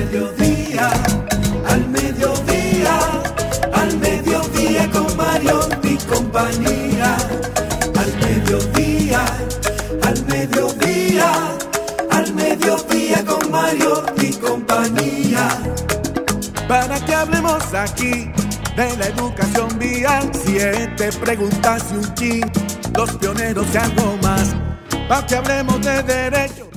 Mediodía, al mediodía, al mediodía con Mario y compañía. Al mediodía, al mediodía, al mediodía con Mario y compañía para que hablemos aquí de la educación vial. Siete preguntas un chin, los pioneros y algo más, para que hablemos de derecho.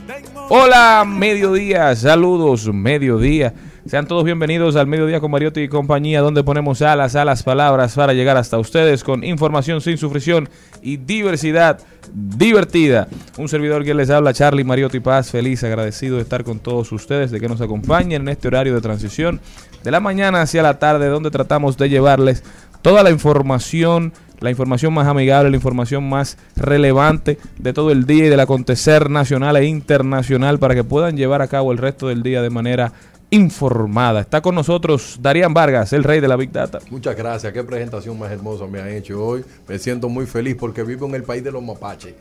Hola, mediodía, saludos, mediodía. Sean todos bienvenidos al Mediodía con Mariotti y compañía, donde ponemos alas a las palabras para llegar hasta ustedes con información sin sufrición y diversidad divertida. Un servidor que les habla, Charlie Mariotti Paz, feliz, agradecido de estar con todos ustedes, de que nos acompañen en este horario de transición de la mañana hacia la tarde, donde tratamos de llevarles toda la información, la información más amigable, la información más relevante de todo el día y del acontecer nacional e internacional para que puedan llevar a cabo el resto del día de manera informada. Está con nosotros Darían Vargas, el rey de la Big Data. Muchas gracias, qué presentación más hermosa me han hecho hoy. Me siento muy feliz porque vivo en el país de los mapaches.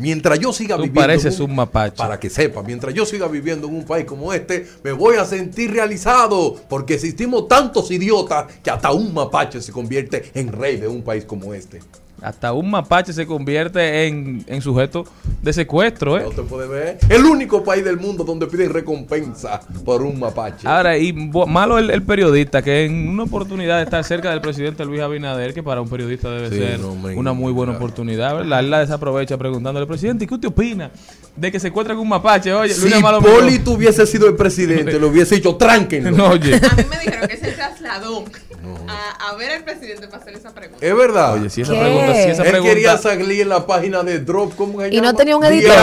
Mientras yo siga Tú viviendo. pareces en un mapache. Para que sepa, mientras yo siga viviendo en un país como este, me voy a sentir realizado. Porque existimos tantos idiotas que hasta un mapache se convierte en rey de un país como este. Hasta un mapache se convierte en, en sujeto de secuestro, ¿eh? No te puede ver. El único país del mundo donde piden recompensa por un mapache. Ahora, y malo el, el periodista que en una oportunidad está cerca del presidente Luis Abinader, que para un periodista debe Sí, ser no, una muy buena claro. oportunidad, ¿verdad? Él la desaprovecha preguntándole, presidente, ¿y qué usted opina de que se encuentra con un mapache? Oye, si Hipólito hubiese sido el presidente, le hubiese dicho, tránquenlo. No, oye. A mí me dijeron que se trasladó a, a ver al presidente para hacer esa pregunta. Es verdad. Oye, si esa ¿Qué? pregunta, si esa Él pregunta, quería salir en la página de Drop, ¿cómo se Y no llama? tenía un editor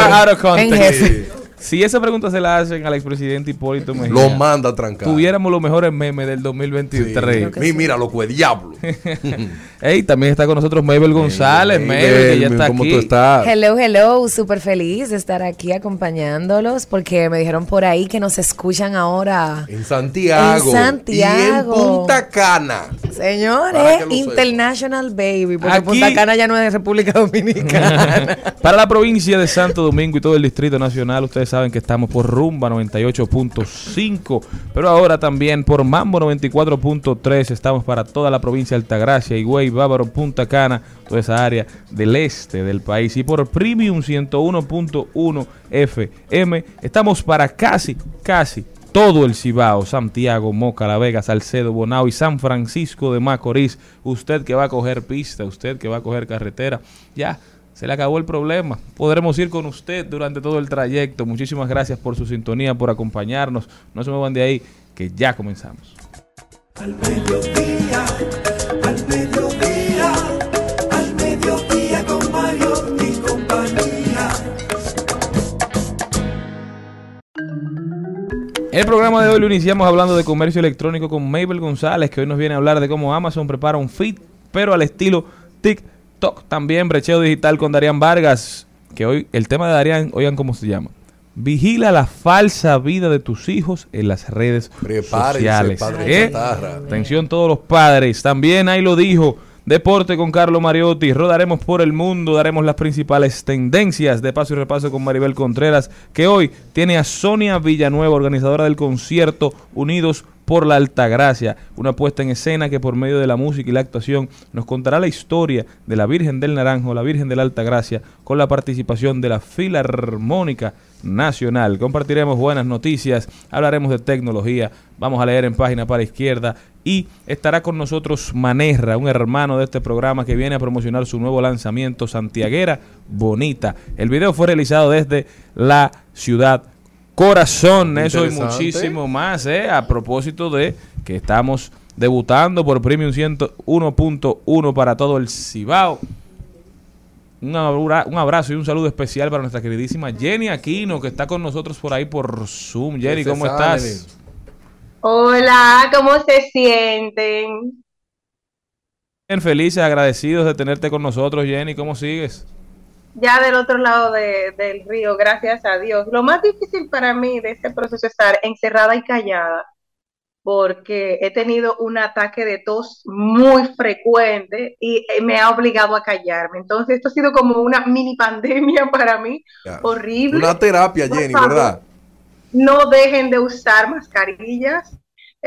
en jefe. Si esa pregunta se la hacen al expresidente Hipólito Mejía, Lo manda a trancar. tuviéramos los mejores memes del 2023. Sí. Mi- Mira, loco, el diablo. Ey, también está con nosotros Mabel González, Hey, Mabel, que ya está ¿Cómo aquí. tú estás? Hello, hello, súper feliz de estar aquí acompañándolos porque me dijeron por ahí que nos escuchan ahora. En Santiago. En Santiago. Y en Punta Cana. Señores, International Baby, porque Aquí- Punta Cana ya no es República Dominicana. Para la provincia de Santo Domingo y todo el Distrito Nacional, ustedes saben que estamos por Rumba 98.5, pero ahora también por Mambo 94.3. Estamos para toda la provincia de Altagracia, Higüey, Bávaro, Punta Cana, toda esa área del este del país. Y por Premium 101.1 FM, estamos para casi, casi todo el Cibao, Santiago, Moca, La Vega, Salcedo, Bonao y San Francisco de Macorís. Usted que va a coger pista, usted que va a coger carretera, ya se le acabó el problema. Podremos ir con usted durante todo el trayecto. Muchísimas gracias por su sintonía, por acompañarnos. No se muevan de ahí, que ya comenzamos. Al mediodía, al mediodía, al mediodía con Mario y compañía. En el programa de hoy lo iniciamos hablando de comercio electrónico con Mabel González, que hoy nos viene a hablar de cómo Amazon prepara un feed, pero al estilo TikTok. También brecheo digital con Darían Vargas, que hoy el tema de Darían, oigan cómo se llama. Vigila la falsa vida de tus hijos en las redes Prepárense, sociales. padre ¿eh? Atención todos los padres. También ahí lo dijo. Deporte con Carlos Mariotti. Rodaremos por el mundo. Daremos las principales tendencias de paso y repaso con Maribel Contreras, que hoy tiene a Sonia Villanueva, organizadora del concierto Unidos por la Altagracia, una puesta en escena que por medio de la música y la actuación nos contará la historia de la Virgen del Naranjo, la Virgen de la Altagracia, con la participación de la Filarmónica Nacional. Compartiremos buenas noticias, hablaremos de tecnología, vamos a leer en página para izquierda y estará con nosotros Manerra, un hermano de este programa que viene a promocionar su nuevo lanzamiento Santiaguera Bonita. El video fue realizado desde la ciudad Corazón, eso y muchísimo más, ¿eh? A propósito de que estamos debutando por Premium 101.1 para todo el Cibao. Un, abra- un abrazo y un saludo especial para nuestra queridísima Jenny Aquino, que está con nosotros por ahí por Zoom. Jenny, ¿cómo estás? Hola, ¿cómo se sienten? Bien, felices, agradecidos de tenerte con nosotros, Jenny. ¿Cómo sigues? Ya del otro lado de- del río, gracias a Dios. Lo más difícil para mí de este proceso es estar encerrada y callada, porque he tenido un ataque de tos muy frecuente y eh, me ha obligado a callarme. Entonces, esto ha sido como una mini pandemia para mí, horrible. Una terapia, Por Jenny, favor. ¿verdad? no dejen de usar mascarillas.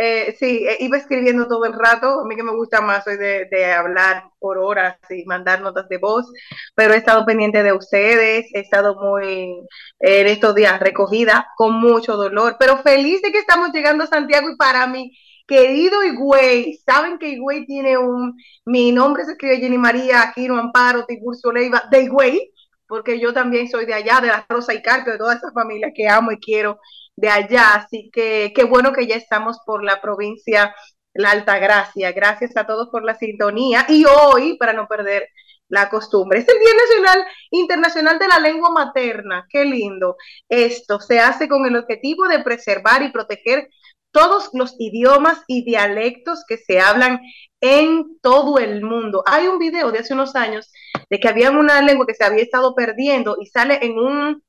Eh, sí, eh, iba escribiendo todo el rato. A mí que me gusta más soy de, de hablar por horas y mandar notas de voz, pero he estado pendiente de ustedes, he estado muy eh, en estos días recogida con mucho dolor, pero feliz de que estamos llegando a Santiago y para mí. Querido Higüey, saben que Higüey tiene un, mi nombre se escribe Jenny María Aquino Amparo Tiburcio Leiva de Higüey, porque yo también soy de allá, de la Rosa y Carpio, de toda esa familia que amo y quiero de allá. Así que qué bueno que ya estamos por la provincia La Altagracia. Gracias a todos por la sintonía. Y hoy, para no perder la costumbre, es el Día Nacional Internacional de la Lengua Materna. Qué lindo. Esto se hace con el objetivo de preservar y proteger todos los idiomas y dialectos que se hablan en todo el mundo. Hay un video de hace unos años de que había una lengua que se había estado perdiendo y sale en un,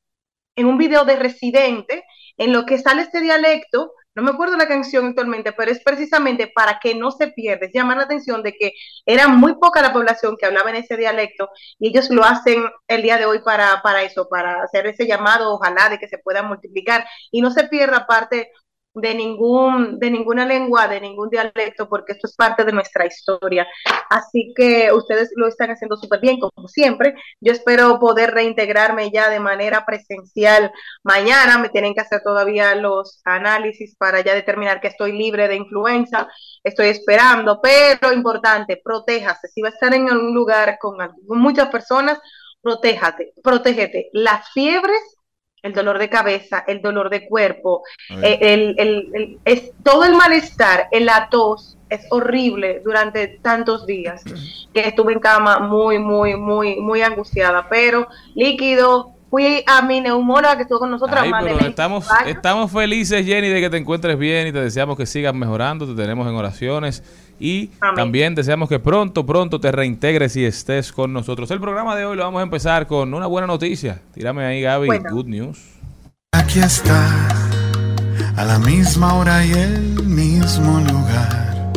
en un video de Residente, en lo que sale este dialecto, no me acuerdo la canción actualmente, pero es precisamente para que no se pierda, es llamar la atención de que era muy poca la población que hablaba en ese dialecto y ellos lo hacen el día de hoy para, para eso, para hacer ese llamado, ojalá de que se pueda multiplicar y no se pierda parte de ningún de ninguna lengua, de ningún dialecto, porque esto es parte de nuestra historia. Así que ustedes lo están haciendo súper bien, como siempre. Yo espero poder reintegrarme ya de manera presencial mañana. Me tienen que hacer todavía los análisis para ya determinar que estoy libre de influenza. Estoy esperando, pero importante, protéjase. Si va a estar en un lugar con, muchas personas, protéjate, protégete. Las fiebres el dolor de cabeza, el dolor de cuerpo, eh, el, el, el, es, todo el malestar, el la tos es horrible durante tantos días que estuve en cama muy, muy, muy, muy angustiada, pero líquido. Fui a mi neumóloga que estuvo con nosotros. Ay, pero 20 estamos, estamos felices, Jenny, de que te encuentres bien y te deseamos que sigas mejorando. Te tenemos en oraciones y Amén. también deseamos que pronto, pronto te reintegres y estés con nosotros. El programa de hoy lo vamos a empezar con una buena noticia. Tírame ahí, Gaby. Bueno. Good news. Aquí está, a la misma hora y el mismo lugar.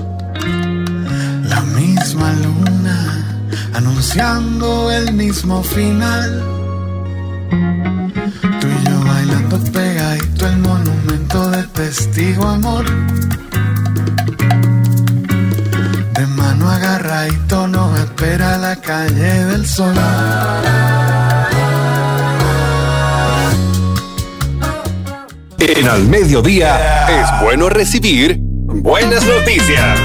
La misma luna, anunciando el mismo final. Tú y yo bailando pegadito el monumento del testigo amor. De mano agarradito nos espera la calle del sol. En Al Mediodía es bueno recibir buenas noticias.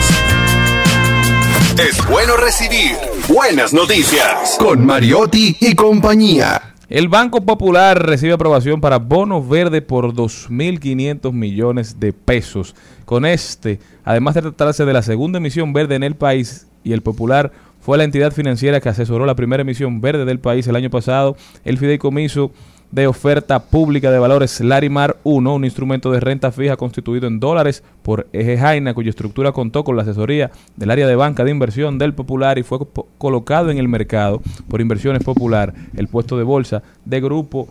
Es bueno recibir buenas noticias. Con Mariotti y compañía. El Banco Popular recibe aprobación para bonos verdes por 2.500 millones de pesos. Con este, además de tratarse de la segunda emisión verde en el país, y el Popular fue la entidad financiera que asesoró la primera emisión verde del país el año pasado, el fideicomiso de oferta pública de valores Larimar 1, un instrumento de renta fija constituido en dólares por Eje Jaina, cuya estructura contó con la asesoría del área de banca de inversión del Popular y fue colocado en el mercado por Inversiones Popular, el puesto de bolsa de Grupo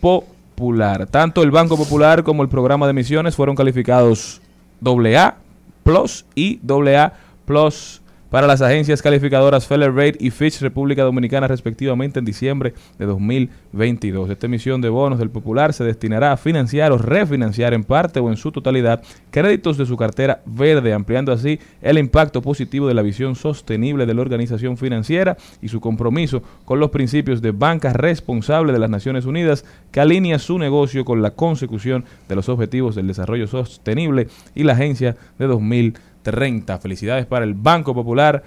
Popular. Tanto el Banco Popular como el programa de emisiones fueron calificados AA Plus y AA Plus para las agencias calificadoras Feller Rate y Fitch República Dominicana respectivamente en diciembre de 2022. Esta emisión de bonos del Popular se destinará a financiar o refinanciar en parte o en su totalidad créditos de su cartera verde, ampliando así el impacto positivo de la visión sostenible de la organización financiera y su compromiso con los principios de banca responsable de las Naciones Unidas que alinea su negocio con la consecución de los objetivos del desarrollo sostenible y la agencia de 2022 30. Felicidades para el Banco Popular,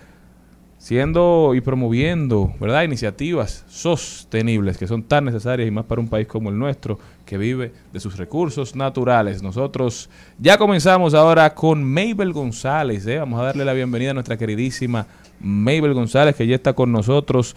siendo y promoviendo, ¿verdad? Iniciativas sostenibles que son tan necesarias y más para un país como el nuestro que vive de sus recursos naturales. Nosotros ya comenzamos ahora con Mabel González, ¿eh? Vamos a darle la bienvenida a nuestra queridísima Mabel González que ya está con nosotros.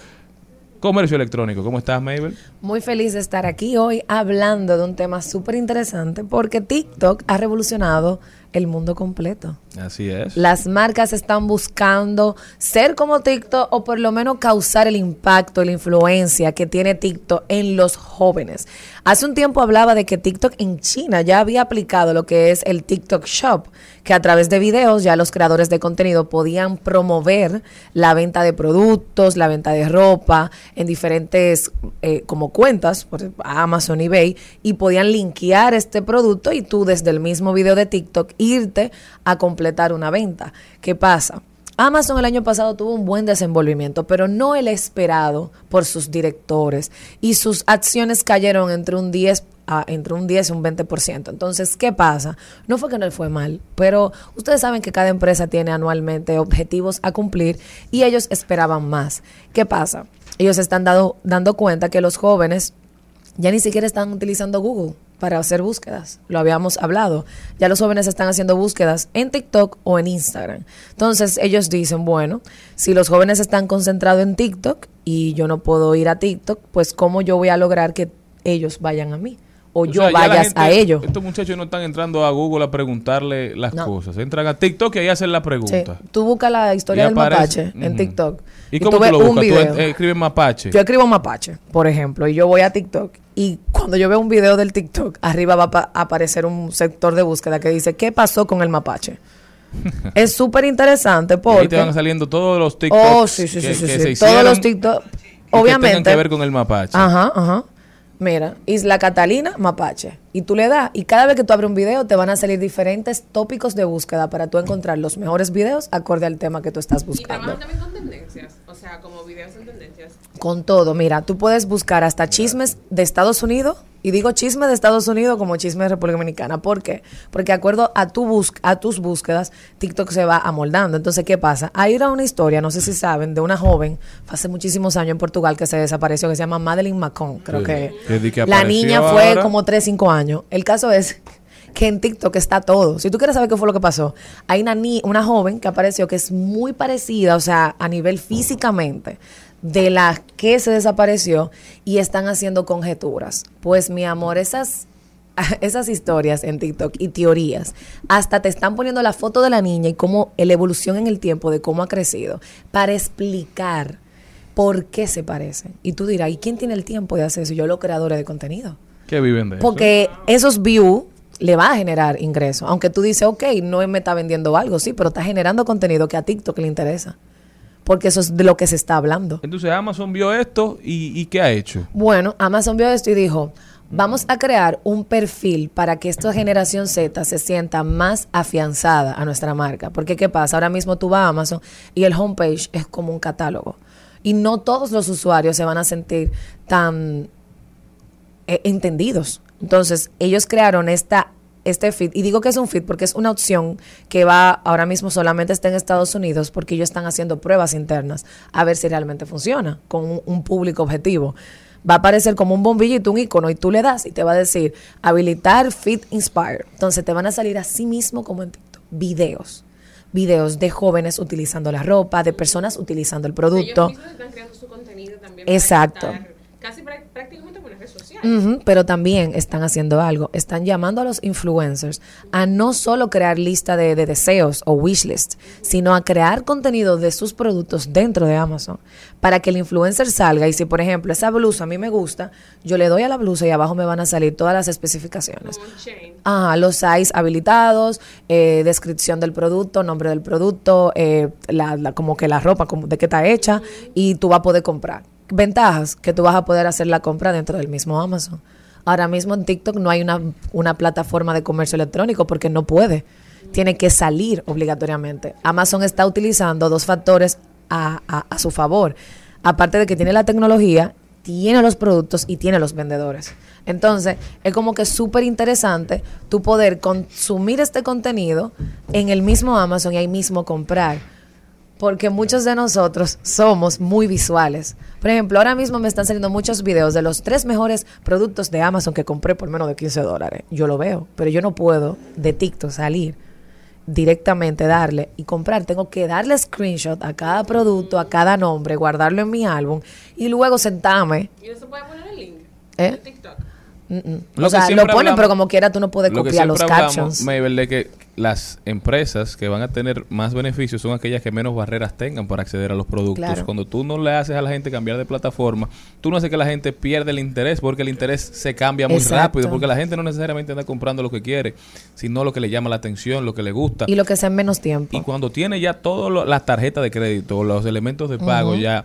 Comercio electrónico, ¿cómo estás, Mabel? Muy feliz de estar aquí hoy hablando de un tema súper interesante porque TikTok ha revolucionado el mundo completo. Así es. Las marcas están buscando ser como TikTok o por lo menos causar el impacto, la influencia que tiene TikTok en los jóvenes. Hace un tiempo hablaba de que TikTok en China ya había aplicado lo que es el TikTok Shop, que a través de videos ya los creadores de contenido podían promover la venta de productos, la venta de ropa en diferentes eh, como cuentas, por ejemplo, Amazon, eBay, y podían linkear este producto y tú desde el mismo video de TikTok irte a completar una venta. ¿Qué pasa? Amazon el año pasado tuvo un buen desenvolvimiento, pero no el esperado por sus directores y sus acciones cayeron entre un 10 a, entre un 10 y un 20%. Entonces, ¿qué pasa? No fue que no le fue mal, pero ustedes saben que cada empresa tiene anualmente objetivos a cumplir y ellos esperaban más. ¿Qué pasa? Ellos están dando cuenta que los jóvenes ya ni siquiera están utilizando Google para hacer búsquedas. Lo habíamos hablado. Ya los jóvenes están haciendo búsquedas en TikTok o en Instagram. Entonces ellos dicen, bueno, si los jóvenes están concentrados en TikTok y yo no puedo ir a TikTok, pues ¿cómo yo voy a lograr que ellos vayan a mí? O, yo sea, vayas gente- a ellos. Estos muchachos no están entrando a Google a preguntarle las No. cosas. Entran a TikTok y ahí hacen la Sí, pregunta. tú buscas la historia Y del mapache en. TikTok. ¿Y cómo tú ves lo un buscas? Tú video. eh, escribes mapache. Yo escribo mapache, por ejemplo, y yo voy a TikTok y cuando yo veo un video del TikTok, arriba va a pa- a aparecer un sector de búsqueda que dice, ¿qué pasó con el mapache? es súper interesante Y ahí porque... te van saliendo todos los TikToks Oh, sí, sí, que, sí, sí, que sí. se Todos los TikTok, y que tengan obviamente. que ver con el mapache. Ajá, ajá. Mira, Isla Catalina, Mapache. Y tú le das, y cada vez que tú abres un video, te van a salir diferentes tópicos de búsqueda para tú encontrar los mejores videos acorde al tema que tú estás Y buscando. trabajan también con tendencias, o sea, como videos en tendencias. Con todo, mira, tú puedes buscar hasta chismes de Estados Unidos, y digo chisme de Estados Unidos como chisme de República Dominicana. ¿Por qué? Porque de acuerdo a, tu bus a tus búsquedas, TikTok se va amoldando. Entonces, ¿qué pasa? Era una historia, no sé si saben, de una joven, hace muchísimos años en Portugal, que se desapareció, que se llama Madeline Macon, creo Sí. que... La niña fue ahora. como 3, 5 años. El caso es que en TikTok está todo. Si tú quieres saber qué fue lo que pasó, hay una, ni- una joven que apareció que es muy parecida, o sea, a nivel físicamente, de la que se desapareció y están haciendo conjeturas. Pues mi amor, esas esas historias en TikTok y teorías, hasta te están poniendo la foto de la niña y cómo la evolución en el tiempo de cómo ha crecido para explicar por qué se parecen. Y tú dirás, ¿y quién tiene el tiempo de hacer eso? Yo los creadores de contenido. Que viven de eso. Porque esos views le va a generar ingresos. Aunque tú dices, ok, no me está vendiendo algo, sí, pero está generando contenido que a TikTok le interesa. Porque eso es de lo que se está hablando. Entonces Amazon vio esto y, y ¿qué ha hecho? Bueno, Amazon vio esto y dijo, vamos a crear un perfil para que esta generación Z se sienta más afianzada a nuestra marca. Porque ¿qué pasa? Ahora mismo tú vas a Amazon y el homepage es como un catálogo. Y no todos los usuarios se van a sentir tan eh, entendidos. Entonces, ellos crearon esta este feed, y digo que es un feed porque es una opción que va ahora mismo solamente está en Estados Unidos porque ellos están haciendo pruebas internas a ver si realmente funciona con un, un público objetivo. Va a aparecer como un bombillito, un icono, y tú le das y te va a decir habilitar Feed Inspire. Entonces te van a salir así mismo como en TikTok, videos. Videos de jóvenes utilizando la ropa, de personas utilizando el producto. Ellos mismos están creando su contenido también. Exacto. Para estar casi prá- prácticamente pero también están haciendo algo. Están llamando a los influencers a no solo crear lista de, de deseos o wishlist, sino a crear contenido de sus productos dentro de Amazon. Para que el influencer salga y si, por ejemplo, esa blusa a mí me gusta, yo le doy a la blusa y abajo me van a salir todas las especificaciones. Ajá, los size habilitados, eh, descripción del producto, nombre del producto, eh, la, la- como que la ropa, como de qué está hecha, y tú vas a poder comprar. Ventajas, que tú vas a poder hacer la compra dentro del mismo Amazon. Ahora mismo en TikTok no hay una, una plataforma de comercio electrónico porque no puede. Tiene que salir obligatoriamente. Amazon está utilizando dos factores a, a- su favor. Aparte de que tiene la tecnología, tiene los productos y tiene los vendedores. Entonces, es como que súper interesante tu poder consumir este contenido en el mismo Amazon y ahí mismo comprar. Porque muchos de nosotros somos muy visuales. Por ejemplo, ahora mismo me están saliendo muchos videos de los tres mejores productos de Amazon que compré por menos de 15 dólares. Yo lo veo, pero yo no puedo de TikTok salir directamente, darle y comprar. Tengo que darle screenshot a cada producto, a cada nombre, guardarlo en mi álbum y luego sentarme. Y se puede poner el link ¿Eh? TikTok. Mm, mm. Lo o sea, lo ponen, hablamos- pero como quiera tú no puedes Lo que copiar los hablamos, captions. Mabel, de que las empresas que van a tener más beneficios son aquellas que menos barreras tengan para acceder a los productos. Claro. Cuando tú no le haces a la gente cambiar de plataforma, tú no haces que la gente pierda el interés porque el interés se cambia muy Exacto. rápido, porque la gente no necesariamente anda comprando lo que quiere, sino lo que le llama la atención, lo que le gusta. Y lo que sea en menos tiempo. Y cuando tiene ya todas las tarjetas de crédito, los elementos de pago ya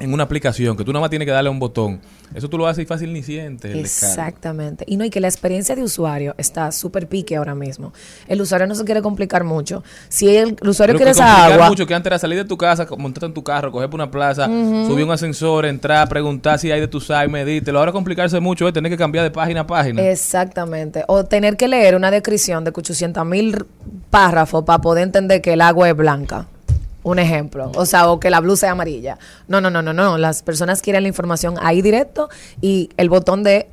en una aplicación, que tú nada más tienes que darle a un botón, eso tú lo haces y fácil ni sientes. Exactamente. Y no, y que la experiencia de usuario está súper pique ahora mismo. El usuario no se quiere complicar mucho. Si el, el usuario Pero quiere esa agua, mucho que antes era salir de tu casa, montarte en tu carro, coger por una plaza, subir un ascensor, entrar, preguntar si hay de tu site, medírtelo. Ahora complicarse mucho es tener que cambiar de página a página. exactamente. O tener que leer una descripción de 800 mil párrafos para poder entender que el agua es blanca. Un ejemplo. O sea, o que la blusa es amarilla. No, no, no, no, no. Las personas quieren la información ahí directo y el botón de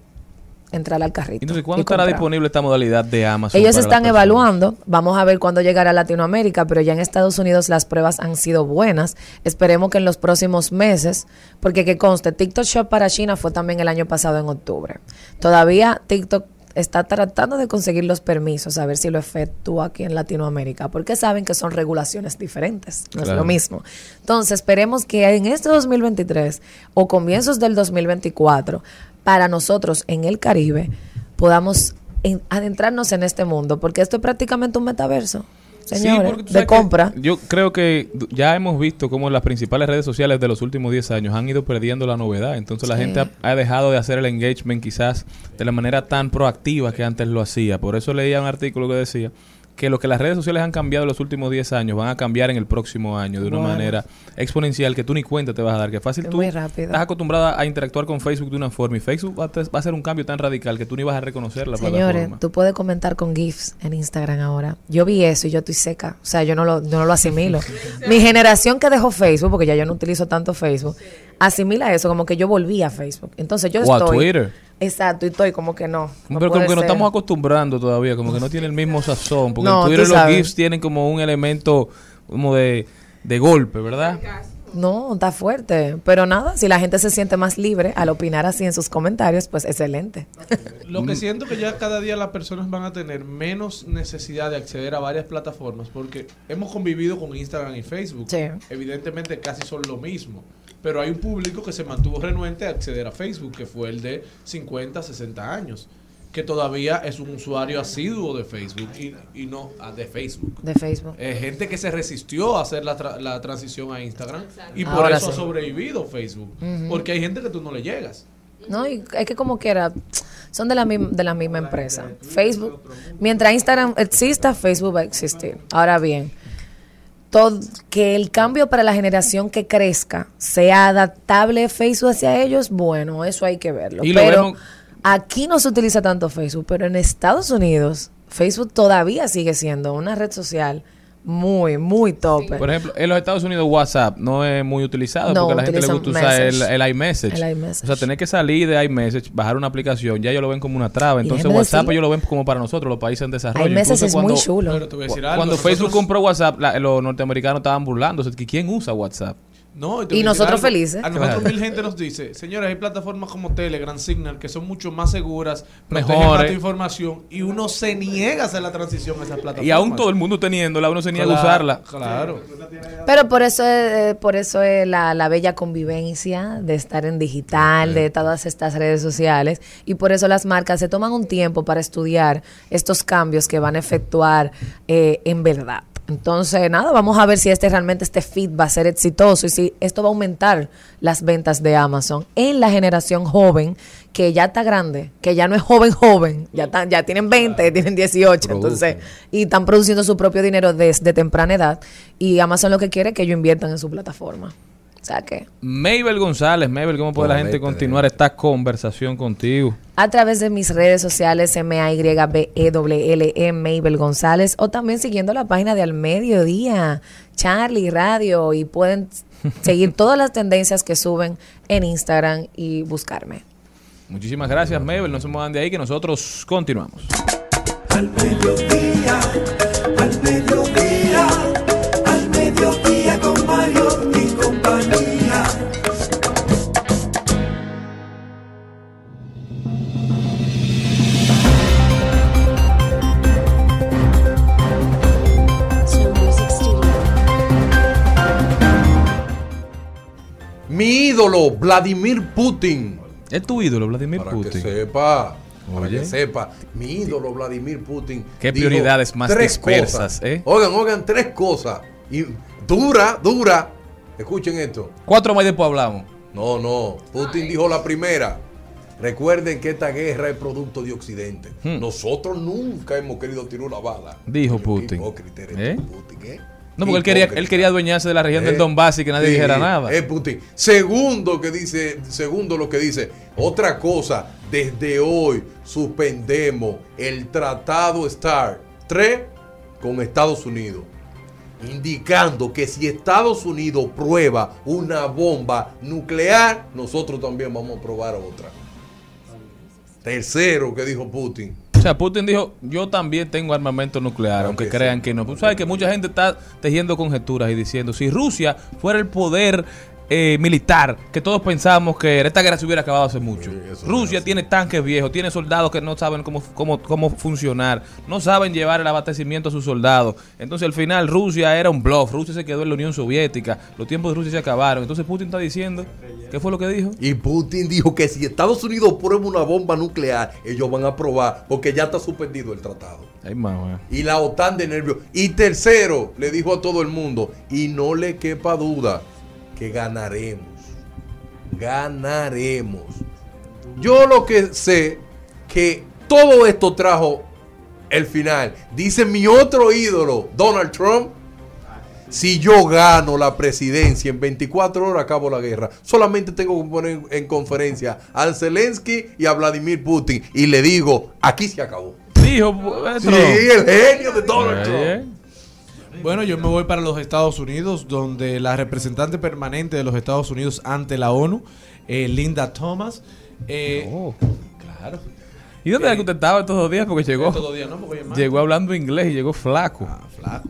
entrar al carrito. Entonces, ¿cuándo estará disponible esta modalidad de Amazon? Ellos están evaluando, vamos a ver cuándo llegará a Latinoamérica, pero ya en Estados Unidos las pruebas han sido buenas. Esperemos que en los próximos meses, porque que conste, TikTok Shop para China fue también el año pasado en octubre. Todavía TikTok está tratando de conseguir los permisos, a ver si lo efectúa aquí en Latinoamérica, porque saben que son regulaciones diferentes, no es lo mismo. Entonces, esperemos que en este 2023 o comienzos del 2024, para nosotros en el Caribe, podamos en- adentrarnos en este mundo, porque esto es prácticamente un metaverso, señores, tú de compra. Yo creo que ya hemos visto cómo las principales redes sociales de los últimos 10 años han ido perdiendo la novedad. Entonces la Sí. gente ha, ha dejado de hacer el engagement quizás de la manera tan proactiva que antes lo hacía. Por eso leía un artículo que decía que lo que las redes sociales han cambiado en los últimos 10 años van a cambiar en el próximo año de una Bueno. manera exponencial que tú ni cuenta te vas a dar. Que fácil Es tú muy rápido. estás acostumbrada a interactuar con Facebook de una forma y Facebook va a, te- va a hacer un cambio tan radical que tú ni vas a reconocer la Señores, plataforma. tú puedes comentar con GIFs en Instagram ahora. Yo vi eso y yo estoy seca. O sea, yo no lo, yo no lo asimilo. Mi generación que dejó Facebook, porque ya yo no utilizo tanto Facebook, asimila eso como que yo volví a Facebook. Entonces yo O a estoy... Twitter. Exacto, y estoy como que no. no Pero como que nos ser. estamos acostumbrando todavía, como que no tiene el mismo sazón. Porque No, en Twitter tú los sabes. GIFs tienen como un elemento como de, de golpe, ¿verdad? No, está fuerte. Pero nada, si la gente se siente más libre al opinar así en sus comentarios, pues excelente. Lo que siento que ya cada día las personas van a tener menos necesidad de acceder a varias plataformas porque hemos convivido con Instagram y Facebook. Sí. Evidentemente casi son lo mismo. Pero hay un público que se mantuvo renuente a acceder a Facebook, que fue el de 50, 60 años, que todavía es un usuario asiduo de Facebook y, y no ah, de Facebook. De Facebook. Eh, gente que se resistió a hacer la, tra- la transición a Instagram y por Ahora eso sí. ha sobrevivido Facebook. Porque hay gente que tú no le llegas. No, y es que como quiera, son de la, misma, de la misma empresa. Facebook, mientras Instagram exista, Facebook va a existir. Ahora bien, todo, que el cambio para la generación que crezca sea adaptable Facebook hacia ellos, bueno, eso hay que verlo. Y pero vemos- aquí no se utiliza tanto Facebook, pero en Estados Unidos, Facebook todavía sigue siendo una red social muy, muy tope. Por ejemplo, en los Estados Unidos WhatsApp no es muy utilizado No, porque a la gente le gusta usar el, el iMessage. El iMessage. O sea, tener que salir de iMessage, bajar una aplicación, ya ellos lo ven como una traba. Entonces WhatsApp decirle- ellos lo ven como para nosotros, los países en desarrollo. iMessage Incluso es muy cuando- chulo. Pero te voy a decir algo, Cuando nosotros- Facebook compró WhatsApp, la- los norteamericanos estaban burlándose. que ¿Quién usa WhatsApp? No, Y nosotros algo. felices. A nosotros Claro. mil gente nos dice, señores, hay plataformas como Telegram, Signal, que son mucho más seguras, más tu información, y uno se niega a hacer la transición a esas plataformas. Y aún todo el mundo teniéndola, uno se niega a usarla. Claro. Pero por eso es, eh, por eso es la, la bella convivencia de estar en digital, de todas estas redes sociales. Y por eso las marcas se toman un tiempo para estudiar estos cambios que van a efectuar eh, en verdad. Entonces, nada, vamos a ver si este realmente este feed va a ser exitoso y si esto va a aumentar las ventas de Amazon en la generación joven que ya está grande, que ya no es joven joven, ya están, ya tienen 20, tienen 18, entonces y están produciendo su propio dinero desde temprana edad y Amazon lo que quiere es que ellos inviertan en su plataforma. Sea que Mabel González, Mabel, ¿cómo puede la gente continuar esta conversación contigo? a través de mis redes sociales M-A-Y-B-E-L-L-E E Mabel González o también siguiendo la página de Al Mediodía, Charlie Radio y pueden seguir todas las tendencias que suben en Instagram y buscarme. Muchísimas gracias, Mabel. No se muevan de ahí que nosotros continuamos. Al mediodía, al mediodía, al mediodía Mi ídolo, Vladimir Putin. Es tu ídolo, Vladimir Para Putin. que sepa, para que sepa, mi ídolo Vladimir Putin. Qué prioridades más dispersas, cosas. ¿eh? Oigan, oigan, tres cosas. Y dura, dura. Escuchen esto. Cuatro más después hablamos. No, no. Putin dijo la primera. Recuerden que esta guerra es producto de Occidente. Hmm. Nosotros nunca hemos querido tirar una bala. Dijo Putin. ¿Eh? Putin, ¿eh? No, porque él quería, él quería adueñarse de la región Eh, del Donbass y que nadie sí, dijera nada. Es Putin. Segundo que dice, segundo lo que dice, otra cosa, desde hoy suspendemos el tratado START 3 con Estados Unidos. Indicando que si Estados Unidos prueba una bomba nuclear, nosotros también vamos a probar otra. Tercero que dijo Putin. O sea, Putin dijo, yo también tengo armamento nuclear, aunque que crean sí. que no. Tú sabes que mucha gente está tejiendo conjeturas y diciendo, si Rusia fuera el poder eh, militar que todos pensábamos que esta guerra se hubiera acabado hace mucho. Sí, Rusia tiene tanques viejos, tiene soldados que no saben cómo, cómo, cómo funcionar, no saben llevar el abastecimiento a sus soldados. Entonces al final Rusia era un bluff, Rusia se quedó en la Unión Soviética, los tiempos de Rusia se acabaron. Entonces Putin está diciendo, ¿qué fue lo que dijo? Y Putin dijo que si Estados Unidos prueba una bomba nuclear, ellos van a probar, porque ya está suspendido el tratado. Ay, mamá. Y la OTAN de nervios. Y tercero, le dijo a todo el mundo, y no le quepa duda, que ganaremos. Ganaremos. Yo lo que sé, que todo esto trajo el final. Dice mi otro ídolo, Donald Trump. Si yo gano la presidencia en 24 horas, acabo la guerra. Solamente tengo que poner en conferencia a Zelensky y a Vladimir Putin. Y le digo, aquí se acabó. Dijo Sí, el genio de Donald Trump. Eh, Bueno, yo me voy para los Estados Unidos, donde la representante permanente de los Estados Unidos ante la ONU, eh, Linda Thomas, eh, Oh. claro, ¿Y dónde era que usted estaba estos dos días? Porque llegó, Estos dos días, ¿no? Porque llegó hablando inglés y llegó flaco. Ah, flaco.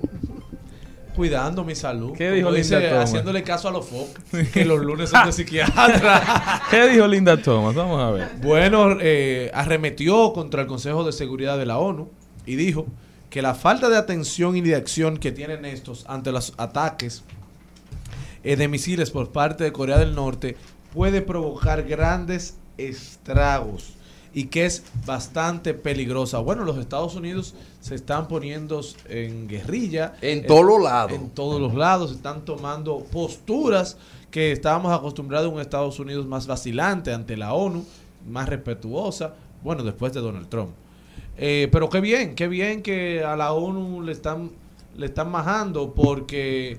Cuidando mi salud. ¿Qué dijo Linda dice, Thomas? Haciéndole caso a los focos. Que los lunes son de psiquiatra. ¿Qué dijo Linda Thomas? Vamos a ver. Bueno, eh, arremetió contra el Consejo de Seguridad de la ONU y dijo que la falta de atención y de acción que tienen estos ante los ataques eh, de misiles por parte de Corea del Norte puede provocar grandes estragos y que es bastante peligrosa. Bueno, los Estados Unidos se están poniendo en guerrilla. En todos los lados. En todos los lados. Están tomando posturas que estábamos acostumbrados a un Estados Unidos más vacilante ante la ONU, más respetuosa. Bueno, después de Donald Trump. Eh, pero qué bien, qué bien que a la ONU le están, le están majando porque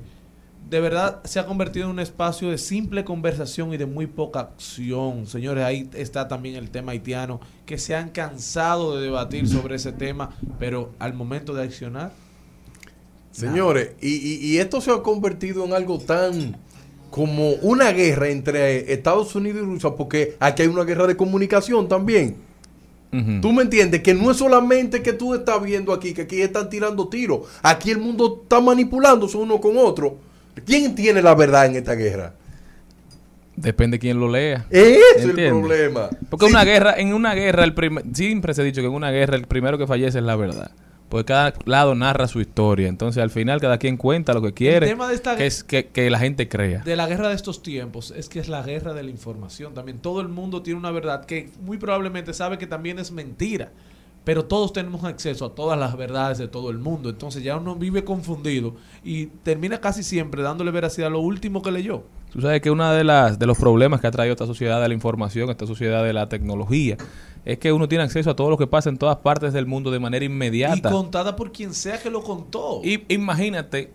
de verdad se ha convertido en un espacio de simple conversación y de muy poca acción. Señores, ahí está también el tema haitiano, que se han cansado de debatir sobre ese tema, pero al momento de accionar, Señores, y, y- y esto se ha convertido en algo tan como una guerra entre Estados Unidos y Rusia, porque aquí hay una guerra de comunicación también. Ujú. Tú me entiendes que no es solamente que tú estás viendo aquí, que aquí están tirando tiros. Aquí el mundo está manipulándose uno con otro. ¿Quién tiene la verdad en esta guerra? Depende quién lo lea. Ese es el problema. Porque Sí. una guerra, en una guerra, el primer, siempre se ha dicho que en una guerra el primero que fallece es la verdad. Porque cada lado narra su historia. Entonces, al final, cada quien cuenta lo que quiere. El tema de esta- que es que, que la gente crea. de la guerra de estos tiempos es que es la guerra de la información también. Todo el mundo tiene una verdad que muy probablemente sabe que también es mentira. Pero todos tenemos acceso a todas las verdades de todo el mundo. Entonces ya uno vive confundido y termina casi siempre dándole veracidad a lo último que leyó. Tú sabes que uno de, las, de los problemas que ha traído esta sociedad de la información, esta sociedad de la tecnología, es que uno tiene acceso a todo lo que pasa en todas partes del mundo de manera Y inmediata. contada por quien sea que lo contó. Y imagínate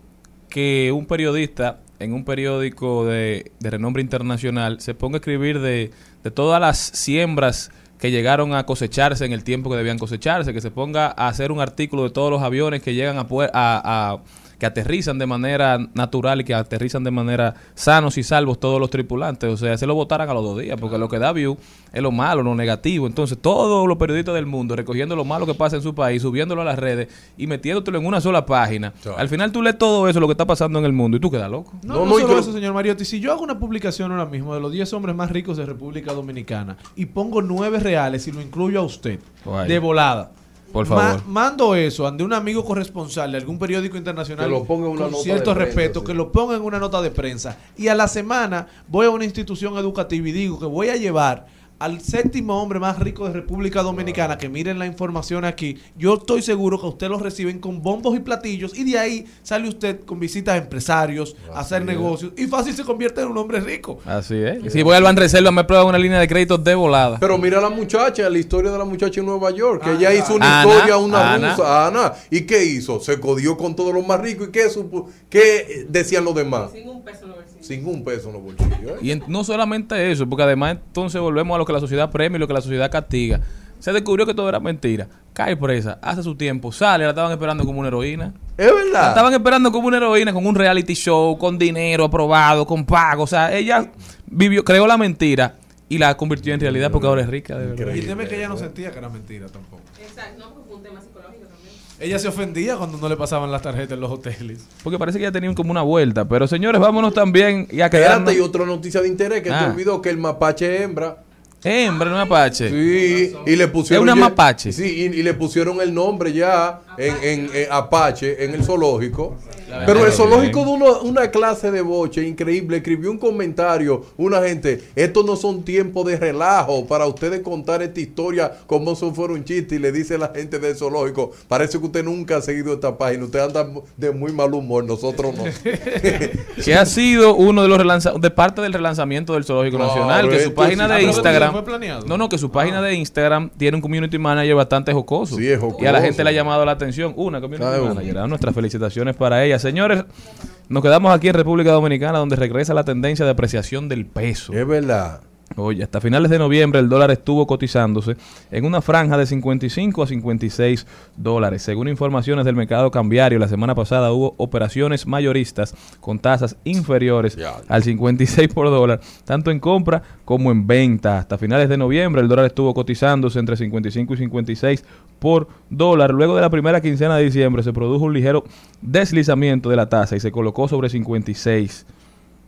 que un periodista en un periódico de, de renombre internacional se ponga a escribir de, de todas las siembras que llegaron a cosecharse en el tiempo que debían cosecharse, que se ponga a hacer un artículo de todos los aviones que llegan a, a, a- que aterrizan de manera natural y que aterrizan de manera sanos y salvos todos los tripulantes. O sea, se lo votaran a los dos días, porque lo que da view es lo malo, lo negativo. Entonces, todos los periodistas del mundo recogiendo lo malo que pasa en su país, subiéndolo a las redes y metiéndotelo en una sola página. Al final tú lees todo eso, lo que está pasando en el mundo, y tú quedas loco. No, No, no, solo eso, señor Mariotti. Si yo hago una publicación ahora mismo de los 10 hombres más ricos de República Dominicana y pongo 9 reales y lo incluyo a usted de volada. Por ma- favor. mando eso ante un amigo corresponsal de algún periódico internacional Que lo ponga en una con nota cierto de prensa, respeto, sí. que lo ponga en una nota de prensa. Y a la semana voy a una institución educativa y digo que voy a llevar al séptimo hombre más rico de República Dominicana, que miren la información aquí, yo estoy seguro que usted los reciben con bombos y platillos y de ahí sale usted con visitas a empresarios, a hacer negocios y fácil se convierte en un hombre rico. Así es. Si voy al Banreserva, me prueban una línea de crédito de volada. Pero mira la muchacha, la historia de la muchacha en Nueva York, que Ana. ella hizo una Ana, historia, una Ana. rusa, Ana. ¿Y qué hizo? Se codió con todos los más ricos. ¿Y qué, supo- qué decían los demás? Sin un peso. Sin un peso en los bolsillos. ¿eh? Y en- no solamente eso, porque además entonces volvemos a lo que la sociedad premia y lo que la sociedad castiga. Se descubrió que todo era mentira. Cae presa, hace su tiempo, sale, la estaban esperando como una heroína. Es La verdad. estaban esperando como una heroína, con un reality show, con dinero aprobado, con pago. O sea, ella vivió, creó la mentira y la convirtió en realidad porque ahora es rica, de verdad. Y el tema es que ella no sentía que era mentira tampoco. Exacto, no, porque fue un tema psicológico. Ella se ofendía cuando no le pasaban las tarjetas en los hoteles. Porque parece que ya tenían como una vuelta. Pero señores, vámonos también y a quedarnos. Espérate, y otra noticia de interés que Ah. te olvidó que el mapache hembra. Hembra, no apache. Sí, y le pusieron. Es una ya- mapache. Sí, y, y le pusieron el nombre ya en, en, en Apache, en el zoológico. Pero el zoológico de uno- una clase de boche increíble. Escribió un comentario, una gente. Estos no son tiempos de relajo para ustedes contar esta historia como si fuera un chiste. Y le dice la gente del zoológico: Parece que usted nunca ha seguido esta página. Usted anda de muy mal humor, nosotros no. que ha sido uno de los relanzamientos, de parte del relanzamiento del Zoológico Claro, Nacional, que su página sí. de Ah, pero Instagram, no, no, que su página de Instagram tiene un community manager bastante jocoso. Sí, es jocoso. Y a la gente le ha llamado la atención, una community manager. Nuestras felicitaciones para ella. Señores, nos quedamos aquí en República Dominicana, donde regresa la tendencia de apreciación del peso. es verdad. Oye, hasta finales de noviembre el dólar estuvo cotizándose en una franja de 55 a 56 dólares. Según informaciones del mercado cambiario, la semana pasada hubo operaciones mayoristas con tasas inferiores al 56 por dólar, tanto en compra como en venta. Hasta finales de noviembre el dólar estuvo cotizándose entre 55 y 56 por dólar. Luego de la primera quincena de diciembre se produjo un ligero deslizamiento de la tasa y se colocó sobre 56.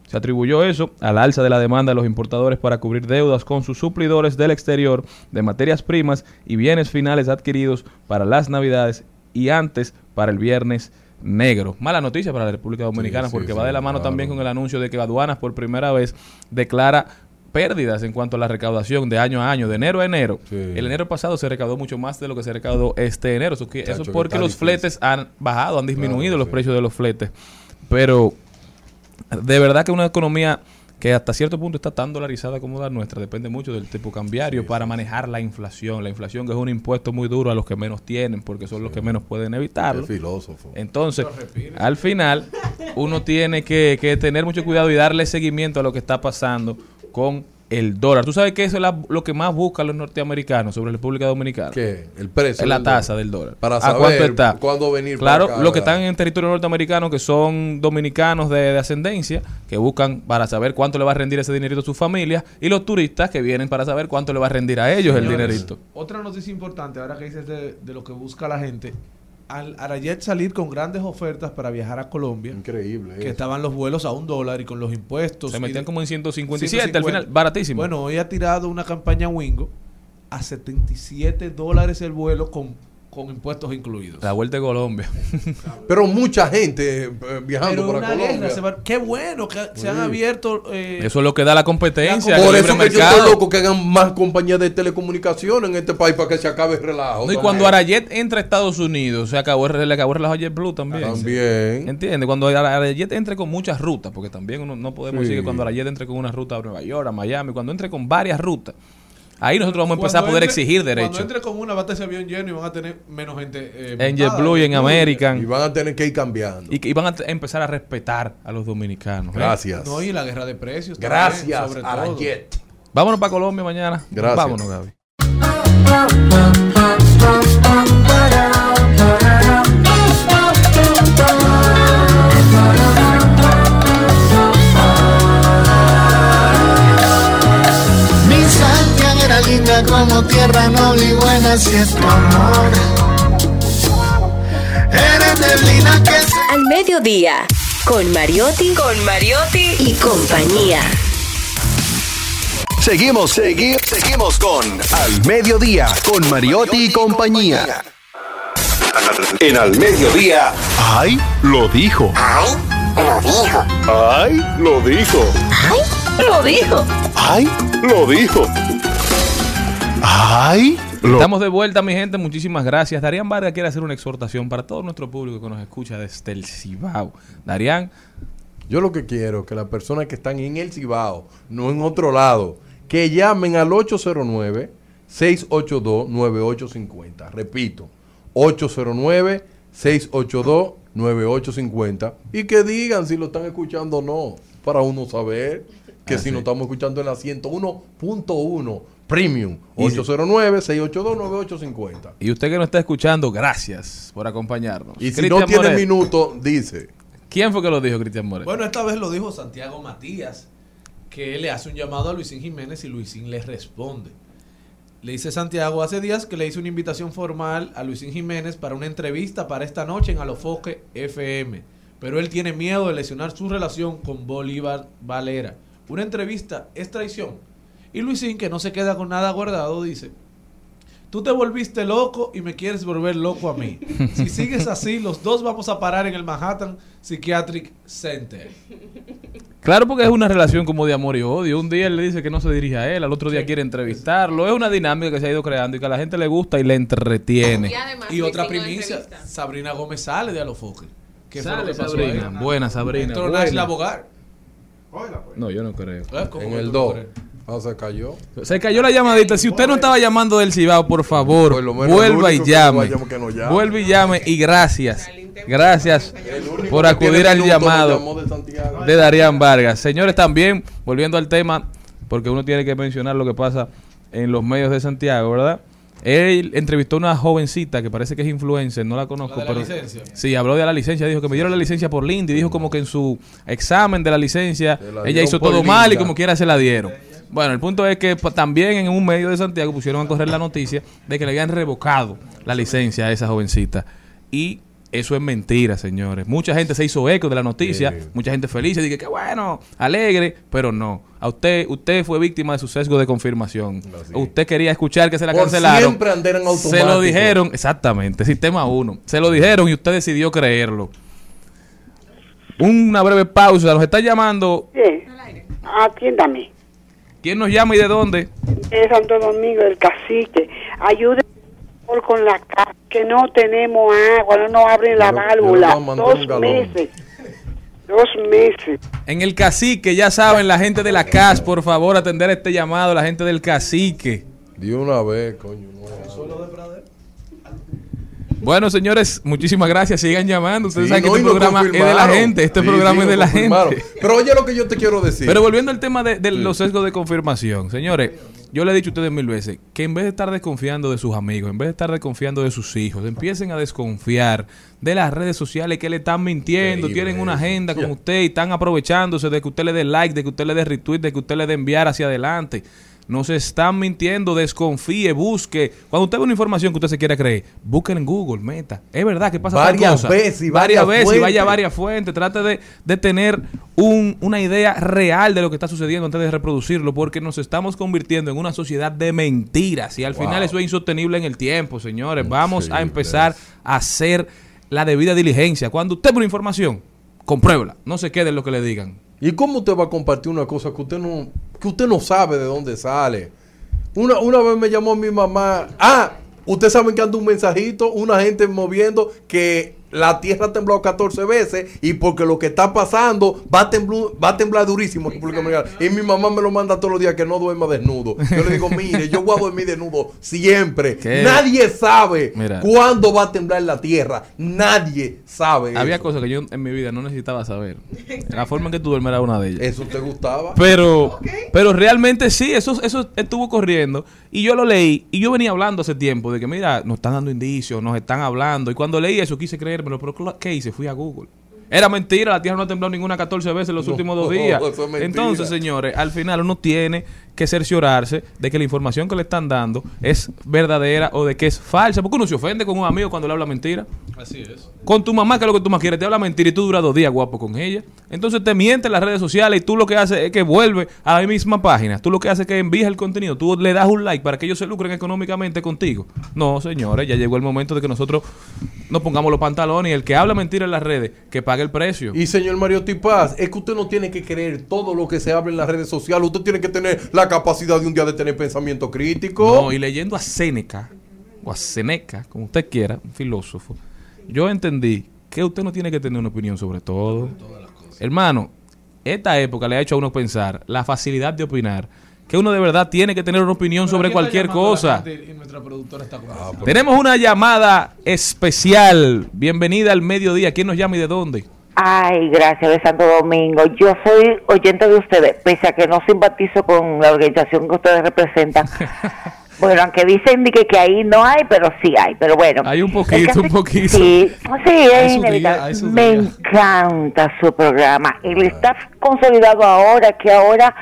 Se atribuyó eso al alza de la demanda de los importadores para cubrir deudas con sus suplidores del exterior de materias primas y bienes finales adquiridos para las navidades y antes para el viernes negro. Mala noticia para la República Dominicana Sí, porque sí, va de la mano claro. también con el anuncio de que aduanas por primera vez declara pérdidas en cuanto a la recaudación de año a año, de enero a enero. Sí. El enero pasado se recaudó mucho más de lo que se recaudó este enero. Eso, que porque los difícil. fletes han bajado, han disminuido Claro, los precios de los fletes. Pero de verdad que una economía que hasta cierto punto está tan dolarizada como la nuestra, depende mucho del tipo cambiario para manejar la inflación. La inflación que es un impuesto muy duro a los que menos tienen, porque son los que menos pueden evitarlo. Es filósofo. Entonces, al final, uno tiene que, que tener mucho cuidado y darle seguimiento a lo que está pasando con el dólar. ¿Tú sabes que eso es la- lo que más buscan los norteamericanos sobre la República Dominicana? ¿Qué? El precio. Es la tasa del dólar. Para ¿A saber cuánto está? cuándo venir Claro, los que están en territorio norteamericano, que son dominicanos de, de ascendencia, que buscan para saber cuánto le va a rendir ese dinerito a su familia, y los turistas que vienen para saber cuánto le va a rendir a ellos el dinerito. Otra noticia importante, ahora que dices de, de lo que busca la gente, al Arayet salir con grandes ofertas para viajar a Colombia, Increíble. que eso. estaban los vuelos a un dólar y con los impuestos. Se metían de- como en 157 al 150. final, baratísimo. Bueno, hoy ha tirado una campaña Wingo a 77 dólares el vuelo con, con impuestos incluidos. la vuelta de Colombia. Pero mucha gente eh, viajando Pero para una Colombia. guerra, se va- qué bueno que se han Sí. abierto. eh, Eso es lo que da la competencia. Por eso que yo estoy loco que hagan más compañías de telecomunicaciones en este país para que se acabe el relajo. No, y cuando Arayet entra a Estados Unidos, se acabó, le acabó el relajo a JetBlue también. También. ¿Entiendes? Cuando Arayet entre con muchas rutas, porque también uno, no podemos Sí. decir que cuando Arayet entre con una ruta a Nueva York, a Miami, cuando entre con varias rutas, ahí nosotros vamos a empezar a cuando poder entre- exigir Cuando derechos. entre con una, va a estar ese avión lleno y van a tener menos gente. eh, En. JetBlue y en American. Y van a tener que ir cambiando. Y, van a empezar a respetar a los dominicanos. ¿eh? Gracias. No, y la guerra de precios. también, Gracias, sobre todo. Arayet. Vámonos para Colombia mañana. Gracias. Vámonos, Gaby. Como tierra noble y buena si es tu amor. Eres neblina que se Al mediodía, con Mariotti, con Mariotti y compañía. Seguimos, seguimos, seguimos con Al Mediodía, con Mariotti y compañía. En Al Mediodía. ¡Ay! Lo dijo. ¡Ay! Lo dijo. ¡Ay! Lo dijo. Lo dijo. ¡Ay! Lo dijo. ¡Ay! Estamos de vuelta, mi gente. Muchísimas gracias. Darían Vargas quiere hacer una exhortación para todo nuestro público que nos escucha desde el Cibao. Darían, Yo lo que quiero es que las personas que están en el Cibao, no en otro lado, que llamen al 809-682-9850. Repito, 809-682-9850. Y que digan si lo están escuchando o no, para uno saber que Ah, si sí. nos estamos escuchando en la 101.1 Premium, Y si- 809-682-9850. y usted que nos está escuchando, gracias por acompañarnos. Y si Cristian no tiene Moret, minuto, dice. ¿Quién fue que lo dijo, Cristian Moreno? Bueno, esta vez lo dijo Santiago Matías, que él le hace un llamado a Luisín Jiménez y Luisín le responde. Le dice Santiago hace días que le hizo una invitación formal a Luisín Jiménez para una entrevista para esta noche en Alofoque FM. Pero él tiene miedo de lesionar su relación con Bolívar Valera. Una entrevista es traición. Y Luisín, que no se queda con nada guardado, dice, tú te volviste loco y me quieres volver loco a mí. Si sigues así, los dos vamos a parar en el Manhattan Psychiatric Center. Claro, porque es una relación como de amor y odio. Un día él le dice que no se dirige a él, al otro día quiere entrevistarlo. Es una dinámica que se ha ido creando y que a la gente le gusta y le entretiene. Y además, Y otra primicia. Sabrina Gómez sale de Alofoque. ¿Qué fue lo Sale que pasó Sabrina. ahí? Buena Sabrina. Entró buena. Nash Labogar. No, yo no creo. ¿Eh? ¿Cómo En que el tú no 2. Ah, se cayó. Se cayó la llamadita. Si usted no estaba llamando del Cibao, por favor, Por vuelva y llame. llame. Vuelva y llame y gracias. Gracias por acudir al llamado de Darían Vargas. Señores, también, volviendo al tema, porque uno tiene que mencionar lo que pasa en los medios de Santiago, ¿verdad? Él entrevistó a una jovencita que parece que es influencer, no la conozco, ¿La de la pero licencia? sí, habló de la licencia, dijo que me dieron la licencia por Lindy, dijo como que en su examen de la licencia la ella hizo todo mal y como quiera se la dieron. Bueno, el punto es que pues, también en un medio de Santiago pusieron a correr la noticia de que le habían revocado la licencia a esa jovencita. Y eso es mentira, señores. Mucha gente se hizo eco de la noticia, Sí. mucha gente feliz dije que bueno, alegre, pero no. A usted, usted fue víctima de su sesgo de confirmación. Usted quería escuchar que se la Por cancelaron. siempre andar en Se automático. lo dijeron, exactamente, sistema 1. Se lo dijeron y usted decidió creerlo. Una breve pausa, nos está llamando. Sí. Atiéndame. ¿Quién nos llama y de dónde? Es Santo Domingo, el cacique. Ayúdenme por con la casa, que no tenemos agua, no nos abren la válvula. Dos meses. Dos meses. En el cacique, ya saben, la gente de la CAS, por favor, atender este llamado, la gente del cacique. De una vez, coño. no. Bueno, señores, muchísimas gracias. Sigan llamando. Ustedes Sí, saben que este programa es de la gente. Este Sí, programa sí, es de la gente. Pero oye lo que yo te quiero decir. Pero volviendo al tema de, de los sesgos de confirmación, señores, yo le he dicho a ustedes mil veces que en vez de estar desconfiando de sus amigos, en vez de estar desconfiando de sus hijos, empiecen a desconfiar de las redes sociales que le están mintiendo, tienen una agenda con usted y están aprovechándose de que usted le dé like, de que usted le dé retweet, de que usted le dé enviar hacia adelante. Nos están mintiendo, desconfíe, busque. Cuando usted ve una información que usted se quiera creer, busquen en Google, meta. Es verdad que pasa Varias cosa. veces varias varias veces vaya a varias fuentes. Trate de, de tener un- una idea real de lo que está sucediendo antes de reproducirlo, porque nos estamos convirtiendo en una sociedad de mentiras y al final eso es insostenible en el tiempo, señores. Vamos a empezar a hacer la debida diligencia. Cuando usted ve una información, compruébela. No se quede en lo que le digan. ¿Y cómo usted va a compartir una cosa que usted no, que usted no sabe de dónde sale? Una, una vez me llamó mi mamá. Ah, ustedes saben que anda un mensajito, una gente moviendo que la tierra ha temblado 14 veces y porque lo que está pasando va a temblar, va a temblar durísimo en República Dominicana. Y mi mamá me lo manda todos los días que no duerma desnudo. Yo le digo, mire, yo voy a dormir desnudo siempre. ¿Qué? Nadie sabe Mira. cuándo va a temblar la tierra. Nadie sabe. Había eso. cosas que yo en mi vida no necesitaba saber. La forma en que tú duermes era una de ellas. ¿Eso te gustaba? Pero, pero realmente sí, eso, eso estuvo corriendo. Y yo lo leí. Y yo venía hablando hace tiempo de que, mira, nos están dando indicios, nos están hablando. Y cuando leí eso quise creérmelo. Pero cla- ¿qué hice? Fui a Google. Era mentira, la Tierra no ha temblado ninguna 14 veces en los No, últimos dos días. Entonces, señores, al final uno tiene que cerciorarse de que la información que le están dando es verdadera o de que es falsa. Porque uno se ofende con un amigo cuando le habla mentira. Así es. Con tu mamá, que es lo que tú más quieres, te habla mentira y tú duras dos días guapo con ella. Entonces te miente en las redes sociales y tú lo que haces es que vuelve a la misma página. Tú lo que haces es que envías el contenido. Tú le das un like para que ellos se lucren económicamente contigo. No, señores, ya llegó el momento de que nosotros nos pongamos los pantalones y el que habla mentira en las redes, que pague el precio. Y señor Mario Tipaz, es que usted no tiene que creer todo lo que se habla en las redes sociales. Usted tiene que tener la capacidad de un día de tener pensamiento crítico. No, y leyendo a Séneca, o a Seneca, como usted quiera, un filósofo, yo entendí que usted no tiene que tener una opinión sobre todo. Hermano, esta época le ha hecho a uno pensar la facilidad de opinar, que uno de verdad tiene que tener una opinión sobre cualquier cosa. Y nuestra productora está nosotros. Tenemos una llamada especial. Bienvenida al mediodía. ¿Quién nos llama y de dónde? Ay, gracias de Santo Domingo. Yo soy oyente de ustedes, pese a que no simpatizo con la organización que ustedes representan. bueno, aunque dicen que, que ahí no hay, pero sí hay. Pero bueno. Hay un poquito, un poquito. Sí, sí, es inevitable. día, Me encanta su programa. Y le está consolidado ahora, que ahora,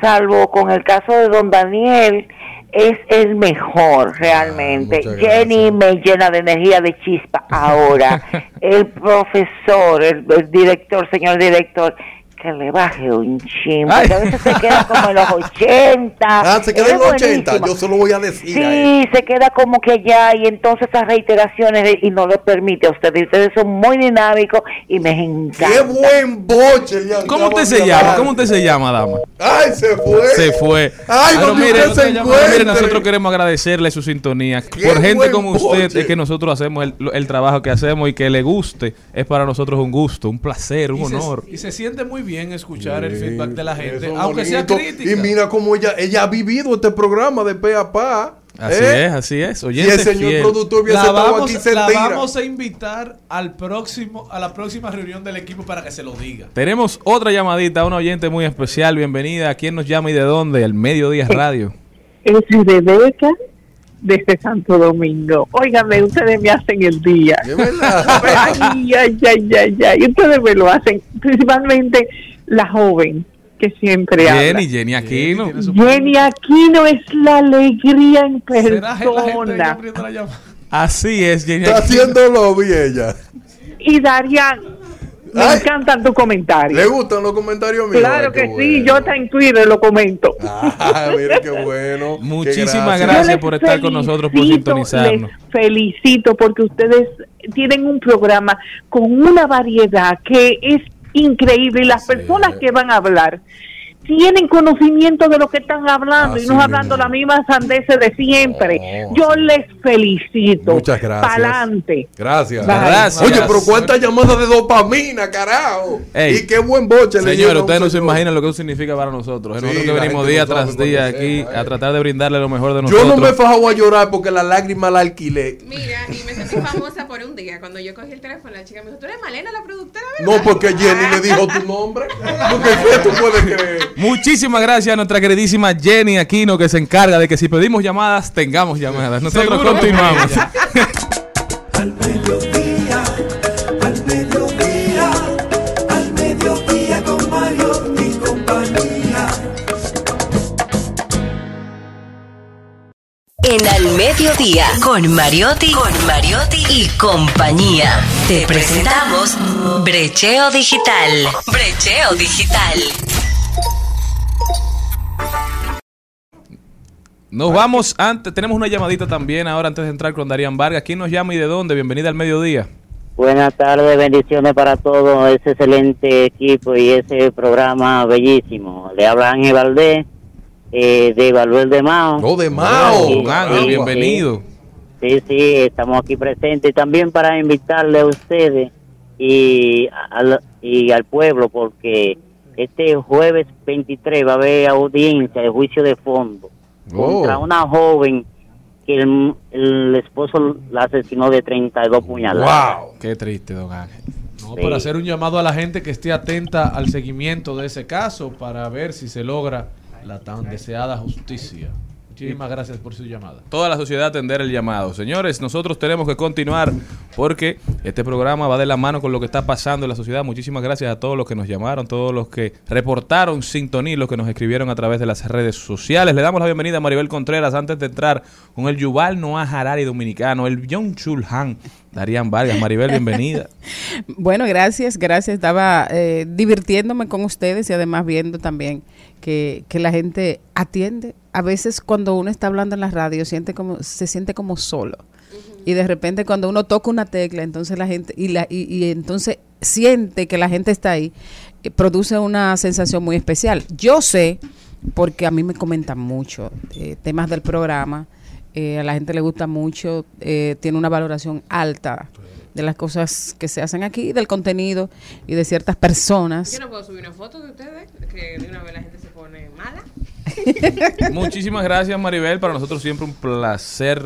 salvo con el caso de don Daniel, es el mejor realmente. muchas Jenny me llena de energía, de chispa ahora. el profesor, el, el director, señor director, que le baje un chin, porque a veces se queda como en los 80. Ah, se queda en los 80. buenísimo. Yo se lo voy a decir a. Sí, se queda como que ya y entonces esas reiteraciones de- y no lo permite a ustedes. Ustedes son muy dinámicos y me encanta. ¡Qué buen boche! le ¿Cómo usted se llama? ¿Cómo usted se llama, dama? ¡Ay, se fue! Se fue. ¡Ay, Pero donde mire, usted se mire, nosotros queremos agradecerle su sintonía. ¡Qué Por gente como usted boche! es que nosotros hacemos el, el trabajo que hacemos y que le guste. Es para nosotros un gusto, un placer, un Y se- honor. y se siente muy bien escuchar el feedback de la gente, aunque sea crítica. Y mira cómo ella, ella ha vivido este programa de pe a pa. Así ¿eh? es, así es. Y Oyente el señor fiel. productor hubiese La estado vamos, aquí la vamos a invitar al próximo, a la próxima reunión del equipo para que se lo diga. Tenemos otra llamadita, una oyente muy especial. Bienvenida. ¿Quién nos llama y de dónde? El Mediodía Radio. es Rebeca desde Santo Domingo. Óigame, ustedes me hacen el día. Ay, ay, ay, ay, ay. Ustedes me lo hacen, principalmente la joven que siempre Jenny, Jenny Aquino. Habla. Jenny Aquino es la alegría en ¿Será que la gente persona. Así es, Jenny Está Aquino. haciendo lobby ella. Y Darian, me Ay. encantan tus ¿Le comentarios. gustan los comentarios míos? Claro que sí, yo hasta en Twitter lo comento. Ah, mira qué bueno. Muchísimas gracias por estar con nosotros, por sintonizarnos. Les felicito porque ustedes tienen un programa con una variedad que es increíble y las personas que van a hablar tienen conocimiento de lo que están hablando y no hablando la misma sandeces de siempre. Oh, Yo les felicito. Muchas gracias. Pa'lante. Gracias. Gracias. Oye, pero cuántas llamadas de dopamina, carajo. Ey. y qué buen boche le Señores, dieron a ustedes no se señor. imaginan lo que eso significa para nosotros. Es Sí, nosotros que venimos día tras día aquí a tratar de brindarle lo mejor de Yo nosotros. no me he fajado a llorar porque la lágrima la alquilé. Mira, y me sentí famosa por un día. Cuando yo cogí el teléfono, la chica me dijo, ¿tú eres Malena, la productora? ¿verdad?" No, porque Jenny le dijo tu nombre. Porque ¿qué tú puedes creer? Muchísimas gracias a nuestra queridísima Jenny Aquino que se encarga de que si pedimos llamadas, tengamos llamadas. Nosotros Seguro continuamos. Al mediodía, al mediodía, al mediodía con Mario y compañía. mediodía, con Mariotti, con Mariotti y compañía. Te presentamos Brecheo Digital. Brecheo Digital. Nos vamos antes, tenemos una llamadita también ahora antes de entrar con Darían Vargas. ¿Quién nos llama y de dónde? Bienvenida al mediodía. Buenas tardes, bendiciones para todo ese excelente equipo y ese programa bellísimo. Le habla Ángel Valdés, eh, de Valverde Mao. ¡Oh, de Mao! Sí, Ángel, sí, bienvenido. Sí, sí, estamos aquí presentes. Y también para invitarle a ustedes y al, y al pueblo, porque este jueves 23 va a haber audiencia de juicio de fondo Oh. contra una joven que el, el esposo la asesinó de 32 puñaladas. Qué triste, don Ángel. No, Sí. para hacer un llamado a la gente que esté atenta al seguimiento de ese caso para ver si se logra la tan deseada justicia. Muchísimas gracias por su llamada. Toda la sociedad atender el llamado. Señores, nosotros tenemos que continuar porque este programa va de la mano con lo que está pasando en la sociedad. Muchísimas gracias a todos los que nos llamaron, todos los que reportaron sintonía, los que nos escribieron a través de las redes sociales. Le damos la bienvenida a Maribel Contreras antes de entrar con el Yuval Noah Harari dominicano, el John Chul Han, Darían Vargas. Maribel, bienvenida. Bueno, gracias, gracias. Estaba eh, divirtiéndome con ustedes y además viendo también que, que la gente atiende. A veces cuando uno está hablando en la radio siente como, se siente como solo. Y de repente cuando uno toca una tecla, entonces la gente, y, la, y, y entonces siente que la gente está ahí, eh, produce una sensación muy especial. Yo sé, porque a mí me comentan mucho eh, temas del programa, eh, a la gente le gusta mucho, eh, tiene una valoración alta de las cosas que se hacen aquí, del contenido y de ciertas personas. Yo no puedo subir una foto de ustedes, que de una vez la gente se pone mala. Muchísimas gracias, Maribel. Para nosotros siempre un placer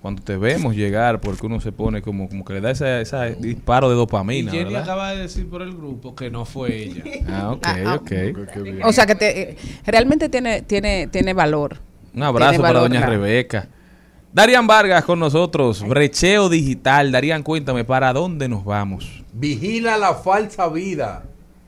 cuando te vemos llegar, porque uno se pone como, como que le da ese, ese disparo de Y dopamina. Jenny ¿verdad? acaba de decir por el grupo que no fue ella. Ah, ok, Ah, ah, ok. O sea que te- eh, realmente tiene, tiene, tiene valor. Un abrazo Tiene para valor, doña claro. Rebeca. Darían Vargas con nosotros, Brecheo Digital. Darían, cuéntame, ¿para dónde nos vamos? Vigila la falsa vida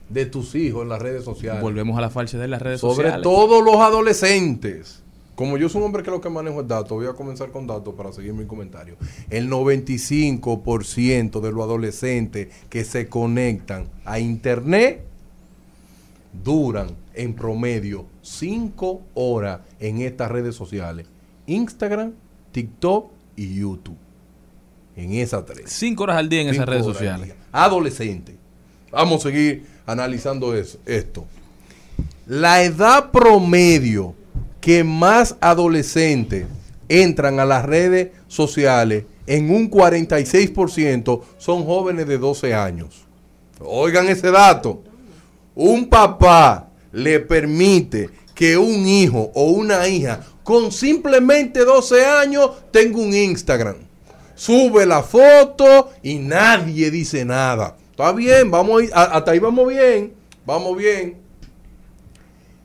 de tus hijos en las redes sociales. Volvemos a la falsedad de las redes Sobre sociales. todo los adolescentes. Como yo soy un hombre que lo que manejo es datos, voy a comenzar con datos para seguir mi comentario. El 95% de los adolescentes que se conectan a internet duran en promedio 5 horas en estas redes sociales. Instagram, TikTok y YouTube. En esas tres. 5 horas al día en esas Cinco redes sociales. Adolescente. Vamos a seguir analizando eso- esto. La edad promedio que más adolescentes entran a las redes sociales en un 46% son jóvenes de 12 años. Oigan ese dato. Un papá le permite que un hijo o una hija con simplemente 12 años tenga un Instagram. Sube la foto y nadie dice nada. Está bien, vamos a- hasta ahí vamos bien. Vamos bien.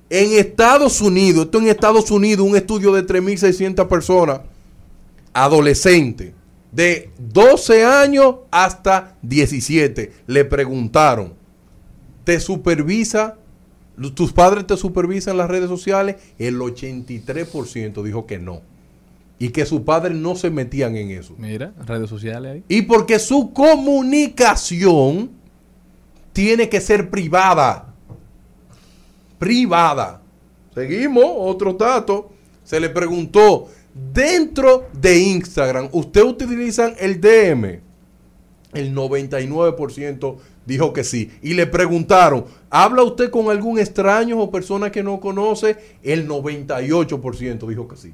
En Estados Unidos, esto en Estados Unidos, un estudio de 3.600 personas, adolescentes, de 12 años hasta 17, le preguntaron, ¿te supervisa? ¿Tus padres te supervisan las redes sociales? El 83% dijo que no. Y que sus padres no se metían en eso. Mira, redes sociales ahí. Y porque su comunicación tiene que ser privada. Privada. Seguimos, otro dato. Se le preguntó, dentro de Instagram, ¿usted utilizan el DM? El 99% dijo que sí. Y le preguntaron, ¿habla usted con algún extraño o persona que no conoce? El 98% dijo que sí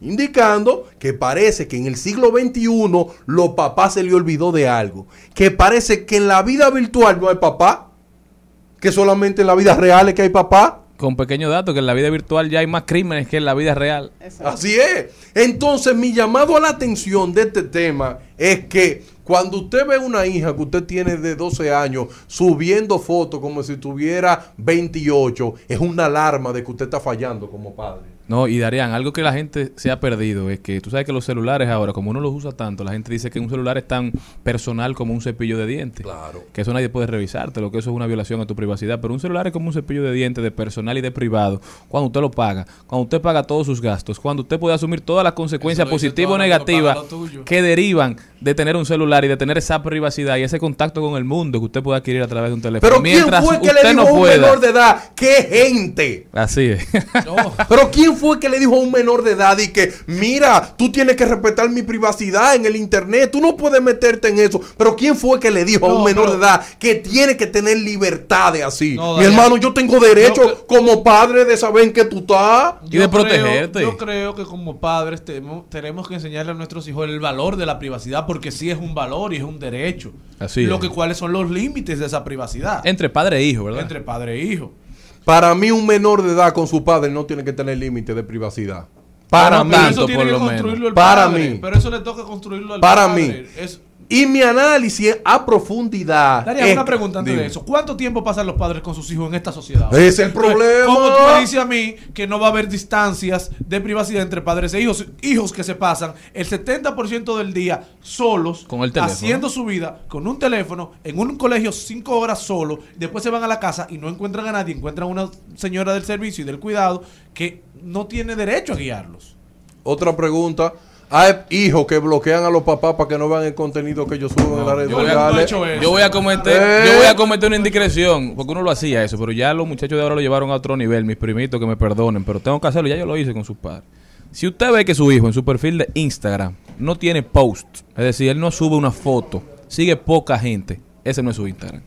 indicando que parece que en el siglo XXI los papás se le olvidó de algo, que parece que en la vida virtual no hay papá, que solamente en la vida real es que hay papá. Con pequeño dato, que en la vida virtual ya hay más crímenes que en la vida real. Así es. Entonces mi llamado a la atención de este tema es que cuando usted ve una hija que usted tiene de 12 años subiendo fotos como si tuviera 28, es una alarma de que usted está fallando como padre. No, y Darían, algo que la gente se ha perdido es que tú sabes que los celulares ahora, como uno los usa tanto, la gente dice que un celular es tan personal como un cepillo de dientes. Claro. Que eso nadie puede revisarte, lo que eso es una violación a tu privacidad. Pero un celular es como un cepillo de dientes de personal y de privado. Cuando usted lo paga, cuando usted paga todos sus gastos, cuando usted puede asumir todas las consecuencias positivas o negativas que derivan de tener un celular y de tener esa privacidad y ese contacto con el mundo que usted puede adquirir a través de un teléfono. Pero ¿quién fue que le dijo no a un pueda. menor de edad? ¡Qué gente! Así es. Pero ¿quién fue que le dijo a un menor de edad y que, mira, tú tienes que respetar mi privacidad en el internet, tú no puedes meterte en eso? Pero ¿quién fue que le dijo a un No, menor pero- de edad que tiene que tener libertades así? No, mi hermano, yo tengo derecho yo como padre de saber en qué tú estás. Yo creo- yo creo que como padres tenemos, tenemos que enseñarle a nuestros hijos el valor de la privacidad porque sí es un valor y es un derecho. Así Lo es. que cuáles son los límites de esa privacidad. Entre padre e hijo, ¿verdad? Entre padre e hijo. Para mí, un menor de edad con su padre no tiene que tener límite de privacidad. Para mí, pero eso tiene que construirlo el para padre, mí, Pero eso le toca construirlo al para padre. mí. Es- Y mi análisis a profundidad. Daría, es- una pregunta antes dime. de eso. ¿Cuánto tiempo pasan los padres con sus hijos en esta sociedad? Ese es el problema. ¿Cómo tú me dices a mí que no va a haber distancias de privacidad entre padres e hijos? Hijos que se pasan el 70% del día solos, Con el teléfono. haciendo su vida con un teléfono, en un colegio cinco horas solo, después se van a la casa y no encuentran a nadie, encuentran a una señora del servicio y del cuidado que no tiene derecho a guiarlos. Otra pregunta. Hay hijos que bloquean a los papás para que no vean el contenido que ellos suben en las redes Yo voy, sociales. a, yo voy a cometer, Eh. yo voy a cometer una indiscreción, porque uno lo hacía eso, pero ya los muchachos de ahora lo llevaron a otro nivel, mis primitos que me perdonen, pero tengo que hacerlo, ya yo lo hice con sus padres. Si usted ve que su hijo en su perfil de Instagram no tiene post, es decir, él no sube una foto, sigue poca gente, ese no es su Instagram.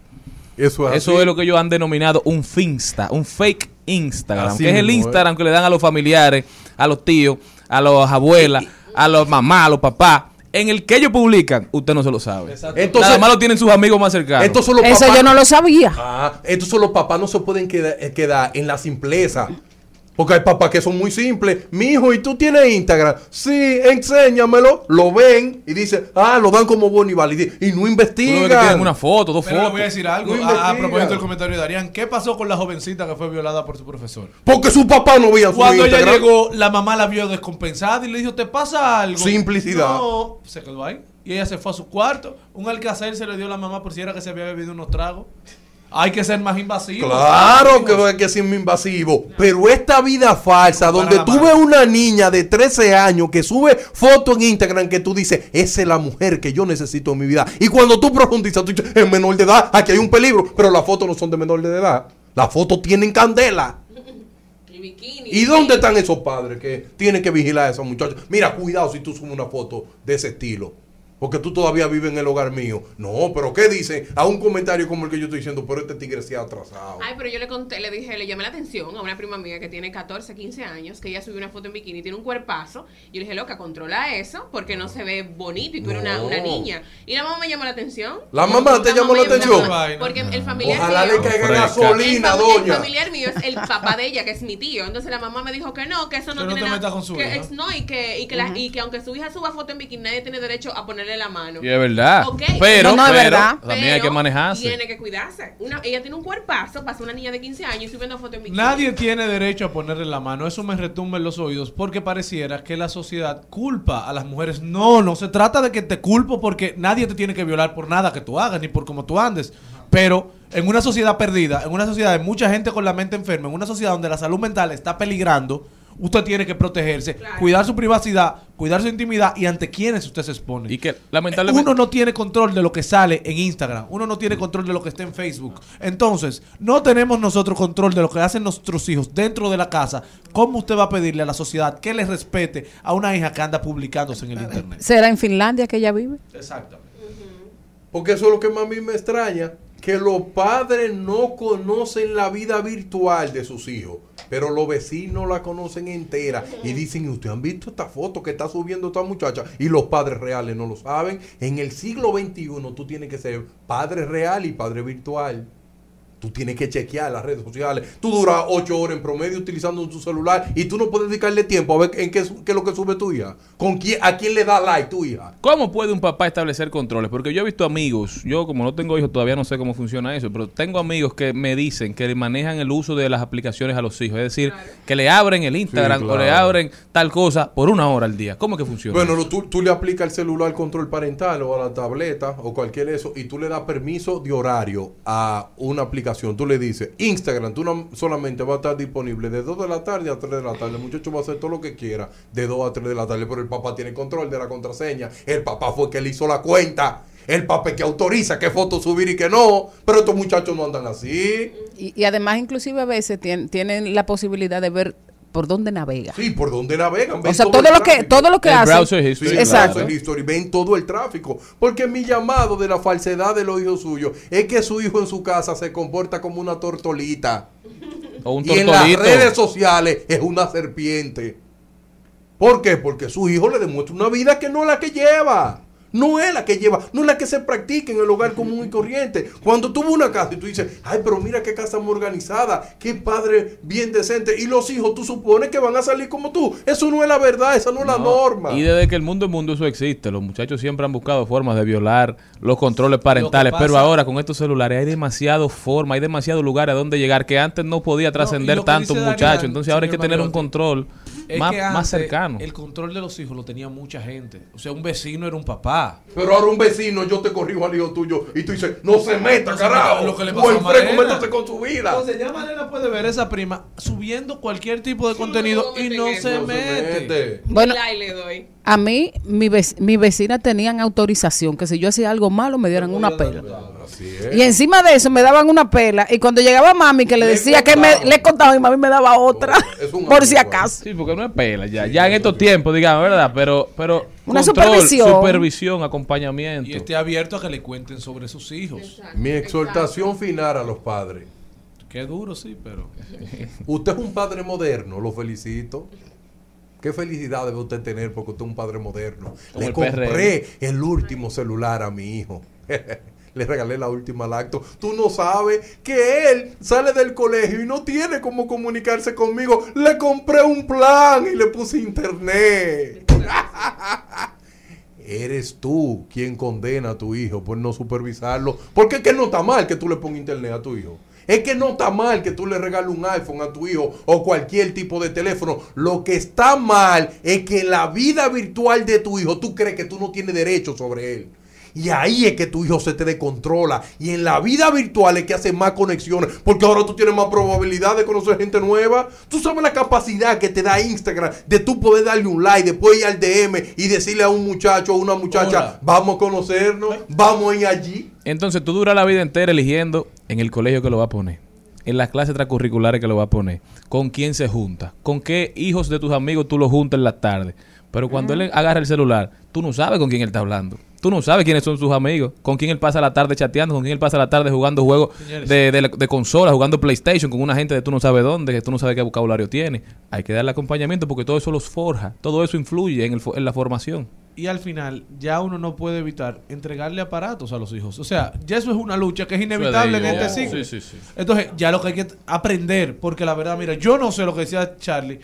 Eso es, Eso así. es lo que ellos han denominado un finsta, un fake Instagram, Así que es el Instagram que le dan a los familiares, a los tíos, a las abuelas, a los mamás, a los papás. En el que ellos publican, usted no se lo sabe. Entonces- Nada más lo tienen sus amigos más cercanos. Estos son los Eso papás- yo no lo sabía. Ah, estos son los papás, no se pueden eh, quedar en la simpleza. Porque hay papás que son muy simples. Mi hijo, ¿y tú tienes Instagram? Sí, enséñamelo. Lo ven y dicen, ah, lo dan como bueno y válido. Y no investigan. tienen una foto, dos Pero le fotos. voy a decir algo No a, a propósito del comentario de Darían. ¿Qué pasó con la jovencita que fue violada por su profesor? Porque su papá no veía su Cuando ella llegó, la mamá la vio descompensada y le dijo, ¿te pasa algo? Simplicidad. No, se quedó ahí. Y ella se fue a su cuarto. Un alcacer se le dio a la mamá por si era que se había bebido unos tragos. Hay que ser más invasivo. Claro que hay que ser muy invasivo. Pero esta vida falsa, donde tú ves una niña de 13 años que sube fotos en Instagram que tú dices, esa es la mujer que yo necesito en mi vida. Y cuando tú profundizas, tú dices, es menor de edad, aquí hay un peligro. Pero las fotos no son de menor de edad. Las fotos tienen candela. ¿Y dónde están esos padres que tienen que vigilar a esos muchachos? Mira, cuidado si tú subes una foto de ese estilo. Porque tú todavía vives en el hogar mío. No, pero ¿qué dicen? A un comentario como el que yo estoy diciendo, pero este tigre se ha atrasado. Ay, pero yo le conté, le dije, le llamé la atención a una prima mía que tiene 14, 15 años, que ella subió una foto en bikini, tiene un cuerpazo. Yo le dije, loca, controla eso, porque no se ve bonito y tú eres una, niña. Y la mamá me llamó la atención. ¿La mamá te llamó la atención? Porque el familiar Ojalá mío. le caiga Fresca. gasolina, el, fami- doña. el familiar mío es el papá de ella, que es mi tío. Entonces la mamá me dijo que no, que eso no Que no tiene te nada. metas con su que hija. no, y que, y, que la- y que aunque su hija suba foto en bikini, nadie tiene derecho a ponerle la mano. Y es verdad. Pero, No, no, pero verdad. también hay que manejarse. Tiene que cuidarse. Una, ella tiene un cuerpazo, pasa una niña de 15 años y subiendo fotos en bikini. Nadie tiene derecho a ponerle la mano. Eso me retumba en los oídos porque pareciera que la sociedad culpa a las mujeres. No, no se trata de que te culpo porque nadie te tiene que violar por nada que tú hagas ni por cómo tú andes. Pero en una sociedad perdida, en una sociedad de mucha gente con la mente enferma, en una sociedad donde la salud mental está peligrando, usted tiene que protegerse, cuidar su privacidad, cuidar su intimidad y ante quienes usted se expone. Y que lamentablemente Uno no tiene control de lo que sale en Instagram. Uno no tiene control de lo que está en Facebook. Entonces, no tenemos nosotros control de lo que hacen nuestros hijos dentro de la casa. ¿Cómo usted va a pedirle a la sociedad que le respete a una hija que anda publicándose en el Internet? ¿Será en Finlandia que ella vive? Exactamente. Porque eso es lo que más a mí me extraña. Que los padres no conocen la vida virtual de sus hijos. Pero los vecinos la conocen entera. Y dicen, ¿usted han visto esta foto que está subiendo esta muchacha? Y los padres reales no lo saben. En el siglo XXI tú tienes que ser padre real y padre virtual. Tú tienes que chequear las redes sociales. Tú duras ocho horas en promedio utilizando tu celular y tú no puedes dedicarle tiempo a ver en qué, es lo que sube tu hija. ¿Con quién, ¿A quién le da like tu hija? ¿Cómo puede un papá establecer controles? Porque yo he visto amigos, yo como no tengo hijos todavía no sé cómo funciona eso, pero tengo amigos que me dicen que le manejan el uso de las aplicaciones a los hijos. Es decir, que le abren el Instagram Sí, o le abren tal cosa por una hora al día. ¿Cómo que funciona? Bueno, lo- tú, tú le aplicas el celular control parental o a la tableta o cualquier eso y tú le das permiso de horario a una aplicación. Tú le dices, Instagram, tú no- solamente va a estar disponible de 2 de la tarde a 3 de la tarde. El muchacho va a hacer todo lo que quiera de 2 a 3 de la tarde, pero el papá tiene control de la contraseña. El papá fue que le hizo la cuenta. El papá que autoriza qué fotos subir y qué no. Pero estos muchachos no andan así. Y, y además, inclusive a veces tien- tienen la posibilidad de ver por dónde navega. Sí, por dónde navegan. ven O sea, todo lo que todo lo que El hacen. browser history. Sí, Exacto. browser history, ven todo el tráfico. Porque mi llamado de la falsedad de los hijos suyos es que su hijo en su casa se comporta como una tortolita. o un y en las redes sociales es una serpiente. ¿Por qué? Porque su hijo le demuestra una vida que no es la que lleva. No es la que lleva, no es la que se practica en el hogar común y corriente. Cuando tuvo una casa y tú dices, ay, pero mira qué casa muy organizada, qué padre bien decente. Y los hijos, tú supones que van a salir como tú. Eso no es la verdad, esa no es la No. norma. Y desde que el mundo es mundo eso existe. Los muchachos siempre han buscado formas de violar los controles parentales. pasa- Pero ahora con estos celulares hay demasiado forma, hay demasiado lugares a donde llegar que antes no podía trascender tanto un muchacho. Entonces ahora hay que tener un control Es más, que más antes cercano. El control de los hijos lo tenía mucha gente. O sea, un vecino era un papá. Pero ahora un vecino, yo te corrijo al hijo tuyo y tú dices, no se meta, No carajo. lo que le pasó Buen a fresco, con su vida. Entonces ya Malena puede ver esa prima subiendo cualquier tipo de contenido y no se No se mete. mete. Bueno, Like le doy. A mí, mi, vec- mi vecina tenían autorización que si yo hacía algo malo me dieran una pela. Y encima de eso me daban una pela. Y cuando llegaba mami que le Le decía que contaba. me, le contaba y mami me daba otra. Es un por si amigo, acaso. Sí, porque no es pela ya. Ya en estos tiempos, digamos, ¿verdad? Pero, pero Una supervisión. supervisión, acompañamiento. Y esté abierto a que le cuenten sobre sus hijos. Mi exhortación final a los padres. Qué duro, sí, pero. Usted es un padre moderno, lo felicito. Qué felicidad debe usted tener porque usted es un padre moderno. Como Le PRM. compré el último celular a mi hijo. Le regalé la última lacto. Tú no sabes que él sale del colegio y no tiene cómo comunicarse conmigo. Le compré un plan y le puse internet. Eres tú quien condena a tu hijo por no supervisarlo. Porque es que no está mal que tú le pongas internet a tu hijo. Es que no está mal que tú le regales un iPhone a tu hijo o cualquier tipo de teléfono. Lo que está mal es que la vida virtual de tu hijo tú crees que tú no tienes derecho sobre él. Y ahí es que tu hijo se te descontrola. Y en la vida virtual es que hace más conexiones. Porque ahora tú tienes más probabilidad de conocer gente nueva. Tú sabes la capacidad que te da Instagram de tú poder darle un like, después ir al DM y decirle a un muchacho o una muchacha, Hola. vamos a conocernos, vamos a ir allí. Entonces tú duras la vida entera eligiendo en el colegio que lo va a poner, en las clases extracurriculares que lo va a poner, con quién se junta, con qué hijos de tus amigos tú lo juntas en la tarde. Pero cuando él agarra el celular, tú no sabes con quién él está hablando. Tú no sabes quiénes son sus amigos, con quién él pasa la tarde chateando, con quién él pasa la tarde jugando juegos de, de, de consola, jugando PlayStation con una gente de tú no sabes dónde, que tú no sabes qué vocabulario tiene. Hay que darle acompañamiento porque todo eso los forja, todo eso influye en, el, en la formación. Y al final, ya uno no puede evitar entregarle aparatos a los hijos. O sea, ya eso es una lucha que es inevitable en este ciclo. Sí, sí, sí. Entonces, ya lo que hay que aprender, porque la verdad, mira, yo no sé lo que decía Charlie.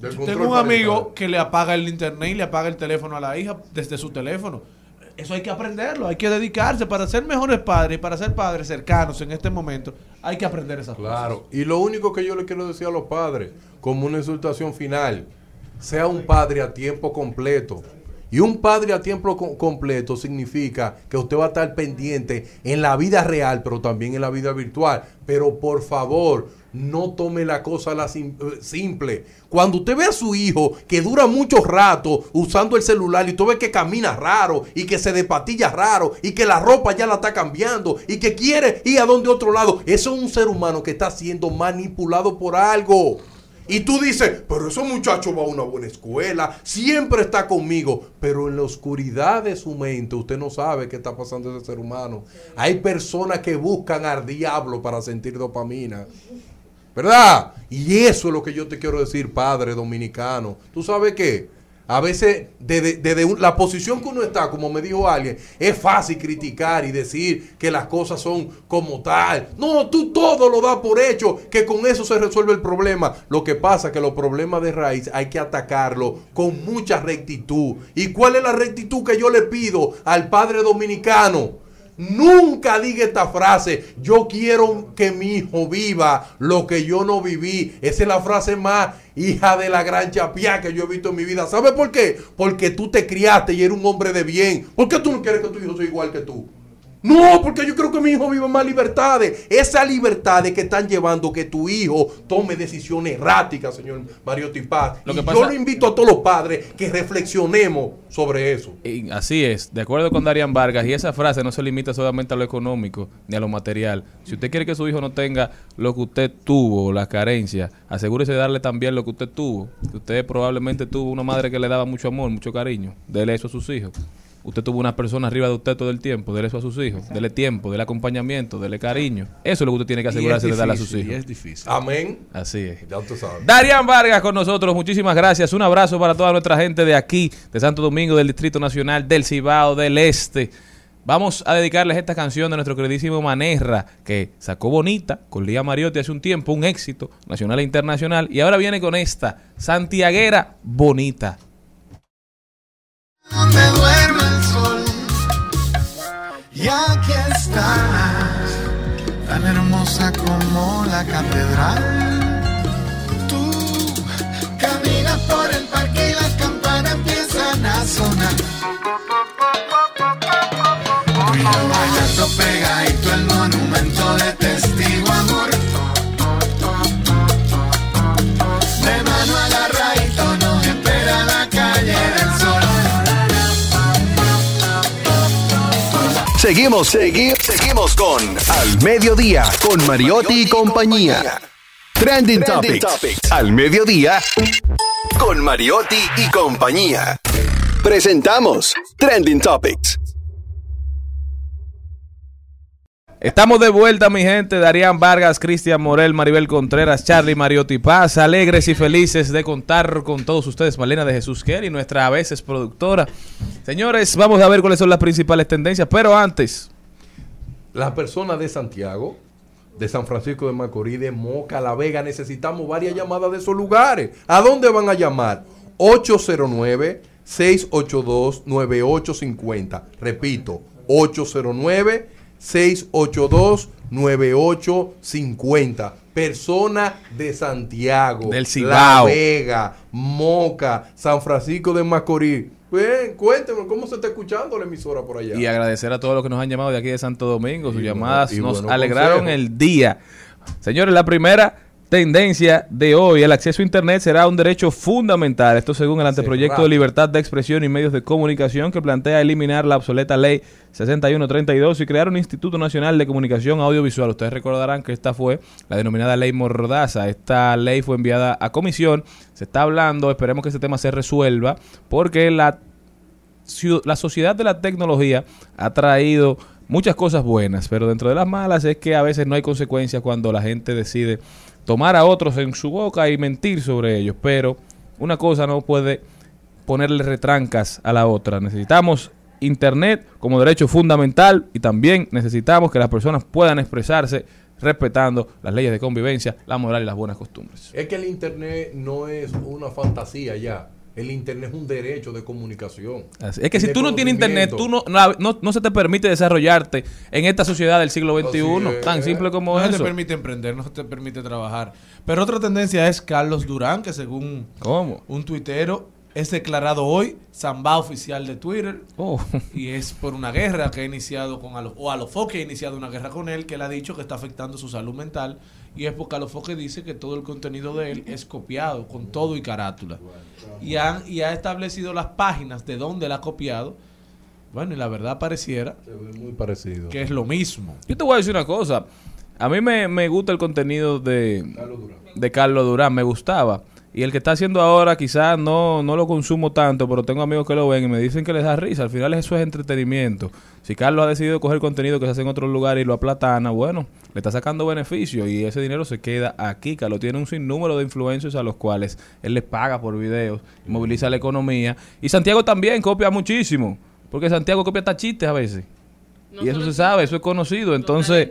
Yo Tengo un amigo parental. que le apaga el internet y le apaga el teléfono a la hija desde su teléfono. Eso hay que aprenderlo, hay que dedicarse para ser mejores padres, para ser padres cercanos en este momento. Hay que aprender esas Claro. Y lo único que yo le quiero decir a los padres, como una insultación final, sea un padre a tiempo completo. Y un padre a tiempo co- completo significa que usted va a estar pendiente en la vida real, pero también en la vida virtual. Pero por favor, no tome la cosa la eh, simple. Cuando usted ve a su hijo que dura mucho rato usando el celular y tú ves que camina raro y que se despatilla raro y que la ropa ya la está cambiando y que quiere ir a donde otro lado, eso es un ser humano que está siendo manipulado por algo. Y tú dices, pero ese muchacho va a una buena escuela, siempre está conmigo, pero en la oscuridad de su mente usted no sabe qué está pasando ese ser humano. Hay personas que buscan al diablo para sentir dopamina. ¿Verdad? Y eso es lo que yo te quiero decir, padre dominicano. ¿Tú sabes qué? A veces, desde, desde un- la posición que uno está, como me dijo alguien, es fácil criticar y decir que las cosas son como tal. No, tú todo lo das por hecho, que con eso se resuelve el problema. Lo que pasa es que los problemas de raíz hay que atacarlos con mucha rectitud. ¿Y cuál es la rectitud que yo le pido al padre dominicano? Nunca diga esta frase, yo quiero que mi hijo viva lo que yo no viví. Esa es la frase más hija de la gran chapia que yo he visto en mi vida. ¿Sabe por qué? Porque tú te criaste y eres un hombre de bien. ¿Por qué tú no quieres que tu hijo sea igual que tú? No, porque yo creo que mi hijo vive más libertades. Esa libertades que están llevando que tu hijo tome decisiones erráticas, señor Mario Tipaz. Lo y que yo pasa- lo invito a todos los padres que reflexionemos sobre eso. Y así es, de acuerdo con Darian Vargas, y esa frase no se limita solamente a lo económico ni a lo material. Si usted quiere que su hijo no tenga lo que usted tuvo, la carencia, asegúrese de darle también lo que usted tuvo. Usted probablemente tuvo una madre que le daba mucho amor, mucho cariño. Dele eso a sus hijos. Usted tuvo una persona arriba de usted todo el tiempo, dele eso a sus hijos. Dele tiempo, dele acompañamiento, dele cariño. Eso es lo que usted tiene que asegurarse de darle a sus difícil, y hijos. es difícil. Amén. Así es. Ya. Darian Vargas con nosotros, muchísimas gracias. Un abrazo para toda nuestra gente de aquí, de Santo Domingo, del Distrito Nacional, del Cibao, del Este. Vamos a dedicarles esta canción de nuestro queridísimo Manerra, que sacó bonita con Lía Mariotti hace un tiempo, un éxito nacional e internacional. Y ahora viene con esta, Santiaguera Bonita. el sol. Y aquí estás, tan hermosa como la catedral. Tú caminas por el parque y las campanas empiezan a sonar. Cuidado bailando pegadito el monumento de testigo Seguimos, segui- seguimos con Al Mediodía, con Mariotti y compañía. Trending, Topics. Al Mediodía, con Mariotti y compañía. Presentamos Trending Topics. Estamos de vuelta, mi gente. Darían Vargas, Cristian Morel, Maribel Contreras, Charlie Mariotti Paz, alegres y felices de contar con todos ustedes. Malena de Jesús Kelly, nuestra a veces productora. Señores, vamos a ver cuáles son las principales tendencias, pero antes, Las personas de Santiago, de San Francisco de Macorís, de Moca, La Vega, necesitamos varias llamadas de esos lugares. ¿A dónde van a llamar? 809-682-9850. Repito, 809-682-9850. Persona de Santiago, Del La Cibao. Vega, Moca, San Francisco de Macorís. Ven, cuéntenme cómo se está escuchando la emisora por allá. y agradecer a todos los que nos han llamado de aquí de Santo Domingo. Sus Y llamadas bueno, nos alegraron el día. Señores, la primera tendencia de hoy, el acceso a Internet será un derecho fundamental. Esto según el anteproyecto Cerrado. de libertad de expresión y medios de comunicación que plantea eliminar la obsoleta ley 6132 y crear un Instituto Nacional de Comunicación Audiovisual. Ustedes recordarán que esta fue la denominada ley Mordaza. Esta ley fue enviada a comisión. Se está hablando, esperemos que este tema se resuelva, porque la la sociedad de la tecnología ha traído muchas cosas buenas, pero dentro de las malas es que a veces no hay consecuencias cuando la gente decide tomar a otros en su boca y mentir sobre ellos. Pero una cosa no puede ponerle retrancas a la otra. Necesitamos Internet como derecho fundamental y también necesitamos que las personas puedan expresarse respetando las leyes de convivencia, la moral y las buenas costumbres. Es que el Internet no es una fantasía ya. El Internet es un derecho de comunicación. Así- Es que si tú no tienes internet, tú no, no, no se te permite desarrollarte en esta sociedad del siglo XXI, es. tan simple como no eso. te permite emprender, no te permite trabajar. Pero otra tendencia es Carlos Durán, que según un tuitero es declarado hoy Zamba oficial de Twitter. Oh. Y es por una guerra que ha iniciado con Alo- o Alofoque ha iniciado una guerra con él, que él ha dicho que está afectando su salud mental. Y es porque Alofoque dice que todo el contenido de él es copiado, con todo y carátula. Y, han, y ha establecido las páginas de donde él ha copiado. Bueno, y la verdad pareciera muy parecido. que es lo mismo. Yo te voy a decir una cosa. A mí me, me gusta el contenido de de Carlos Durán, me gustaba. Y el que está haciendo ahora quizás no, no lo consumo tanto, pero tengo amigos que lo ven y me dicen que les da risa. Al final eso es entretenimiento. Si Carlos ha decidido coger contenido que se hace en otro lugar y lo aplatana, bueno, le está sacando beneficio y ese dinero se queda aquí. Carlos tiene un sinnúmero de influencers a los cuales él les paga por videos, y moviliza la economía. Y Santiago también copia muchísimo, porque Santiago copia hasta chistes a veces. y eso se sabe, eso es conocido. Entonces,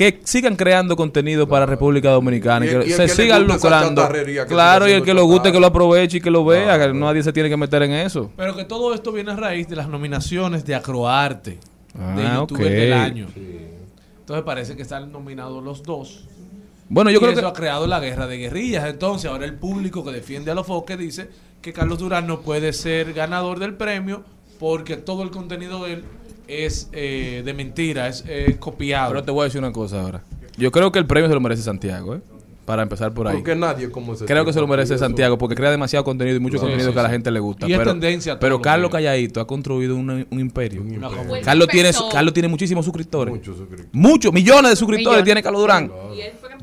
que sigan creando contenido para República Dominicana y, que y se sigan lucrando. Claro, y el que lo guste, que lo aproveche y que lo vea, que nadie se tiene que meter en eso. Pero que todo esto viene a raíz de las nominaciones de Acroarte, de Ah, youtuber ok. del año. Entonces parece que están nominados los dos. Bueno, yo Y creo eso que- ha creado la guerra de guerrillas. Entonces ahora el público que defiende a los foques dice que Carlos Durán no puede ser ganador del premio porque todo el contenido de él es eh, de mentira, es copiado. Pero te voy a decir una cosa ahora. Yo creo que el premio se lo merece Santiago, ¿eh? Para empezar por ahí. Porque nadie como ese Creo que se lo merece Santiago porque crea demasiado contenido y mucho contenido Sí, que a la gente le gusta. Y es pero tendencia Carlos. Calladito ha construido un, un imperio. imperio. Carlos, tiene. Carlos tiene muchísimos suscriptores. Muchos suscriptores. Muchos, millones de suscriptores Millones. tiene Carlos Durán.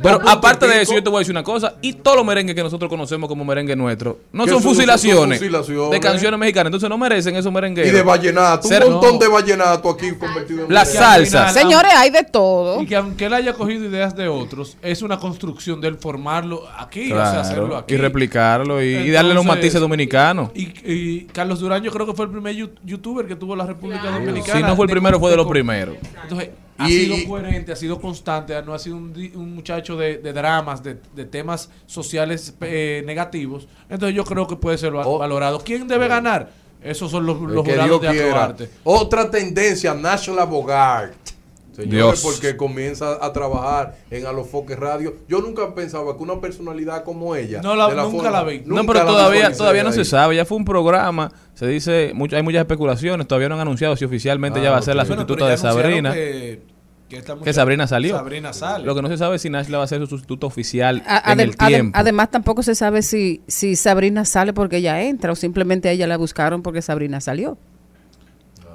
Pero aparte de eso, yo te voy a decir una cosa. Y todos los merengues que nosotros conocemos como merengue nuestro no son son- fusilaciones, son fusilaciones. de canciones mexicanas. Entonces no merecen esos merengues. Y de vallenato, un montón de vallenato aquí convertido en La salsa. Señores, hay de todo. Y que aunque él haya cogido ideas de otros, es una construcción de formarlo aquí, o sea, Claro, hacerlo aquí. y replicarlo y, y darle los matices dominicanos. Y, y Carlos Durán yo creo que fue el primer yu- youtuber que tuvo la República Dominicana. Si no fue el primero, fue de los primeros. Entonces, ha Y- sido coherente, ha sido constante, no ha sido un, di- un muchacho de, de dramas, de, de temas sociales eh, negativos. Entonces yo creo que puede ser va- valorado. ¿Quién debe ganar? Esos son los, los jurados de. Acroarte. Otra tendencia, National Bogart. Señores, Dios. porque comienza a trabajar en Alofoque Radio. Yo nunca pensaba que una personalidad como ella. No la- de nunca forma- la vi. No, nunca pero la todavía, todavía no ahí. se sabe. Ya fue un programa. Se dice, mucho, hay muchas especulaciones. Todavía no han anunciado si oficialmente Ah, ya va a ser la. Bueno, sustituta pero de Sabrina. Que, Sabrina salió. Sabrina sale. Lo que no se sabe es si Nashla va a ser su sustituto oficial A- en adem- el adem- tiempo. además, tampoco se sabe si, si Sabrina sale porque ella entra o simplemente a ella la buscaron porque Sabrina salió.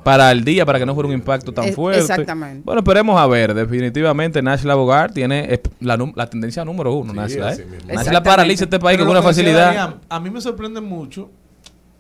Para el día, para que no fuera un impacto tan Eh, fuerte. exactamente. Bueno, esperemos a ver. Definitivamente, Nashla Bogart tiene eh, la, la tendencia número uno. Nashla, así ¿eh? Nashla paraliza este país Pero con una facilidad. A mí me sorprende mucho.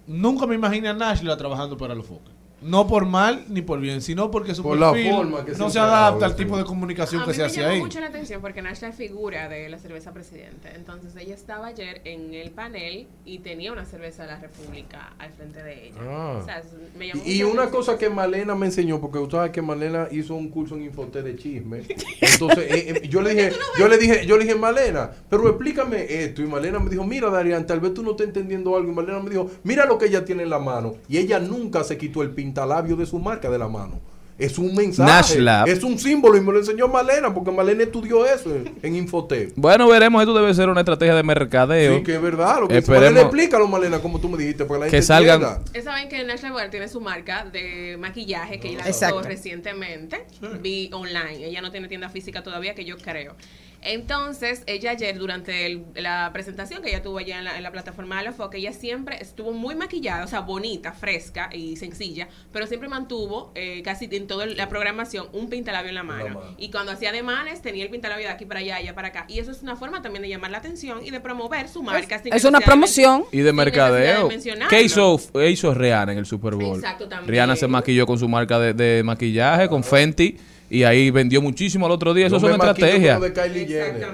Nunca me imaginé a Nashla trabajando para los Foques. No por mal ni por bien, sino porque su Por la perfil forma que no se adapta al tipo de comunicación A que mí se me hace llamó ahí. mucho la atención porque Nash es figura de la cerveza presidente. Entonces ella estaba ayer en el panel y tenía una cerveza de la República al frente de ella. Ah. O sea, es- me llamó Y una cosa que Malena me enseñó, porque usted sabe que Malena hizo un curso en Infoté de chisme. Entonces, eh, eh, yo le dije, yo le dije, yo le dije, Malena, pero explícame esto. Y Malena me dijo, mira, Darían, tal vez tú no estés entendiendo algo. Y Malena me dijo, mira lo que ella tiene en la mano. Y ella nunca se quitó el pintalabio de su marca de la mano. Es un mensaje, es un símbolo y me lo enseñó Malena, porque Malena estudió eso en, en Infoté. Bueno, veremos. Esto debe ser una estrategia de mercadeo. Sí, que es verdad. Lo que Esperemos Malena, explícalo, Malena, como tú me dijiste, para que la que gente salgan- entienda. Saben que Nash Laboral tiene su marca de maquillaje que ella lanzó recientemente. Vi online. Ella no tiene tienda física todavía, que yo creo. Entonces, ella ayer, durante el- la presentación que ella tuvo allá en la, en la plataforma de la Foca, ella siempre estuvo muy maquillada, o sea, bonita, fresca y sencilla, pero siempre mantuvo eh, casi en toda la programación un pintalabio en la mano. Y cuando hacía ademanes, tenía el pintalabio de aquí para allá, allá para acá. Y eso es una forma también de llamar la atención y de promover su marca. sin es una promoción. Y de mercadeo. de. ¿Qué hizo, hizo Rihanna en el Super Bowl? Exacto, también. Rihanna se maquilló con su marca de, de maquillaje, con Fenty, y ahí vendió muchísimo al otro día. Eso Yo son estrategias.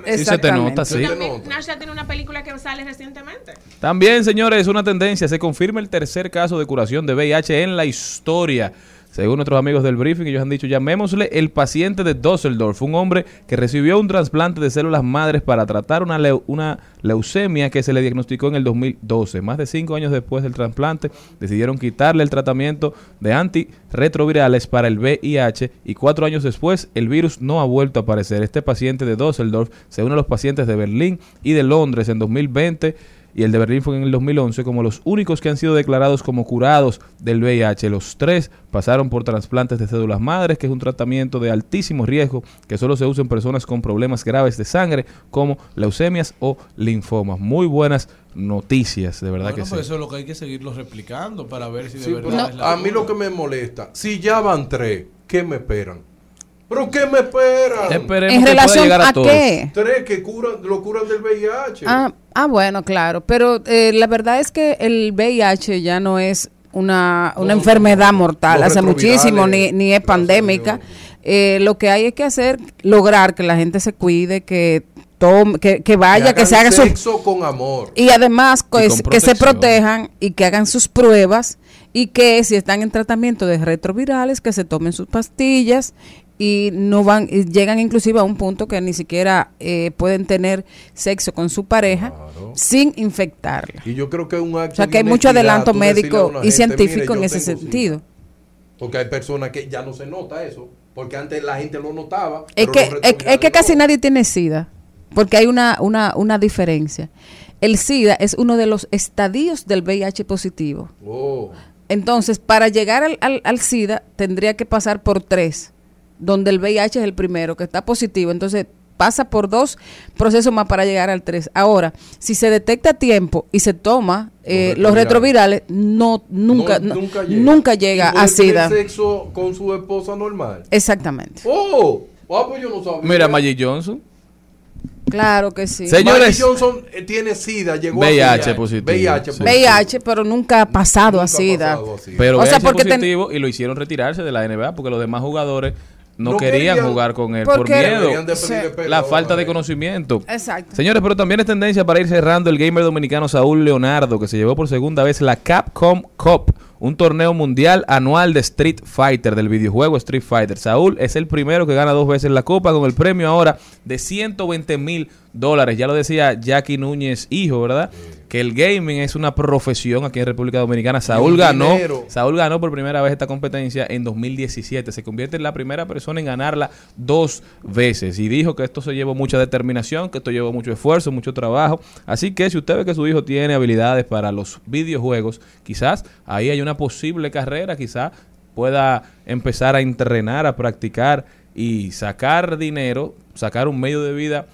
Sí se te nota, sí. También Nasha tiene una película que sale recientemente. También, señores, una tendencia. Se confirma el tercer caso de curación de VIH en la historia. Según nuestros amigos del briefing, ellos han dicho, llamémosle el paciente de Düsseldorf, un hombre que recibió un trasplante de células madres para tratar una, leu- una leucemia que se le diagnosticó en el 2012. Más de cinco años después del trasplante, decidieron quitarle el tratamiento de antirretrovirales para el VIH y cuatro años después el virus no ha vuelto a aparecer. Este paciente de Düsseldorf se a los pacientes de Berlín y de Londres en 2020 y el de Berlín fue en el 2011 como los únicos que han sido declarados como curados del VIH. Los tres pasaron por trasplantes de células madres, que es un tratamiento de altísimo riesgo que solo se usa en personas con problemas graves de sangre como leucemias o linfomas. Muy buenas noticias, de verdad Bueno, que pues sí. eso es lo que hay que seguirlo replicando para ver si de Sí, verdad es la a mí lo que me molesta, si ya van tres, ¿qué me esperan? ¿Pero qué me esperan? Esperemos ¿En que pueda relación llegar a, a todos. qué? Tres que curan, lo curan del VIH. Ah, ah, bueno, claro. Pero eh, la verdad es que el VIH ya no es una, una enfermedad mortal. Hace muchísimo, ni, ni es pandémica. Eh, lo que hay es que hacer, lograr que la gente se cuide, que tome, que, que vaya, que, se hagan sus sexo con amor. y además pues, que se protejan y que hagan sus pruebas y que si están en tratamiento de retrovirales que se tomen sus pastillas y no van y llegan inclusive a un punto que ni siquiera eh, pueden tener sexo con su pareja sin infectarla. Y yo creo que es un acto O sea que hay mucho adelanto médico y gente, científico "Mire, en ese sentido. Porque hay personas que ya no se nota eso. Porque antes la gente lo notaba. Es que, es, es que casi nadie tiene SIDA, porque hay una, una, una diferencia. El SIDA es uno de los estadios del VIH positivo. Oh. Entonces, para llegar al, al, al SIDA, tendría que pasar por tres, donde el VIH es el primero, que está positivo. Entonces, pasa por dos procesos más para llegar al tres. Ahora, si se detecta a tiempo y se toma eh, los retrovirales, no, nunca, No, nunca nunca llega. a SIDA. sexo con su esposa normal. Exactamente. Oh, ah, pues yo no sabía. Mira, Magic Johnson. Claro que sí. Señores- Magic Johnson eh, tiene SIDA, llegó VIH a SIDA. positivo. VIH Sí. positivo. VIH, pero nunca ha pasado a SIDA. Pero o sea, VIH porque ten- positivo y lo hicieron retirarse de la NBA porque los demás jugadores no, No querían, querían. jugar con él por miedo. La falta de conocimiento. Exacto. Señores, pero también es tendencia para ir cerrando el gamer dominicano Saúl Leonardo, que se llevó por segunda vez la Capcom Cup, un torneo mundial anual de Street Fighter, del videojuego Street Fighter. Saúl es el primero que gana dos veces la copa con el premio ahora de 120 mil dólares. Ya lo decía Jackie Núñez, hijo, ¿verdad? Que el gaming es una profesión aquí en República Dominicana. Saúl ganó. Saúl ganó por primera vez esta competencia en 2017. Se convierte en la primera persona en ganarla dos veces. Y dijo que esto se llevó mucha determinación, que esto llevó mucho esfuerzo, mucho trabajo. Así que si usted ve que su hijo tiene habilidades para los videojuegos, quizás ahí hay una posible carrera, quizás pueda empezar a entrenar, a practicar y sacar dinero, sacar un medio de vida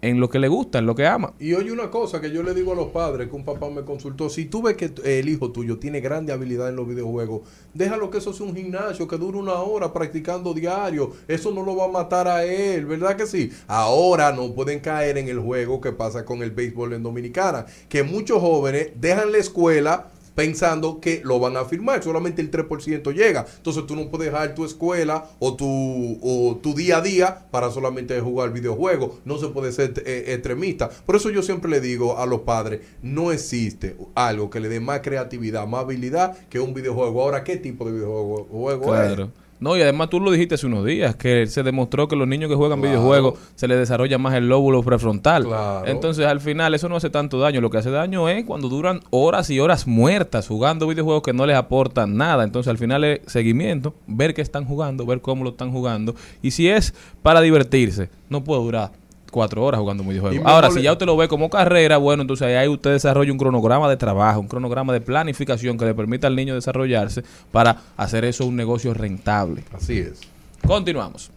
en lo que le gusta, en lo que ama. Y oye una cosa que yo le digo a los padres, que un papá me consultó, si tú ves que el hijo tuyo tiene grande habilidad en los videojuegos, déjalo que eso sea un gimnasio, que dure una hora practicando diario, eso no lo va a matar a él, ¿verdad que sí? Ahora no pueden caer en el juego que pasa con el béisbol en Dominicana, que muchos jóvenes dejan la escuela pensando que lo van a firmar, solamente el 3% llega. Entonces tú no puedes dejar tu escuela o tu, o tu día a día para solamente jugar videojuegos. No se puede ser eh, extremista. Por eso yo siempre le digo a los padres, no existe algo que le dé más creatividad, más habilidad que un videojuego. Ahora, ¿qué tipo de videojuego juego es? No, y además tú lo dijiste hace unos días, que se demostró que los niños que juegan Claro. videojuegos se les desarrolla más el lóbulo prefrontal. Claro. Entonces, al final, eso no hace tanto daño. Lo que hace daño es cuando duran horas y horas muertas jugando videojuegos que no les aportan nada. Entonces, al final es seguimiento, ver qué están jugando, ver cómo lo están jugando. Y si es para divertirse, no puede durar cuatro horas jugando un videojuego. Y Ahora, si ya usted lo ve como carrera, bueno, entonces ahí usted desarrolla un cronograma de trabajo, un cronograma de planificación que le permita al niño desarrollarse para hacer eso un negocio rentable. Así es. Continuamos.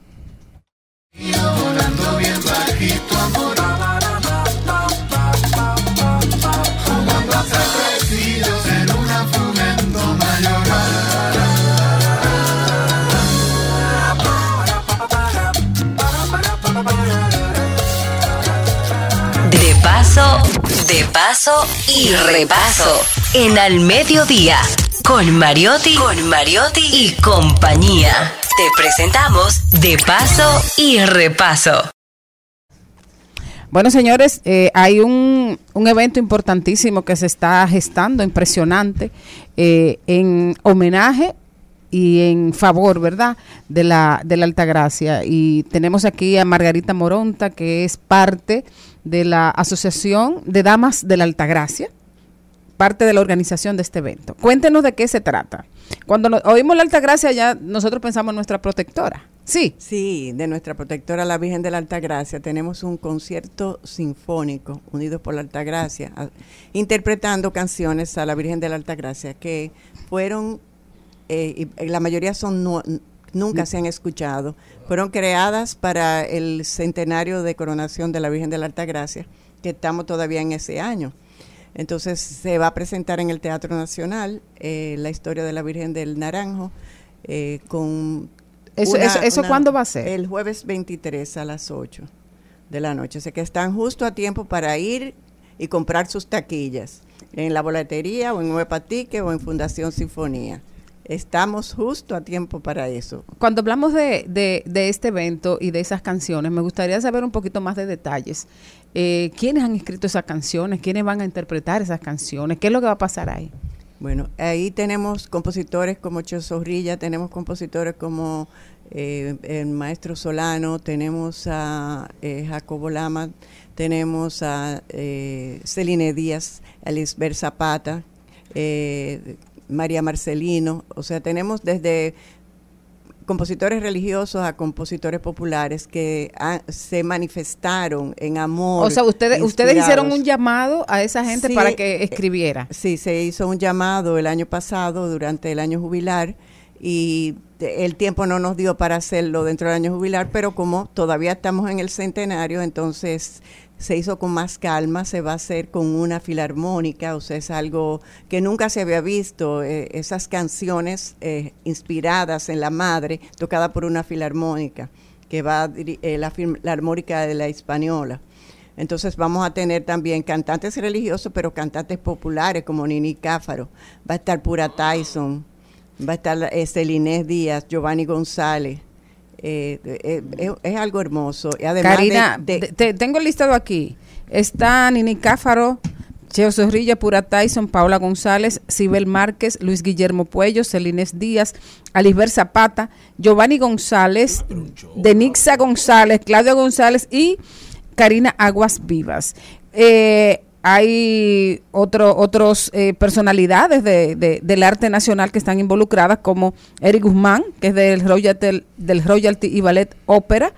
Volando bien bajito, amor. De paso y repaso. En Al Mediodía, con Mariotti, con Mariotti y compañía. Te presentamos De paso y repaso. Bueno, señores, eh, hay un, un evento importantísimo que se está gestando, impresionante, eh, en homenaje y en favor, ¿verdad?, de la, de la Altagracia. Y tenemos aquí a Margarita Moronta, que es parte de la Asociación de Damas de la Altagracia, parte de la organización de este evento. Cuéntenos de qué se trata. Cuando nos- oímos la Altagracia, ya nosotros pensamos en nuestra protectora. Sí. Sí, de nuestra protectora la Virgen de la Altagracia tenemos un concierto sinfónico unidos por la Altagracia, a- interpretando canciones a la Virgen de la Altagracia que fueron, eh, y la mayoría son nu- nunca se han escuchado, fueron creadas para el centenario de coronación de la Virgen de la Altagracia, que estamos todavía en ese año. Entonces se va a presentar en el Teatro Nacional eh, la historia de la Virgen del Naranjo eh, con Eso- eso- ¿eso cuándo va a ser? El jueves 23 a las 8 de la noche. O sea que están justo a tiempo para ir y comprar sus taquillas en la boletería o en Nueva Tique o en Fundación Sinfonía. Estamos justo a tiempo para eso. Cuando hablamos de, de- de este evento y de esas canciones, me gustaría saber un poquito más de detalles. Eh, ¿Quiénes han escrito esas canciones? ¿Quiénes van a interpretar esas canciones? ¿Qué es lo que va a pasar ahí? Bueno, ahí tenemos compositores como Cho Zorrilla, tenemos compositores como eh, el maestro Solano, tenemos a eh, Jacobo Lama, tenemos a eh, Celine Díaz, a Lisbeth Zapata, eh, María Marcelino, o sea, tenemos desde compositores religiosos a compositores populares que ah, se manifestaron en amor. O sea, ustedes, ustedes hicieron un llamado a esa gente Sí, para que eh, escribiera. Sí, se hizo un llamado el año pasado durante el año jubilar y el tiempo no nos dio para hacerlo dentro del año jubilar, pero como todavía estamos en el centenario, entonces se hizo con más calma, se va a hacer con una filarmónica, o sea, es algo que nunca se había visto, eh, esas canciones eh, inspiradas en la madre, tocada por una filarmónica, que va eh, la filarmónica de la Hispaniola. Entonces vamos a tener también cantantes religiosos, pero cantantes populares como Nini Cáfaro. Va a estar Pura Tyson, va a estar Celinés Díaz, Giovanni González. Eh, eh, eh, es algo hermoso. Y además de- Karina, de- de- te- tengo listado aquí. Está Nini Cáfaro, Cheo Zorrilla, Pura Tyson, Paula González, Sibel Márquez, Luis Guillermo Puello, Celines Díaz, Alisber Zapata, Giovanni González, Denixa González, Claudia González y Karina Aguas Vivas. Eh, hay otro, otros eh, personalidades de- de- del arte nacional que están involucradas, como Eric Guzmán, que es del Royalty, del Royalty y Ballet Ópera,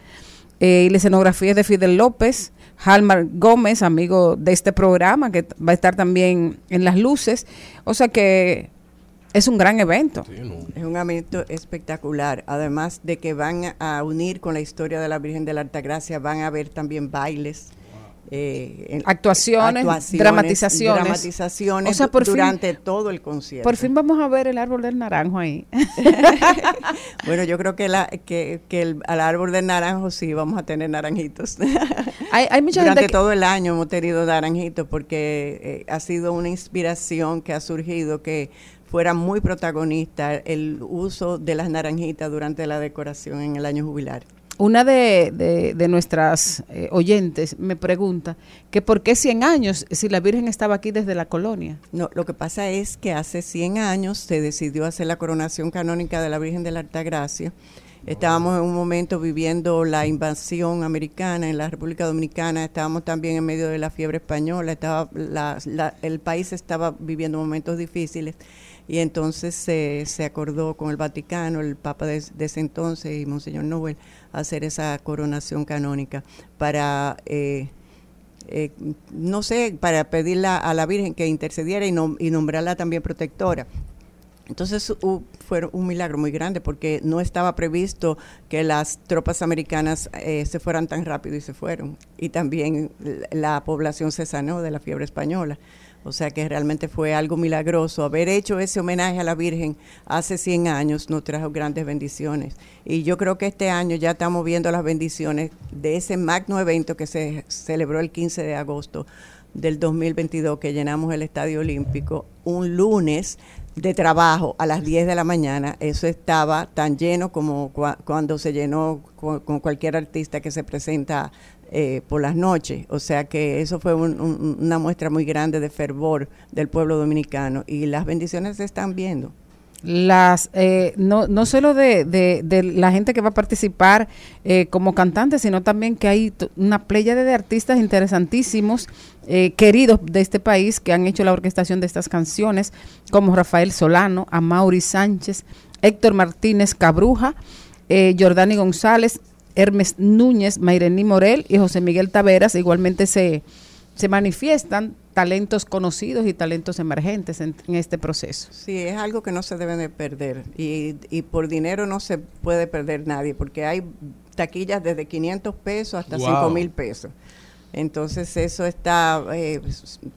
eh, y la escenografía es de Fidel López, Halmar Gómez, amigo de este programa, que va a estar también en las luces. O sea que es un gran evento. Es un evento espectacular. Además de que van a unir con la historia de la Virgen de la Altagracia, van a haber también bailes. Eh, Actuaciones, dramatizaciones. dramatizaciones O sea, por fin- durante todo el concierto. Por fin vamos a ver el árbol del naranjo ahí. Bueno, yo creo que, la, que, que el, al árbol de naranjo sí vamos a tener naranjitos. Hay, hay mucha Durante gente que- todo el año hemos tenido naranjitos porque eh, ha sido una inspiración que ha surgido que fuera muy protagonista el uso de las naranjitas durante la decoración en el año jubilar. Una de, nuestras eh, oyentes me pregunta que por qué 100 años si la Virgen estaba aquí desde la colonia. No, lo que pasa es que hace 100 años se decidió hacer la coronación canónica de la Virgen de la Altagracia. Estábamos en un momento viviendo la invasión americana en la República Dominicana, estábamos también en medio de la fiebre española, estaba la- la- el país estaba viviendo momentos difíciles y entonces se, se acordó con el Vaticano, el Papa de, ese entonces y Monseñor Nobel, hacer esa coronación canónica para... eh, eh, no sé, para pedirle a la Virgen que intercediera y, nom- y nombrarla también protectora. Entonces hu- fue un milagro muy grande porque no estaba previsto que las tropas americanas eh, se fueran tan rápido y se fueron. Y también la población se sanó de la fiebre española. O sea que realmente fue algo milagroso. Haber hecho ese homenaje a la Virgen hace 100 años nos trajo grandes bendiciones. Y yo creo que este año ya estamos viendo las bendiciones de ese magno evento que se celebró el 15 de agosto del 2022, que llenamos el Estadio Olímpico un lunes de trabajo a las 10 de la mañana. Eso estaba tan lleno como cua- cuando se llenó con cualquier artista que se presenta eh, por las noches. O sea que eso fue un- un- una muestra muy grande de fervor del pueblo dominicano y las bendiciones se están viendo. Las, eh, no, no solo de, de- de la gente que va a participar eh, como cantante, sino también que hay una playa de artistas interesantísimos, eh, queridos de este país, que han hecho la orquestación de estas canciones, como Rafael Solano, Amaury Sánchez, Héctor Martínez Cabruja, eh, Jordani González, Hermes Núñez, Mairení Morel y José Miguel Taveras. Igualmente se, se manifiestan talentos conocidos y talentos emergentes en, en este proceso. Sí, es algo que no se debe de perder y, y por dinero no se puede perder nadie porque hay taquillas desde 500 pesos hasta Wow. 5 mil pesos. Entonces eso está, eh,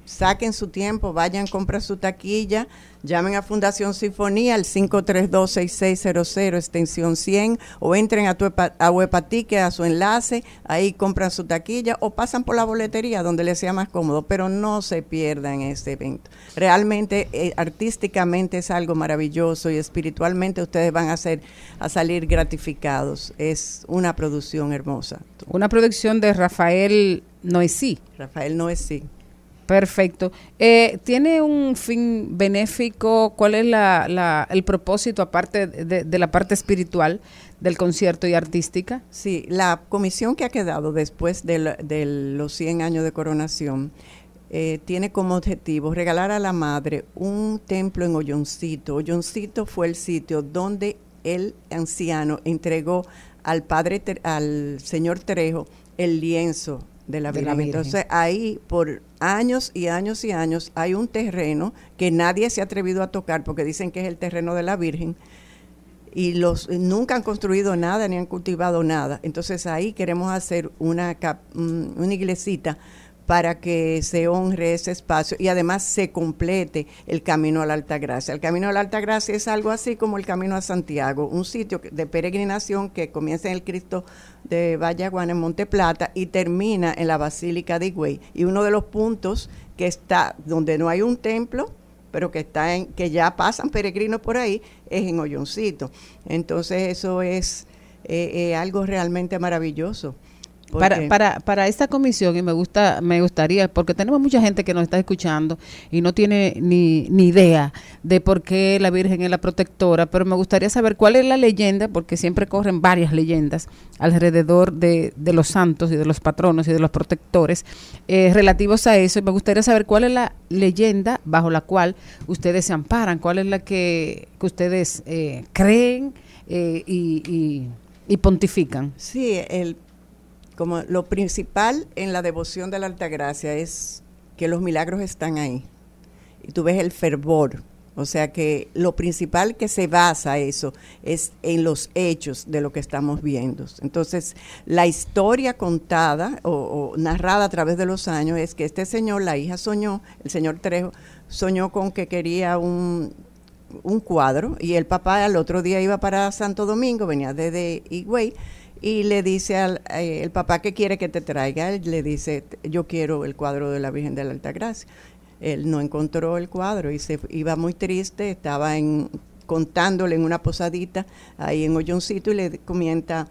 saquen su tiempo, vayan, compren su taquilla, llamen a Fundación Sinfonía al 532-6600, extensión 100, o entren a, tu a Huepatique, a su enlace, ahí compran su taquilla, o pasan por la boletería donde les sea más cómodo, pero no se pierdan este evento. Realmente, eh, artísticamente es algo maravilloso y espiritualmente ustedes van a, ser, a salir gratificados. Es una producción hermosa. Una producción de Rafael Noesí. Rafael Noesí. Perfecto. Eh, ¿Tiene un fin benéfico? ¿Cuál es la, la- el propósito, aparte de, de la parte espiritual del concierto y artística? Sí, la comisión que ha quedado después de, la- de los 100 años de coronación eh, tiene como objetivo regalar a la madre un templo en Olloncito. Olloncito fue el sitio donde el anciano entregó al padre, al señor Trejo, el lienzo de la De la Virgen. Entonces ahí por años y años y años hay un terreno que nadie se ha atrevido a tocar porque dicen que es el terreno de la Virgen y los nunca han construido nada ni han cultivado nada. Entonces ahí queremos hacer una mm, una iglesita para que se honre ese espacio y además se complete el camino a la Alta Gracia. El camino a la Alta Gracia es algo así como el camino a Santiago, un sitio de peregrinación que comienza en el Cristo de Vallaguana en Monte Plata y termina en la Basílica de Higüey. Y uno de los puntos que está donde no hay un templo, pero que está en, que ya pasan peregrinos por ahí, es en Olloncito. Entonces eso es eh, eh, algo realmente maravilloso. Para, para, para esta comisión, y me gusta, me gustaría, porque tenemos mucha gente que nos está escuchando y no tiene ni, ni idea de por qué la Virgen es la protectora, pero me gustaría saber cuál es la leyenda, porque siempre corren varias leyendas alrededor de, de los santos y de los patronos y de los protectores eh, relativos a eso. Y me gustaría saber cuál es la leyenda bajo la cual ustedes se amparan, cuál es la que, que ustedes eh, creen eh, y, y- y pontifican. Sí, el, como lo principal en la devoción de la Altagracia es que los milagros están ahí. Y tú ves el fervor. O sea que lo principal que se basa eso es en los hechos de lo que estamos viendo. Entonces, la historia contada o, narrada a través de los años es que este señor, la hija soñó, el señor Trejo, soñó con que quería un, un cuadro y el papá al otro día iba para Santo Domingo, venía desde Higüey y le dice al eh, el papá que quiere que te traiga, él le dice, yo quiero el cuadro de la Virgen de la Altagracia. Él no encontró el cuadro y se iba muy triste, estaba en, contándole en una posadita ahí en Olloncito y le comenta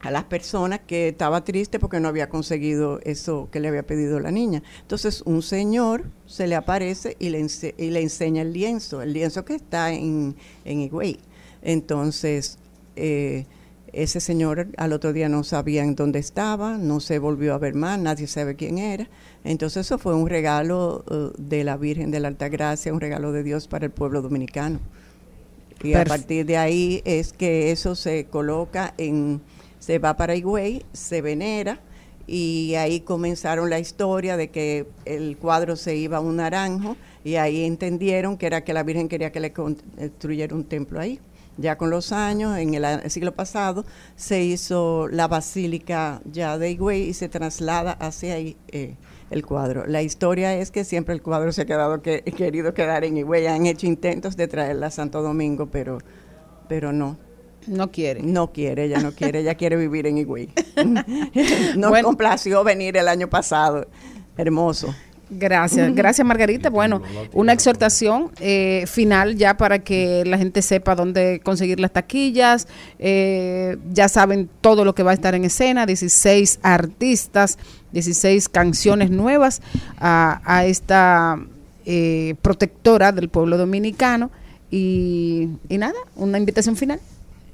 a las personas que estaba triste porque no había conseguido eso que le había pedido la niña. Entonces un señor se le aparece y le, ense- y le enseña el lienzo, el lienzo que está en, en Higüey. Entonces eh, ese señor al otro día no sabían dónde estaba, no se volvió a ver más, nadie sabe quién era. Entonces eso fue un regalo eh, de la Virgen de la Altagracia, un regalo de Dios para el pueblo dominicano. Y a partir de ahí es que eso se coloca en, se va para Higüey, se venera y ahí comenzaron la historia de que el cuadro se iba a un naranjo y ahí entendieron que era que la Virgen quería que le construyera un templo ahí. Ya con los años, en el, siglo pasado, se hizo la basílica ya de Higüey y se traslada hacia ahí eh, el cuadro. La historia es que siempre el cuadro se ha quedado que, querido quedar en Higüey. Han hecho intentos de traerla a Santo Domingo, pero, pero no. No quiere. No quiere, ella no quiere, ella quiere vivir en Higüey. Nos Bueno. complació venir el año pasado. Hermoso. Gracias, gracias Margarita. Bueno, una exhortación eh, final ya para que la gente sepa dónde conseguir las taquillas. Eh, ya saben todo lo que va a estar en escena, 16 artistas, 16 canciones nuevas a, a esta eh, protectora del pueblo dominicano. Y, y nada, una invitación final.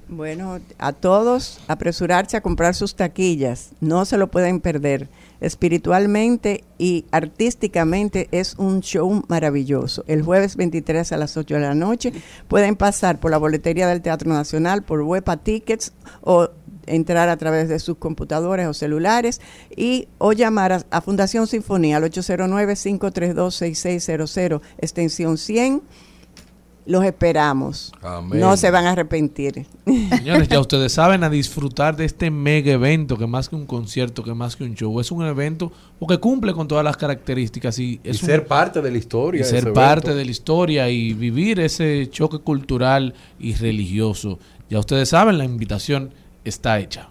Bueno, a todos apresurarse a comprar sus taquillas, no se lo pueden perder. Espiritualmente y artísticamente es un show maravilloso. El jueves 23 a las 8 de la noche pueden pasar por la boletería del Teatro Nacional, por Huepa Tickets o entrar a través de sus computadoras o celulares y o llamar a, a Fundación Sinfonía al 809-532-6600, extensión 100 Los esperamos. Amén. No se van a arrepentir. Señores, ya ustedes saben a disfrutar de este mega evento, que más que un concierto, que más que un show, es un evento porque cumple con todas las características y, es Y un- ser parte de la historia y ser parte de la historia y vivir ese choque cultural y religioso. Ya ustedes saben, la invitación está hecha.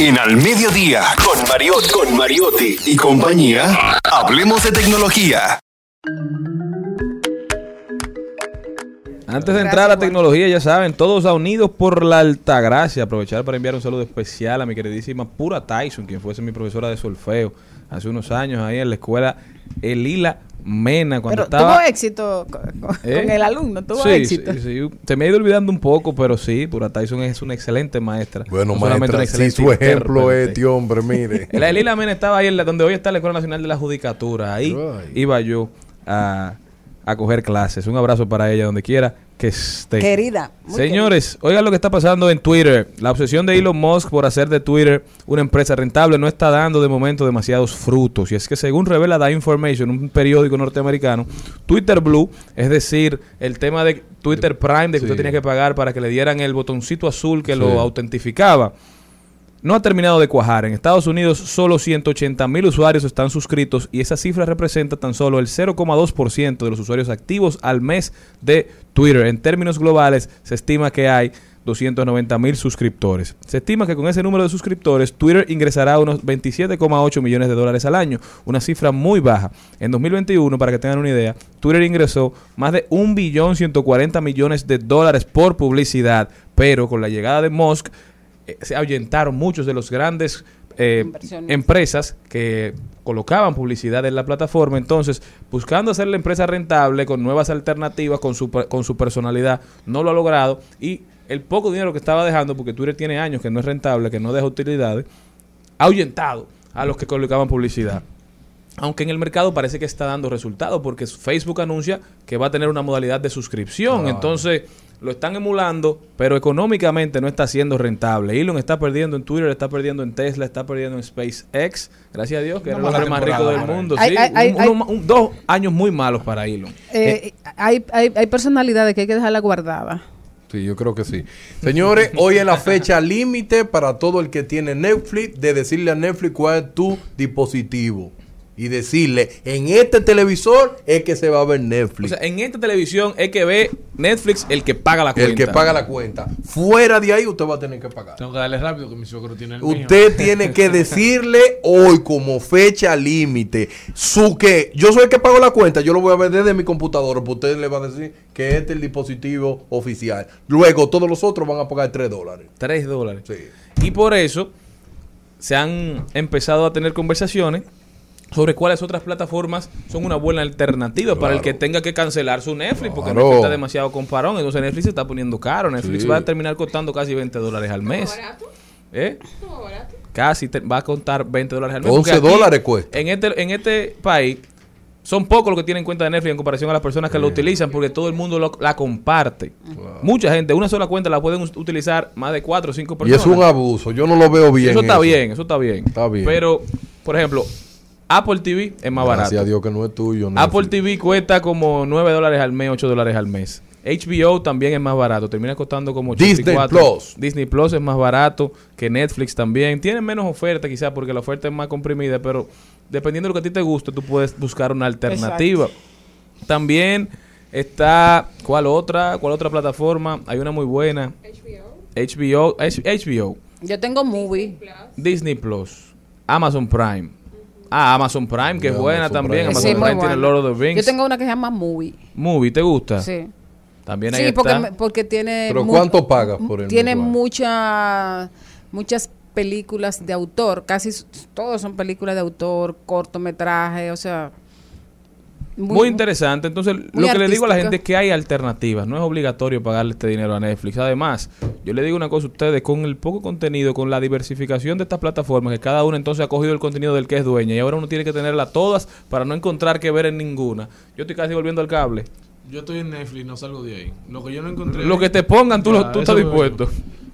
En Al Mediodía, con Mariotti, con Mariotti y compañía, hablemos de tecnología. Antes de entrar a la tecnología, ya saben, todos unidos por la Altagracia. Aprovechar para enviar un saludo especial a mi queridísima Pura Tyson, quien fuese mi profesora de solfeo hace unos años ahí en la escuela Elila Mena. Cuando Pero estaba... tuvo éxito con, ¿Eh? con el alumno, tuvo Sí, éxito. sí, sí. Se me ha ido olvidando un poco, pero sí, Pura Tyson es una excelente maestra. Bueno, No maestra, excelente su ejemplo es este hombre, mire. La Elila Mena estaba ahí, en la, donde hoy está la Escuela Nacional de la Judicatura. Ahí iba yo a, a coger clases. Un abrazo para ella, donde quiera que esté. Querida, Señores, oigan lo que está pasando en Twitter. La obsesión de Elon Musk por hacer de Twitter una empresa rentable no está dando de momento demasiados frutos. Y es que según revela Da Information, un periódico norteamericano, Twitter Blue, es decir, el tema de Twitter Prime, de que Sí. usted tenía que pagar para que le dieran el botoncito azul que Sí. lo autentificaba, no ha terminado de cuajar. En Estados Unidos solo 180 mil usuarios están suscritos y esa cifra representa tan solo el 0,2% de los usuarios activos al mes de Twitter. En términos globales, se estima que hay 290 mil suscriptores. Se estima que con ese número de suscriptores, Twitter ingresará unos 27,8 millones de dólares al año, una cifra muy baja. En 2021, para que tengan una idea, Twitter ingresó más de 1.140 millones de dólares por publicidad, pero con la llegada de Musk, se ahuyentaron muchos de los grandes eh, empresas que colocaban publicidad en la plataforma. Entonces, buscando hacer la empresa rentable con nuevas alternativas, con su, con su personalidad, no lo ha logrado. Y el poco dinero que estaba dejando, porque Twitter tiene años que no es rentable, que no deja utilidades, ha ahuyentado a los que colocaban publicidad. Aunque en el mercado parece que está dando resultados, porque Facebook anuncia que va a tener una modalidad de suscripción. Entonces, lo están emulando, pero económicamente no está siendo rentable. Elon está perdiendo en Twitter, está perdiendo en Tesla, está perdiendo en SpaceX. Gracias a Dios, que Una era el hombre más rico del mundo. Hay- sí. hay- hay- Un- hay- uno- un- dos años muy malos para Elon. Eh, hay, hay, hay personalidades que hay que dejarla guardada. Sí, yo creo que sí. Señores, hoy es la fecha límite para todo el que tiene Netflix de decirle a Netflix cuál es tu dispositivo. Y decirle, en este televisor es que se va a ver O Netflix. sea, en esta televisión es que ve Netflix el que paga la cuenta. el que paga la cuenta. Fuera de ahí usted va a tener que pagar. Tengo que darle rápido que mi suegro tiene el mío. Usted tiene que decirle hoy como fecha límite su que yo soy el que pago la cuenta, yo lo voy a ver desde mi computadora, pues usted le va a decir que este es el dispositivo oficial. Luego todos los otros van a pagar 3 dólares. 3 dólares. Sí. Y por eso se han empezado a tener conversaciones sobre cuáles otras plataformas son una buena alternativa para el que tenga que cancelar su Netflix, porque. Netflix está demasiado comparón. Entonces Netflix se está poniendo caro. Netflix Sí. va a terminar costando casi 20 dólares al mes. ¿Eh? Casi te- va a contar 20 dólares al mes. 11 porque aquí, dólares cuesta. En este, en este país son pocos los que tienen cuenta de Netflix en comparación a las personas que lo utilizan porque todo el mundo lo- la comparte. Mucha gente, una sola cuenta la pueden utilizar más de 4 o 5 Y personas. es un abuso, yo no lo veo bien. Eso está bien, eso está bien. Está bien. Pero, por ejemplo, Apple TV es más Gracias a barato. Dios que no es tuyo. Netflix. Apple TV cuesta como 9 dólares al mes, 8 dólares al mes. HBO también es más barato, termina costando como Disney 84. Plus. Disney Plus es más barato que Netflix también. Tienen menos oferta quizás porque la oferta es más comprimida, pero dependiendo de lo que a ti te guste, tú puedes buscar una alternativa. También está, ¿cuál otra? ¿Cuál otra plataforma? Hay una muy buena. HBO. H- HBO. Yo tengo movie. Disney Plus, Amazon Prime. Ah, Amazon Prime, que es buena Amazon también. Prime. Amazon Sí, Prime tiene. Lord of the Rings. Yo tengo una que se llama movie. Movie, ¿te gusta? Sí. También ahí Sí, porque, está. porque tiene. Pero ¿cuánto pagas por el Tiene mucha- muchas películas de autor. Casi todos son películas de autor, cortometraje, o sea. Muy, interesante. Entonces, muy lo que le digo a la gente es que hay alternativas. No es obligatorio pagarle este dinero a Netflix. Además, yo le digo una cosa a ustedes, con el poco contenido, con la diversificación de estas plataformas, que cada una entonces ha cogido el contenido del que es dueña y ahora uno tiene que tenerlas todas para no encontrar que ver en ninguna. Yo estoy casi volviendo al cable. Yo estoy en Netflix, no salgo de ahí. Lo que yo no encontré. Lo que te pongan, tú, lo- Ah, tú estás dispuesto.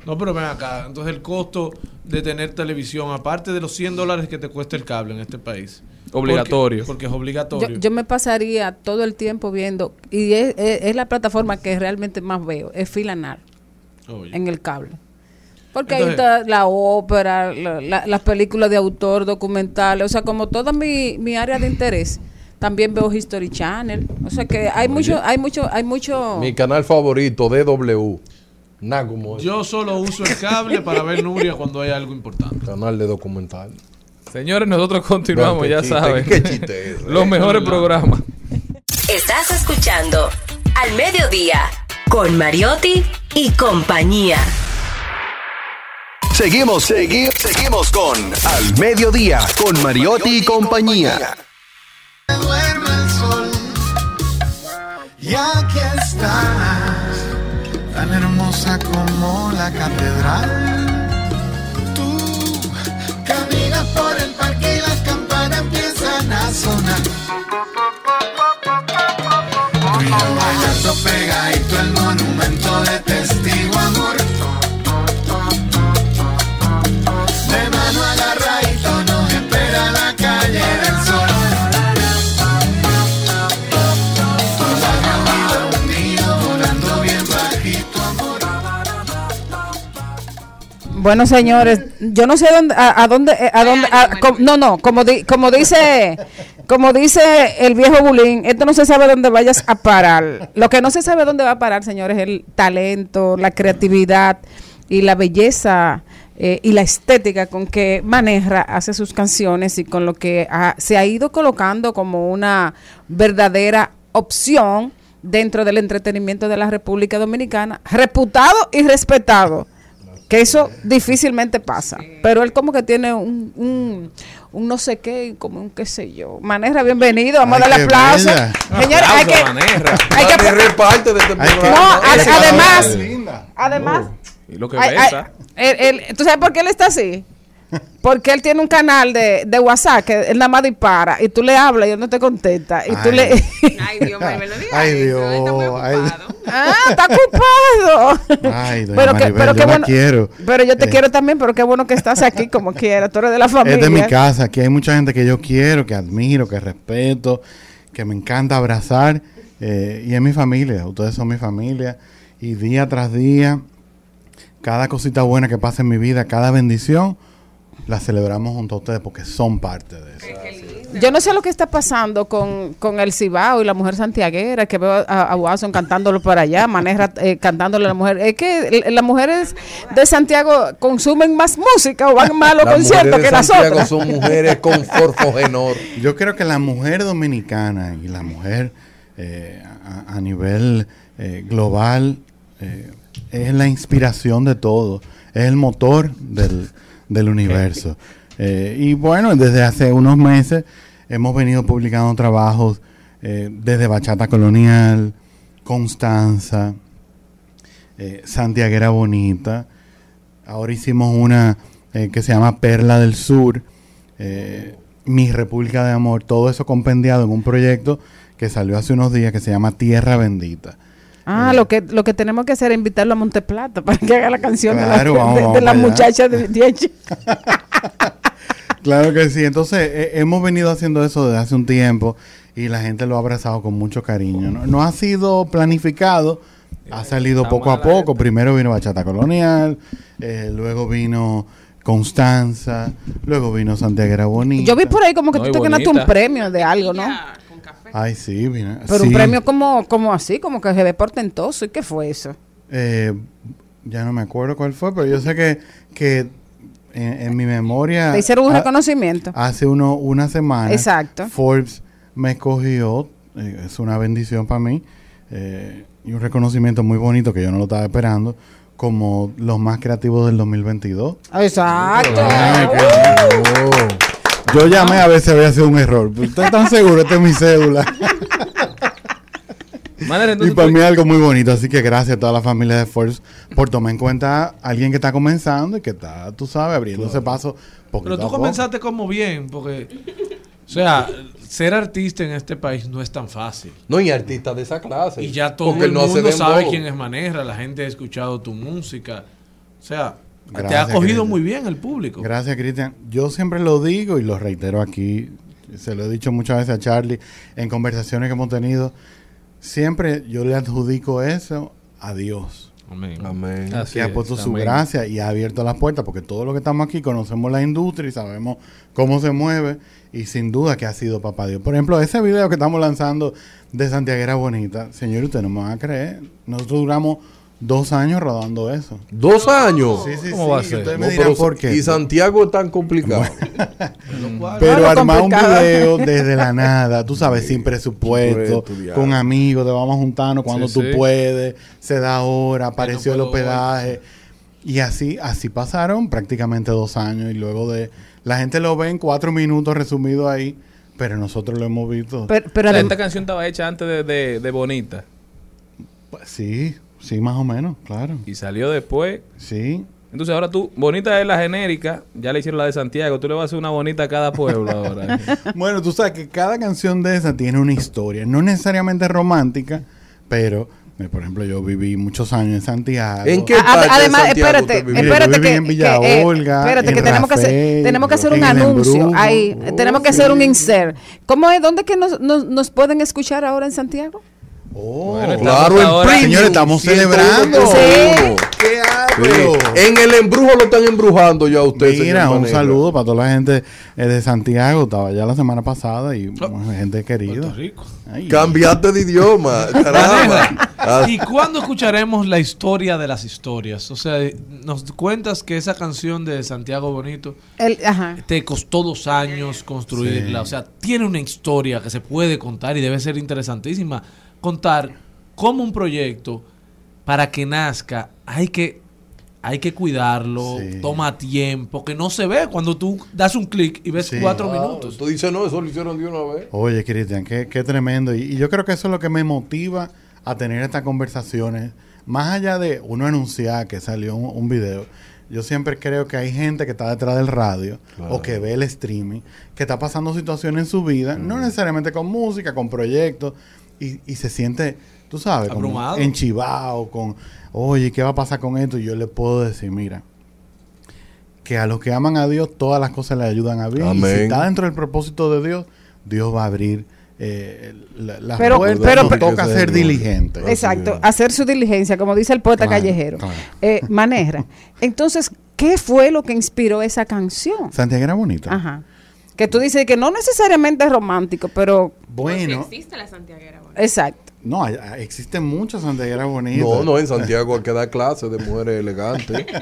No, pero ven acá. Entonces el costo de tener televisión, aparte de los 100 dólares que te cuesta el cable en este país. Obligatorio. Porque, porque es Yo, obligatorio. yo me pasaría todo el tiempo viendo, y es, es- es la plataforma que realmente más veo, es Filanar, Oye. en el cable. Porque Entonces- ahí está la ópera, la- la- las películas de autor, documentales, o sea, como toda mi, mi área de interés, también veo History Channel. O sea que hay mucho, hay mucho, hay mucho... Mi canal favorito, DW. Nada como. Yo solo uso el cable para ver Nuria cuando hay algo importante. Canal de documental. Señores, nosotros continuamos, ya chiste, saben. qué chiste es, Los eh. mejores programas. Estás escuchando Al Mediodía con Mariotti y compañía. Seguimos, seguimos, seguimos con Al Mediodía, con Mariotti y compañía. duerme el sol y aquí estás, tan hermosa como la catedral. Bailando pegadito el monumento de Bueno, señores, yo no sé dónde, a, a dónde, eh, a dónde, a- com- no, no, como, di- como dice, como dice el viejo Bulín, esto no se sabe dónde vayas a parar. Lo que no se sabe dónde va a parar, señores, es el talento, la creatividad y la belleza eh, y la estética con que Maneja hace sus canciones y con lo que ha- se ha ido colocando como una verdadera opción dentro del entretenimiento de la República Dominicana, reputado y respetado que eso difícilmente pasa. Pero él como que tiene un, un, un no sé qué, como un qué sé yo. Manera, bienvenido, vamos a darle aplauso. Señores, hay que, hay que Manera es parte de este no, ad- además, además, Y lo que él- él- ¿tú sabes por qué él está así? Porque él tiene un canal de, de WhatsApp que él nada más dispara y tú le hablas y él no te contesta. Y tú Ay. le. Ay, Dios mío, me lo diga. Ay, Dios. Ay, ah, está ocupado. ay, doña pero que, Maribel, pero yo qué bueno. quiero. Pero yo te Eh, quiero también, pero qué bueno que estás aquí como quiera. Tú eres de la familia. Es de mi casa. Aquí hay mucha gente que yo quiero, que admiro, que respeto, que me encanta abrazar. eh, y es mi familia. Ustedes son mi familia. Y día tras día, cada cosita buena que pasa en mi vida, cada bendición, la celebramos junto a ustedes porque son parte de eso. Yo no sé lo que está pasando con, con el Cibao y la mujer santiaguera, que veo a, a Watson cantándolo para allá, Manera eh, cantándole a la mujer. Es que las mujeres de Santiago consumen más música o van más a los Las conciertos mujeres que de las Santiago otras. son mujeres con forfogenor. Yo creo que la mujer dominicana y la mujer eh, a, a nivel eh, global eh, es la inspiración de todo, es el motor del, del universo. Eh, y bueno, desde hace unos meses hemos venido publicando trabajos eh, desde Bachata Colonial, Constanza, eh, Santiaguera Bonita. Ahora hicimos una que se llama Perla del Sur, Mi República de Amor, todo eso compendiado en un proyecto que salió hace unos días que se llama Tierra Bendita. Ah, lo que lo que tenemos que hacer es invitarlo a Monteplata para que haga la canción Claro, de la, vamos, de- la muchacha de 18. Claro que sí, entonces eh, hemos venido haciendo eso desde hace un tiempo y la gente lo ha abrazado con mucho cariño. No, No ha sido planificado, ha salido poco a poco. Primero vino Bachata Colonial, eh, luego vino Constanza, luego vino Santiago Bonita. Yo vi por ahí como que No, tú te ganaste un premio de algo, ¿no? Ay, sí, vino. Pero sí. un premio como, como así, como que se ve portentoso. ¿Y qué fue eso? Eh, ya no me acuerdo cuál fue, pero yo sé que, que en, en mi memoria... Te hicieron un ha- reconocimiento. Hace uno, una semana. Exacto. Forbes me escogió, eh, es una bendición para mí, eh, y un reconocimiento muy bonito que yo no lo estaba esperando, como los más creativos del 2022. Exacto. Ay, qué lindo. Yo llamé a ver si había sido un error. ¿Ustedes están seguros? Esta es mi cédula. Manera, Y para mí es algo muy bonito, así que gracias a toda la familia de Forbes por tomar en cuenta a alguien que está comenzando y que está, tú sabes, abriéndose paso. poquito Pero tú comenzaste como bien, porque, o sea, ser artista en este país no es tan fácil. No, y artistas de esa clase. Y ya todo Porque el no mundo sabe quién es Manera, la gente ha escuchado tu música. O sea, te Gracias, ha cogido Cristian. muy bien el público. Gracias, Cristian. Yo siempre lo digo y lo reitero aquí. Se lo he dicho muchas veces a Charlie en conversaciones que hemos tenido. Siempre yo le adjudico eso a Dios. Amén. Amén. Así que ha es, puesto su amén. gracia y ha abierto las puertas, porque todos los que estamos aquí conocemos la industria y sabemos cómo se mueve, y sin duda que ha sido papá Dios. Por ejemplo, ese video que estamos lanzando de Santiaguera Bonita, señor, ustedes no me van a creer. Nosotros duramos dos años rodando eso. ¿Dos años? Sí, sí, ¿Cómo sí. va a y ser? ustedes No, me dirán pero- por qué. Y Santiago es tan complicado. Pero armar un video desde la nada, tú sabes, sin presupuesto, con amigos, te vamos juntando cuando Sí, tú sí. puedes, se da hora, apareció el hospedaje. Y así, así pasaron prácticamente dos años y luego de... La gente lo ve en cuatro minutos resumido ahí, pero nosotros lo hemos visto. Pero, O pero esta canción estaba hecha antes de, de- de Bonita. Pues Sí, sí, más o menos, claro. Y salió después. Sí. Entonces ahora tú, Bonita es la genérica. Ya le hicieron la de Santiago. Tú le vas a hacer una bonita a cada pueblo ahora. Bueno, tú sabes que cada canción de esa tiene una historia, no necesariamente romántica, pero, eh, por ejemplo, yo viví muchos años en Santiago. ¿En qué A- parte de además, Santiago espérate, usted espérate yo viví que, en Villa que, eh, Olga, espérate en que tenemos que hacer, tenemos que hacer un anuncio Embrujo. ahí, Oh, tenemos que sí. hacer un insert. ¿Cómo es? ¿Dónde que nos, nos, nos pueden escuchar ahora en Santiago? Oh, Bueno, Claro, ahora- premium, Señores, estamos 101.1. celebrando. Sí. ¡Qué Sí. En el embrujo lo están embrujando ya ustedes. Mira, señor un saludo para toda la gente eh, de Santiago. Estaba ya la semana pasada y bueno, gente querida. Puerto Rico. Ay. Cambiaste de idioma, caramba. ¿Y cuándo escucharemos la historia de las historias? O sea, nos cuentas que esa canción de Santiago Bonito El, ajá. te costó dos años construirla. Sí. O sea, tiene una historia que se puede contar y debe ser interesantísima. Contar cómo un proyecto, para que nazca, hay que, hay que cuidarlo, Sí. toma tiempo, que no se ve cuando tú das un clic y ves Sí. cuatro minutos. Tú dices, no, eso lo hicieron de una vez. Oye, Cristian, qué, qué tremendo. Y, y yo creo que eso es lo que me motiva a tener estas conversaciones. Más allá de uno anunciar que salió un, un video, yo siempre creo que hay gente que está detrás del radio o que ve el streaming, que está pasando situaciones en su vida, no necesariamente con música, con proyectos, y, y se siente, tú sabes, como enchivado, con, oye, ¿qué va a pasar con esto? Y yo le puedo decir, mira, que a los que aman a Dios todas las cosas le ayudan a bien. Y si está dentro del propósito de Dios, Dios va a abrir eh, la- las Pero- puertas. pero- toca ser diligente. Exacto, hacer su diligencia, como dice el poeta Claro, callejero. claro. Eh, Manera. Entonces, ¿qué fue lo que inspiró esa canción? Santiago era bonita. Ajá. Que tú dices que no necesariamente es romántico, pero Bueno, existe la santiaguera. bueno. exacto. No, hay- hay- existen muchas Santiago bonitas. No, no, en Santiago hay que dar clases de mujeres elegantes.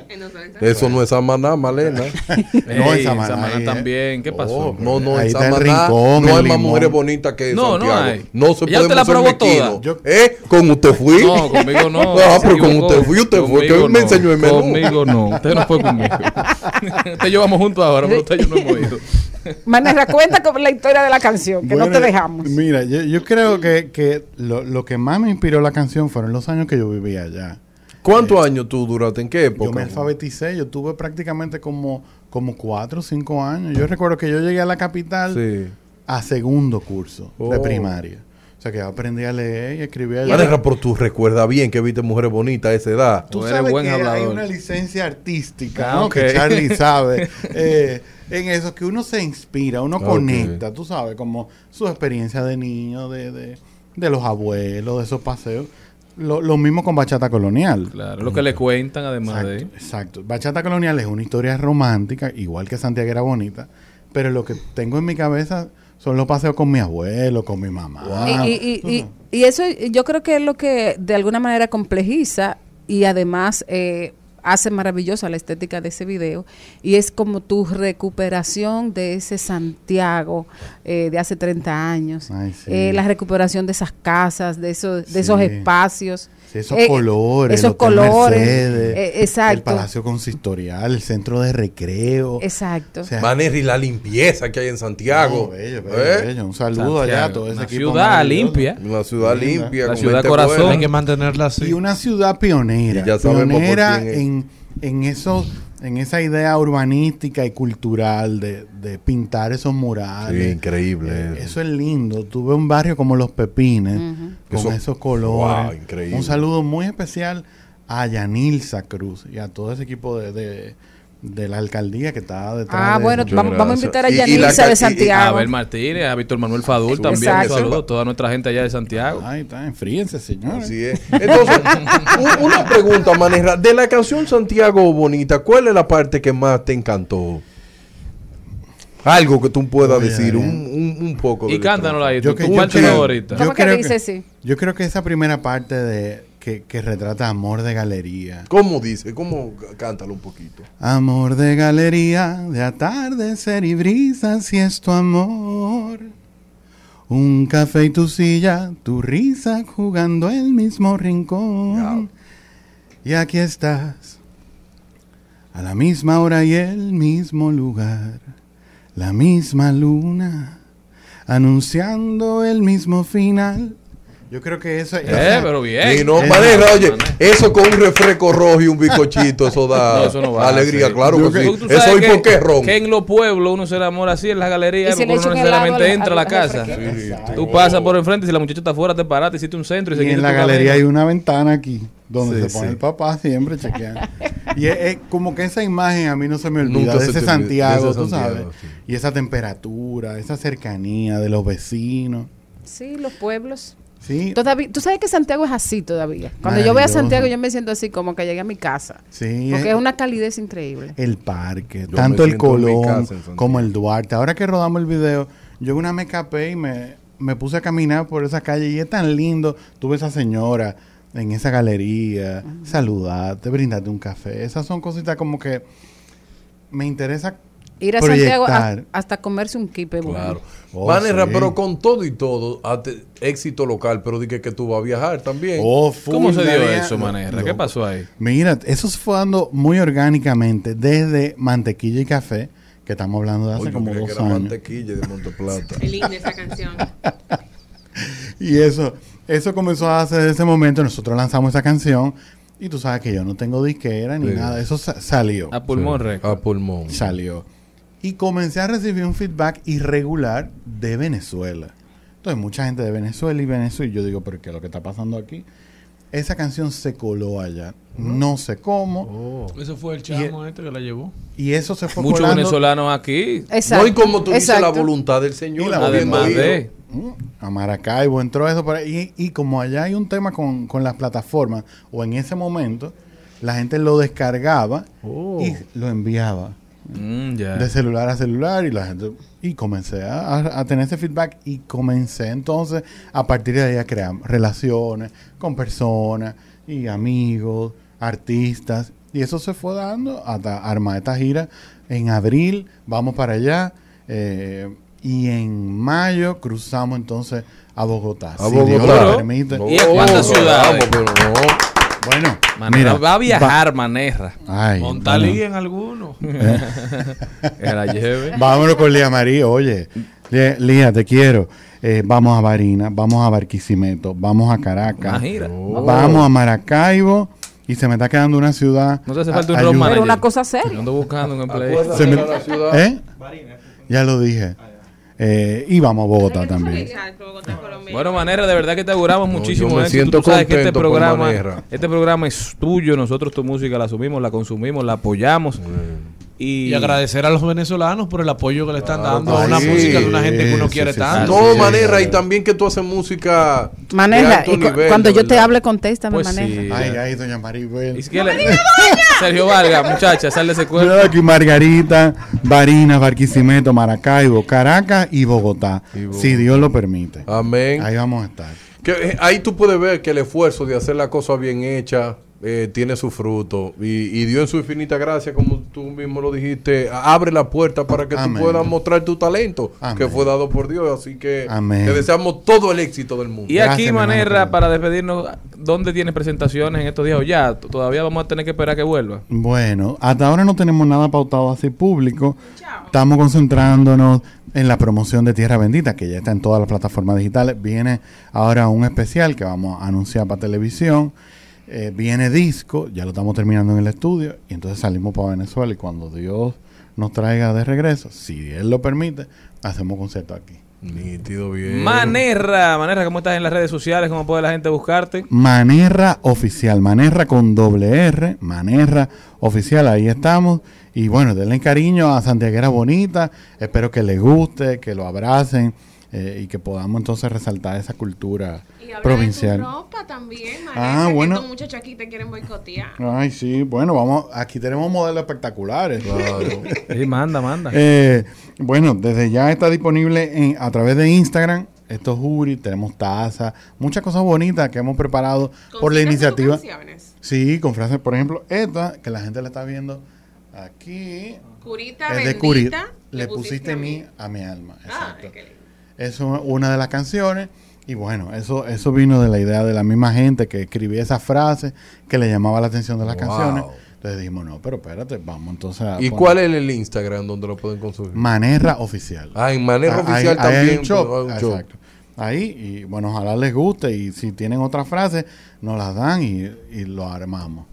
No. Eso no es Samaná, Malena. No, en Samaná, Samaná ahí, ¿eh? también. ¿Qué pasó? Oh, no, no, Ahí en Samaná Rincón, no hay más mujeres bonitas que No, no Santiago. hay. No se Ya puede usted la probó toda. Yo- ¿Eh? ¿Con usted fui? No, conmigo no. Ah, pero con usted fui, usted fue. Que Conmigo me no. enseñó el menú. Conmigo no. Usted no fue conmigo. usted llevamos juntos ahora, pero usted y yo no hemos ido. Manera, cuenta con la historia de la canción, que no te dejamos. Mira, yo, yo creo que, que lo, lo que más me inspiró la canción fueron los años que yo vivía allá. ¿Cuántos años tú duraste? ¿En qué época? Yo me alfabeticé, yo tuve prácticamente como, como cuatro o cinco años. Yo recuerdo que yo llegué a la capital Sí. a segundo curso de Oh. primaria. O sea que yo aprendí a leer y escribir allá. Maneja, pero tú recuerdas bien que viste mujeres bonitas a esa edad. Tú Tú eres sabes buen que hay una licencia artística, Ah. Que Charlie sabe. eh, en eso que uno se inspira, uno conecta, tú sabes, como su experiencia de niño, de, de, de los abuelos, de esos paseos. Lo, lo mismo con Bachata Colonial. Claro, lo que le cuentan además de... Exacto, exacto. Bachata Colonial es una historia romántica, igual que Santiago era bonita, pero lo que tengo en mi cabeza son los paseos con mi abuelo, con mi mamá. Y, y- y- y- y eso yo creo que es lo que de alguna manera complejiza y además eh, hace maravillosa la estética de ese video y es como tu recuperación de ese Santiago eh, de hace 30 años, Ay, sí. eh, la recuperación de esas casas, de esos, de esos espacios. Sí, esos Eh, colores, esos colores, Mercedes, eh, exacto. el Palacio Consistorial, el centro de recreo. Exacto. O sea, la limpieza que hay en Santiago. no, bello, bello, ¿Eh? bello. Un saludo allá a todo ese una equipo. ciudad limpia. Una ciudad limpia. La con ciudad corazón. buena. Hay que mantenerla así. Y una ciudad pionera. Y ya pionera quién es. en, en esos en esa idea urbanística y cultural de, de pintar esos murales. Sí, increíble. Eh, eso es lindo. Tuve un barrio como Los Pepines, con Eso- esos colores. Wow, increíble. Un saludo muy especial a Yanilza Cruz y a todo ese equipo de, de, de la alcaldía que está detrás. Ah, de bueno, vamos, vamos a invitar a Y- y la Yanilza ca- y- de y- Santiago. A Abel Martínez, a Víctor Manuel Fadul también. Exacto. Saludos, toda nuestra gente allá de Santiago. Ay, está, enfríense, señores. Así es. Entonces, una pregunta, Manera. De la canción Santiago Bonita, ¿cuál es la parte que más te encantó? Algo que tú puedas Oye, decir, un, bien. un, un poco. Y de cántanos ahí, Yo tu, que- tu yo parte creo- favorita. ¿Cómo que creo dice sí? Yo creo que esa primera parte de que, que retrata amor de galería. ¿Cómo dice? ¿Cómo? Cántalo un poquito. Amor de galería, de atardecer y brisas, y es tu amor. Un café y tu silla, tu risa jugando el mismo rincón. Y aquí estás, a la misma hora y el mismo lugar, la misma luna, anunciando el mismo final. Yo creo que eso es... Eh, pero bien. Y no, Es- Manera, oye, eso con un refresco rojo y un bizcochito, eso da No, eso no va. alegría, sí. claro que sí. Eso y que- por qué ron. Que en los pueblos uno se enamora así en las galerías, porque uno no necesariamente al- entra a la casa. refresquito. Tú pasas por enfrente y si la muchacha está afuera, te paras, te hiciste un centro y, Y en la galería hay una ventana aquí donde Sí, se pone sí. el papá siempre chequeando. y es, es como que esa imagen a mí no se me olvida Nunca de se ese te de Santiago, ese tú sabes. sí. Y esa temperatura, esa cercanía de los vecinos. Sí, los pueblos. Sí, Todavía, tú sabes que Santiago es así todavía. Cuando yo voy a. Santiago, yo me siento así como que llegué a mi casa. sí. Porque es- es una calidez increíble. el parque, Yo tanto el Colón como el Duarte. Ahora que rodamos el video, yo una me escapé y me, me puse a caminar por esa calle y es tan lindo. Tuve esa señora en esa galería, saludarte, brindarte un café. Esas son cositas como que me interesa Ir a Santiago a- hasta comerse un kipe. Claro. Oh, sí. pero con todo y todo, éxito local, pero dije que tú vas a viajar también. Oh, ¿Cómo se dio eso, Manera? ¿Qué pasó ahí? Mira, eso se fue dando muy orgánicamente desde mantequilla y café, que estamos hablando de hace Oye, como dos que era años. mantequilla de Monteplata. Es linda esa canción. Y eso, eso comenzó a hacer desde ese momento. Nosotros lanzamos esa canción. Y tú sabes que yo no tengo disquera ni Sí. nada. Eso sa- salió. A pulmón Sí. A pulmón. Salió. Y comencé a recibir un feedback irregular de Venezuela. Entonces, mucha gente de Venezuela y Venezuela. Y yo digo, ¿pero qué es lo que está pasando aquí? Esa canción se coló allá. No sé cómo. Oh. Ese fue el chamo este que la llevó. Y eso se fue Muchos venezolanos aquí. Exacto. No, y como tú dices, la voluntad del Señor. Y la Además de... Mm, A Maracaibo entró eso por ahí. Y, y como allá hay un tema con, con las plataformas, o en ese momento, la gente lo descargaba Oh. y lo enviaba Mm, de celular a celular. Y la gente. Y comencé a, tener ese feedback. Y comencé entonces, a partir de ahí, a crear relaciones con personas y amigos, artistas. Y eso se fue dando hasta armar esta gira. En abril vamos para allá. eh, y en mayo cruzamos entonces a Bogotá. A si Dios Bogotá. lo permite. ¿Y a cuántas ciudades? Bueno, Manera mira, va a viajar, Manera. Ay, Montalí bueno. en alguno. Que la lleve. Vámonos con Lía María. Oye, Lía, Lía, te quiero. Eh, vamos a Barina, vamos a Barquisimeto, vamos a Caracas, gira. vamos a Maracaibo y se me está quedando una ciudad. No te hace falta un manager. Pero una cosa seria. Yo ando buscando un Se me- la ciudad. ¿Eh? Ya lo dije. Eh, y vamos a Bogotá también. Bueno, Manera, de verdad que te auguramos No, muchísimo yo me éxito. siento Tú sabes que este programa, este programa es tuyo. Nosotros tu música la asumimos, la consumimos, la apoyamos. Y, Y agradecer a los venezolanos por el apoyo que le están dando a una sí, música de una gente que uno sí, quiere sí, tanto. No, sí, manera, sí. y también que tú haces música Manera, cu- nivel, cuando yo te hable, contéstame, Pues Manera. sí. Ay, ay, doña Maribel. Y si quiere- Sergio Vargas, muchacha, sal de ese cuerpo. Cuidado aquí, Margarita, Barinas, Barquisimeto, Maracaibo, Caracas y Bogotá. Y Bogotá. Si Dios lo permite. Amén. Ahí vamos a estar. Que, eh, ahí tú puedes ver que el esfuerzo de hacer la cosa bien hecha eh, tiene su fruto. Y, y Dios en su infinita gracia, como tú mismo lo dijiste, abre la puerta para que Amén. tú puedas mostrar tu talento Amén. que fue dado por Dios. Así que Amén. te deseamos todo el éxito del mundo. Y Gracias, aquí, Manera, para despedirnos, ¿dónde tienes presentaciones en estos días? O ya, todavía vamos a tener que esperar que vuelva. Bueno, hasta ahora no tenemos nada pautado así público. Estamos concentrándonos en la promoción de Tierra Bendita, que ya está en todas las plataformas digitales. Viene ahora un especial que vamos a anunciar para televisión. Eh, viene disco, ya lo estamos terminando en el estudio. Y entonces salimos para Venezuela. Y cuando Dios nos traiga de regreso, si Él lo permite, hacemos concierto aquí. Nítido, bien. Manerra, Manerra, ¿cómo estás en las redes sociales? ¿Cómo puede la gente buscarte? Manerra Oficial, Manerra con doble R, Manerra Oficial, ahí estamos. Y bueno, denle cariño a Santiaguera Bonita, espero que les guste, que lo abracen eh, y que podamos entonces resaltar esa cultura Y provincial. de tu ropa también, Ah, bueno. muchachos aquí te quieren boicotear. Ay, sí, bueno, vamos, aquí tenemos modelos espectaculares. Sí, manda, manda. Eh, bueno, desde ya está disponible en- a través de Instagram. Estos jury, tenemos tazas, muchas cosas bonitas que hemos preparado por la iniciativa. Sí, con frases, por ejemplo, esta que la gente la está viendo aquí. Curita es de bendita, Curit. le Le pusiste pusiste a mí a mi alma. Ah, Exacto. Eso es una de las canciones. Y bueno, eso, eso vino de la idea de la misma gente que escribía esa frase que le llamaba la atención de las Wow. canciones. Entonces dijimos, no, pero espérate, vamos entonces a ¿Y poner- cuál es el Instagram donde lo pueden consumir? Manera Oficial. Ah, en Manera Ah, Oficial hay también, un shop, hay un shop. Exacto. Ahí, y bueno, ojalá les guste. Y si tienen otras frases, nos las dan y, y lo armamos.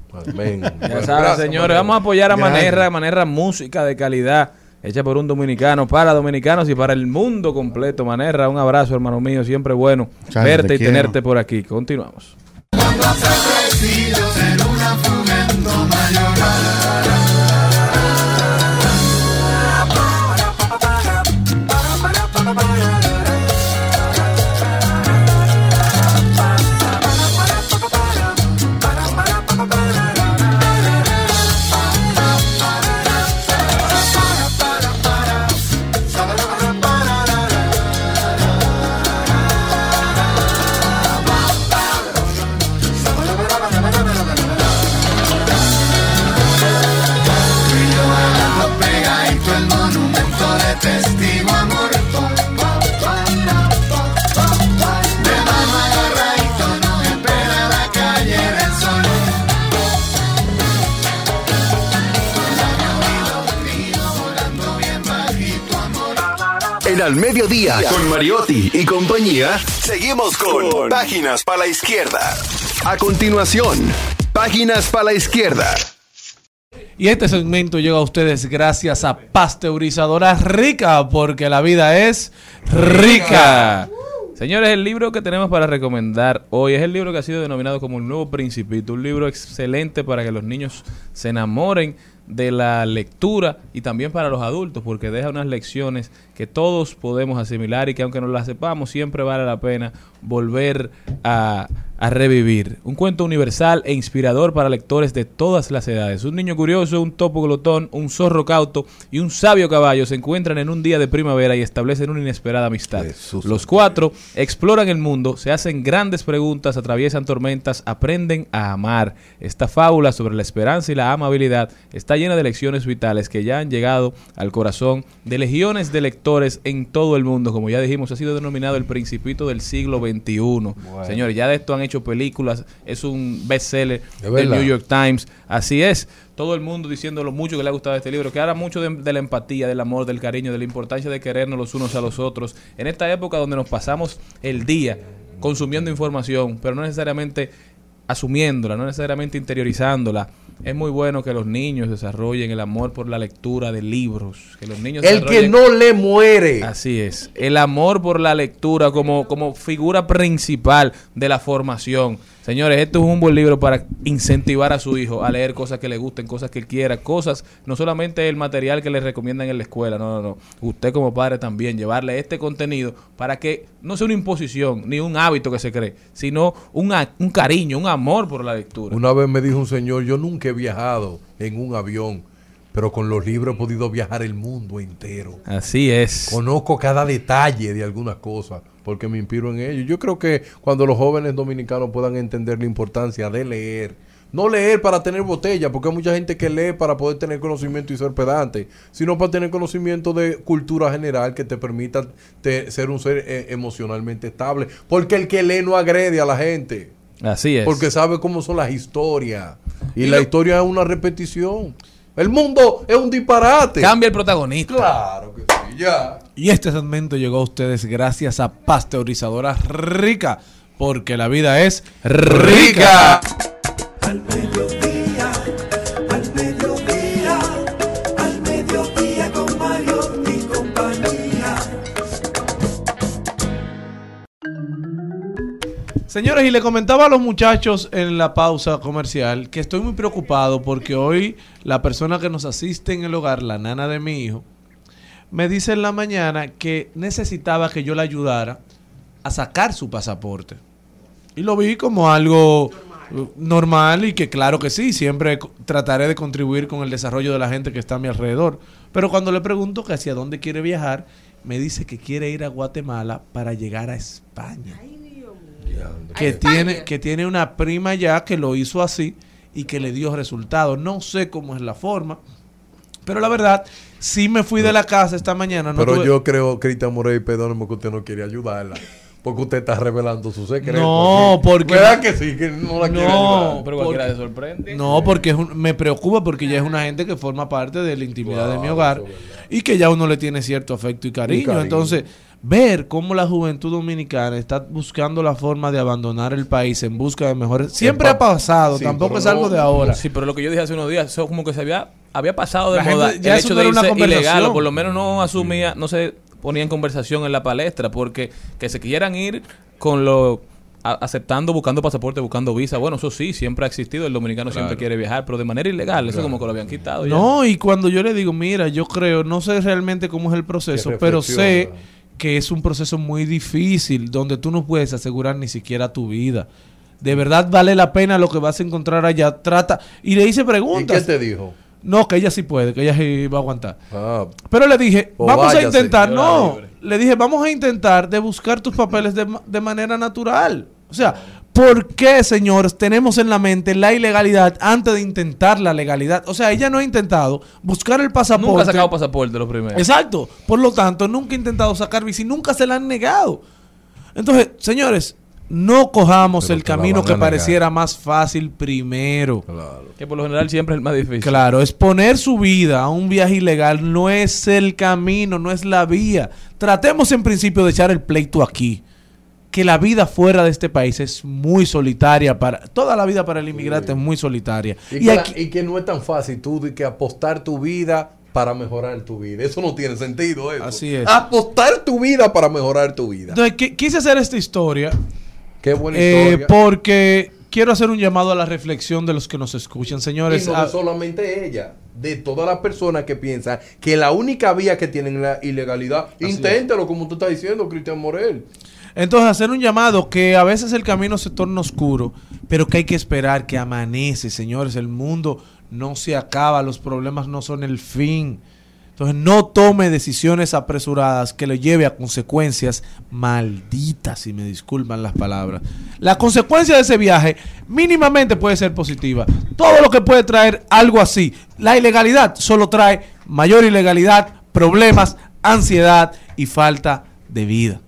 Ya saben, señores, vamos a apoyar a Manerra, Manerra música de calidad, hecha por un dominicano, para dominicanos y para el mundo completo. Manerra, un abrazo, hermano mío, siempre bueno verte te y tenerte por aquí. Continuamos. En al mediodía, con Mariotti y compañía, seguimos con Páginas para la Izquierda. A continuación, Páginas para la Izquierda. Y este segmento llega a ustedes gracias a Pasteurizadora Rica, porque la vida es rica. Señores, el libro que tenemos para recomendar hoy es el libro que ha sido denominado como el nuevo principito, un libro excelente para que los niños se enamoren de la lectura y también para los adultos, porque deja unas lecciones que todos podemos asimilar y que aunque no las sepamos, siempre vale la pena volver a, a revivir. Un cuento universal e inspirador para lectores de todas las edades. Un niño curioso, un topo glotón, un zorro cauto y un sabio caballo se encuentran en un día de primavera y establecen una inesperada amistad. Los cuatro exploran el mundo, se hacen grandes preguntas, atraviesan tormentas, aprenden a amar. Esta fábula sobre la esperanza y la amabilidad está llena de lecciones vitales que ya han llegado al corazón de legiones de lectores en todo el mundo. Como ya dijimos, ha sido denominado el principito del siglo XXI. Señores, ya de esto han hecho películas, es un bestseller del. New York Times. Así es. Todo el mundo diciendo lo mucho que le ha gustado este libro, que habla mucho de, de la empatía, del amor, del cariño, de la importancia de querernos los unos a los otros. En esta época donde nos pasamos el día consumiendo información, pero no necesariamente asumiéndola, no necesariamente interiorizándola. Es muy bueno que los niños desarrollen el amor por la lectura de libros, que los niños El que no le muere. Así es. El amor por la lectura como, como figura principal de la formación. Señores, esto es un buen libro para incentivar a su hijo a leer cosas que le gusten, cosas que él quiera, cosas, no solamente el material que le recomiendan en la escuela, no, no, no. Usted como padre también, llevarle este contenido para que no sea una imposición ni un hábito que se cree, sino un, a- un cariño, un amor por la lectura. Una vez me dijo un señor, yo nunca he viajado en un avión, pero con los libros he podido viajar el mundo entero. Así es. Conozco cada detalle de algunas cosas porque me inspiro en ello. Yo creo que cuando los jóvenes dominicanos puedan entender la importancia de leer, no leer para tener botella, porque hay mucha gente que lee para poder tener conocimiento y ser pedante, sino para tener conocimiento de cultura general que te permita te- ser un ser eh, emocionalmente estable. Porque el que lee no agrede a la gente. Así es. Porque sabe cómo son las historias. Y, Y la lo- historia es una repetición. El mundo es un disparate. Cambia el protagonista. Claro que sí, ya. Y este segmento llegó a ustedes gracias a Pasteurizadora Rica, porque la vida es rica. Al Señores, y le comentaba a los muchachos en la pausa comercial que estoy muy preocupado porque hoy la persona que nos asiste en el hogar, la nana de mi hijo, me dice en la mañana que necesitaba que yo le ayudara a sacar su pasaporte. Y lo vi como algo normal y que claro que sí, siempre trataré de contribuir con el desarrollo de la gente que está a mi alrededor. Pero cuando le pregunto que hacia dónde quiere viajar, me dice que quiere ir a Guatemala para llegar a España. Que tiene, que tiene una prima ya que lo hizo así y que le dio resultados. No sé cómo es la forma. Pero la verdad, sí me fui de la casa esta mañana. No Pero tuve- yo creo, Cristian Morey, perdóneme que usted no quiere ayudarla. Porque usted está revelando su secreto. No, porque. ¿Verdad que sí? Que no la quiere ayudar. pero cualquiera se sorprende. No, porque es un- me preocupa porque ya es una gente que forma parte de la intimidad de mi hogar y que ya uno le tiene cierto afecto y cariño. Y cariño. Entonces, ver cómo la juventud dominicana está buscando la forma de abandonar el país en busca de mejores. Siempre ha pasado, Sí, tampoco es algo no- de ahora. Sí, pero lo que yo dije hace unos días, eso como que se había, había pasado de La gente- moda. ya el eso hecho de era una irse ilegal, conversación. o por lo menos no asumía, no se ponía en conversación en la palestra, porque que se quieran ir con lo a- aceptando, buscando pasaporte, buscando visa. Bueno, eso sí, siempre ha existido. El dominicano siempre quiere viajar, pero de manera ilegal. Eso Claro. como que lo habían quitado. ya. No, y cuando yo le digo, mira, yo creo, no sé realmente cómo es el proceso, pero sé. Que es un proceso muy difícil, donde tú no puedes asegurar ni siquiera tu vida. De verdad vale la pena lo que vas a encontrar allá. Trata. Y le hice ¿Y preguntas. qué te dijo? No, que ella sí puede, que ella sí va a aguantar. Ah, Pero le dije, vamos a intentar, no, le dije, vamos a intentar de buscar tus papeles de, de manera natural. O sea, ¿por qué, señores, tenemos en la mente la ilegalidad antes de intentar la legalidad? O sea, ella no ha intentado buscar el pasaporte. Nunca ha sacado pasaporte los primeros. Exacto. Por lo tanto, nunca ha intentado sacar visa y nunca se la han negado. Entonces, señores, no cojamos Pero el camino que pareciera más fácil primero. Que por lo general siempre es el más difícil. Claro, exponer su vida a un viaje ilegal no es el camino, no es la vía. Tratemos en principio de echar el pleito aquí. Que la vida fuera de este país es muy solitaria para toda la vida para el inmigrante es muy solitaria. Y, Y que la- aquí- y que no es tan fácil tú de que apostar tu vida para mejorar tu vida. Eso no tiene sentido. Eso. Así es. Apostar tu vida para mejorar tu vida. Entonces, qui- quise hacer esta historia. Qué buena eh. Porque quiero hacer un llamado a la reflexión de los que nos escuchan, señores. y no a- solamente ella, de todas las personas que piensan que la única vía que tienen la ilegalidad, Así inténtalo como tú estás diciendo, Cristian Morel. Entonces, hacer un llamado que a veces el camino se torna oscuro, pero que hay que esperar que amanece, señores. El mundo no se acaba, los problemas no son el fin. Entonces, no tome decisiones apresuradas que le lleve a consecuencias malditas, si me disculpan las palabras. La consecuencia de ese viaje mínimamente puede ser positiva. Todo lo que puede traer algo así. La ilegalidad solo trae mayor ilegalidad, problemas, ansiedad y falta de vida.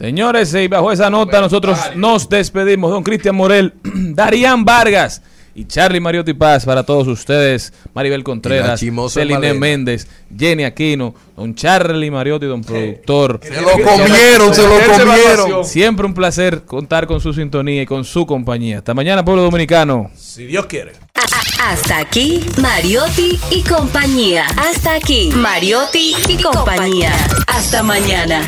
Señores, y bajo esa nota nosotros nos despedimos. Don Cristian Morel, Darían Vargas y Charlie Mariotti Paz para todos ustedes. Maribel Contreras, Celine. Méndez, Jenny Aquino, don Charlie Mariotti, don productor. Se lo comieron, se lo comieron. Siempre un placer contar con su sintonía y con su compañía. Hasta mañana, pueblo dominicano. Si Dios quiere. Hasta aquí, Mariotti y compañía. Hasta aquí, Mariotti y compañía. Hasta mañana.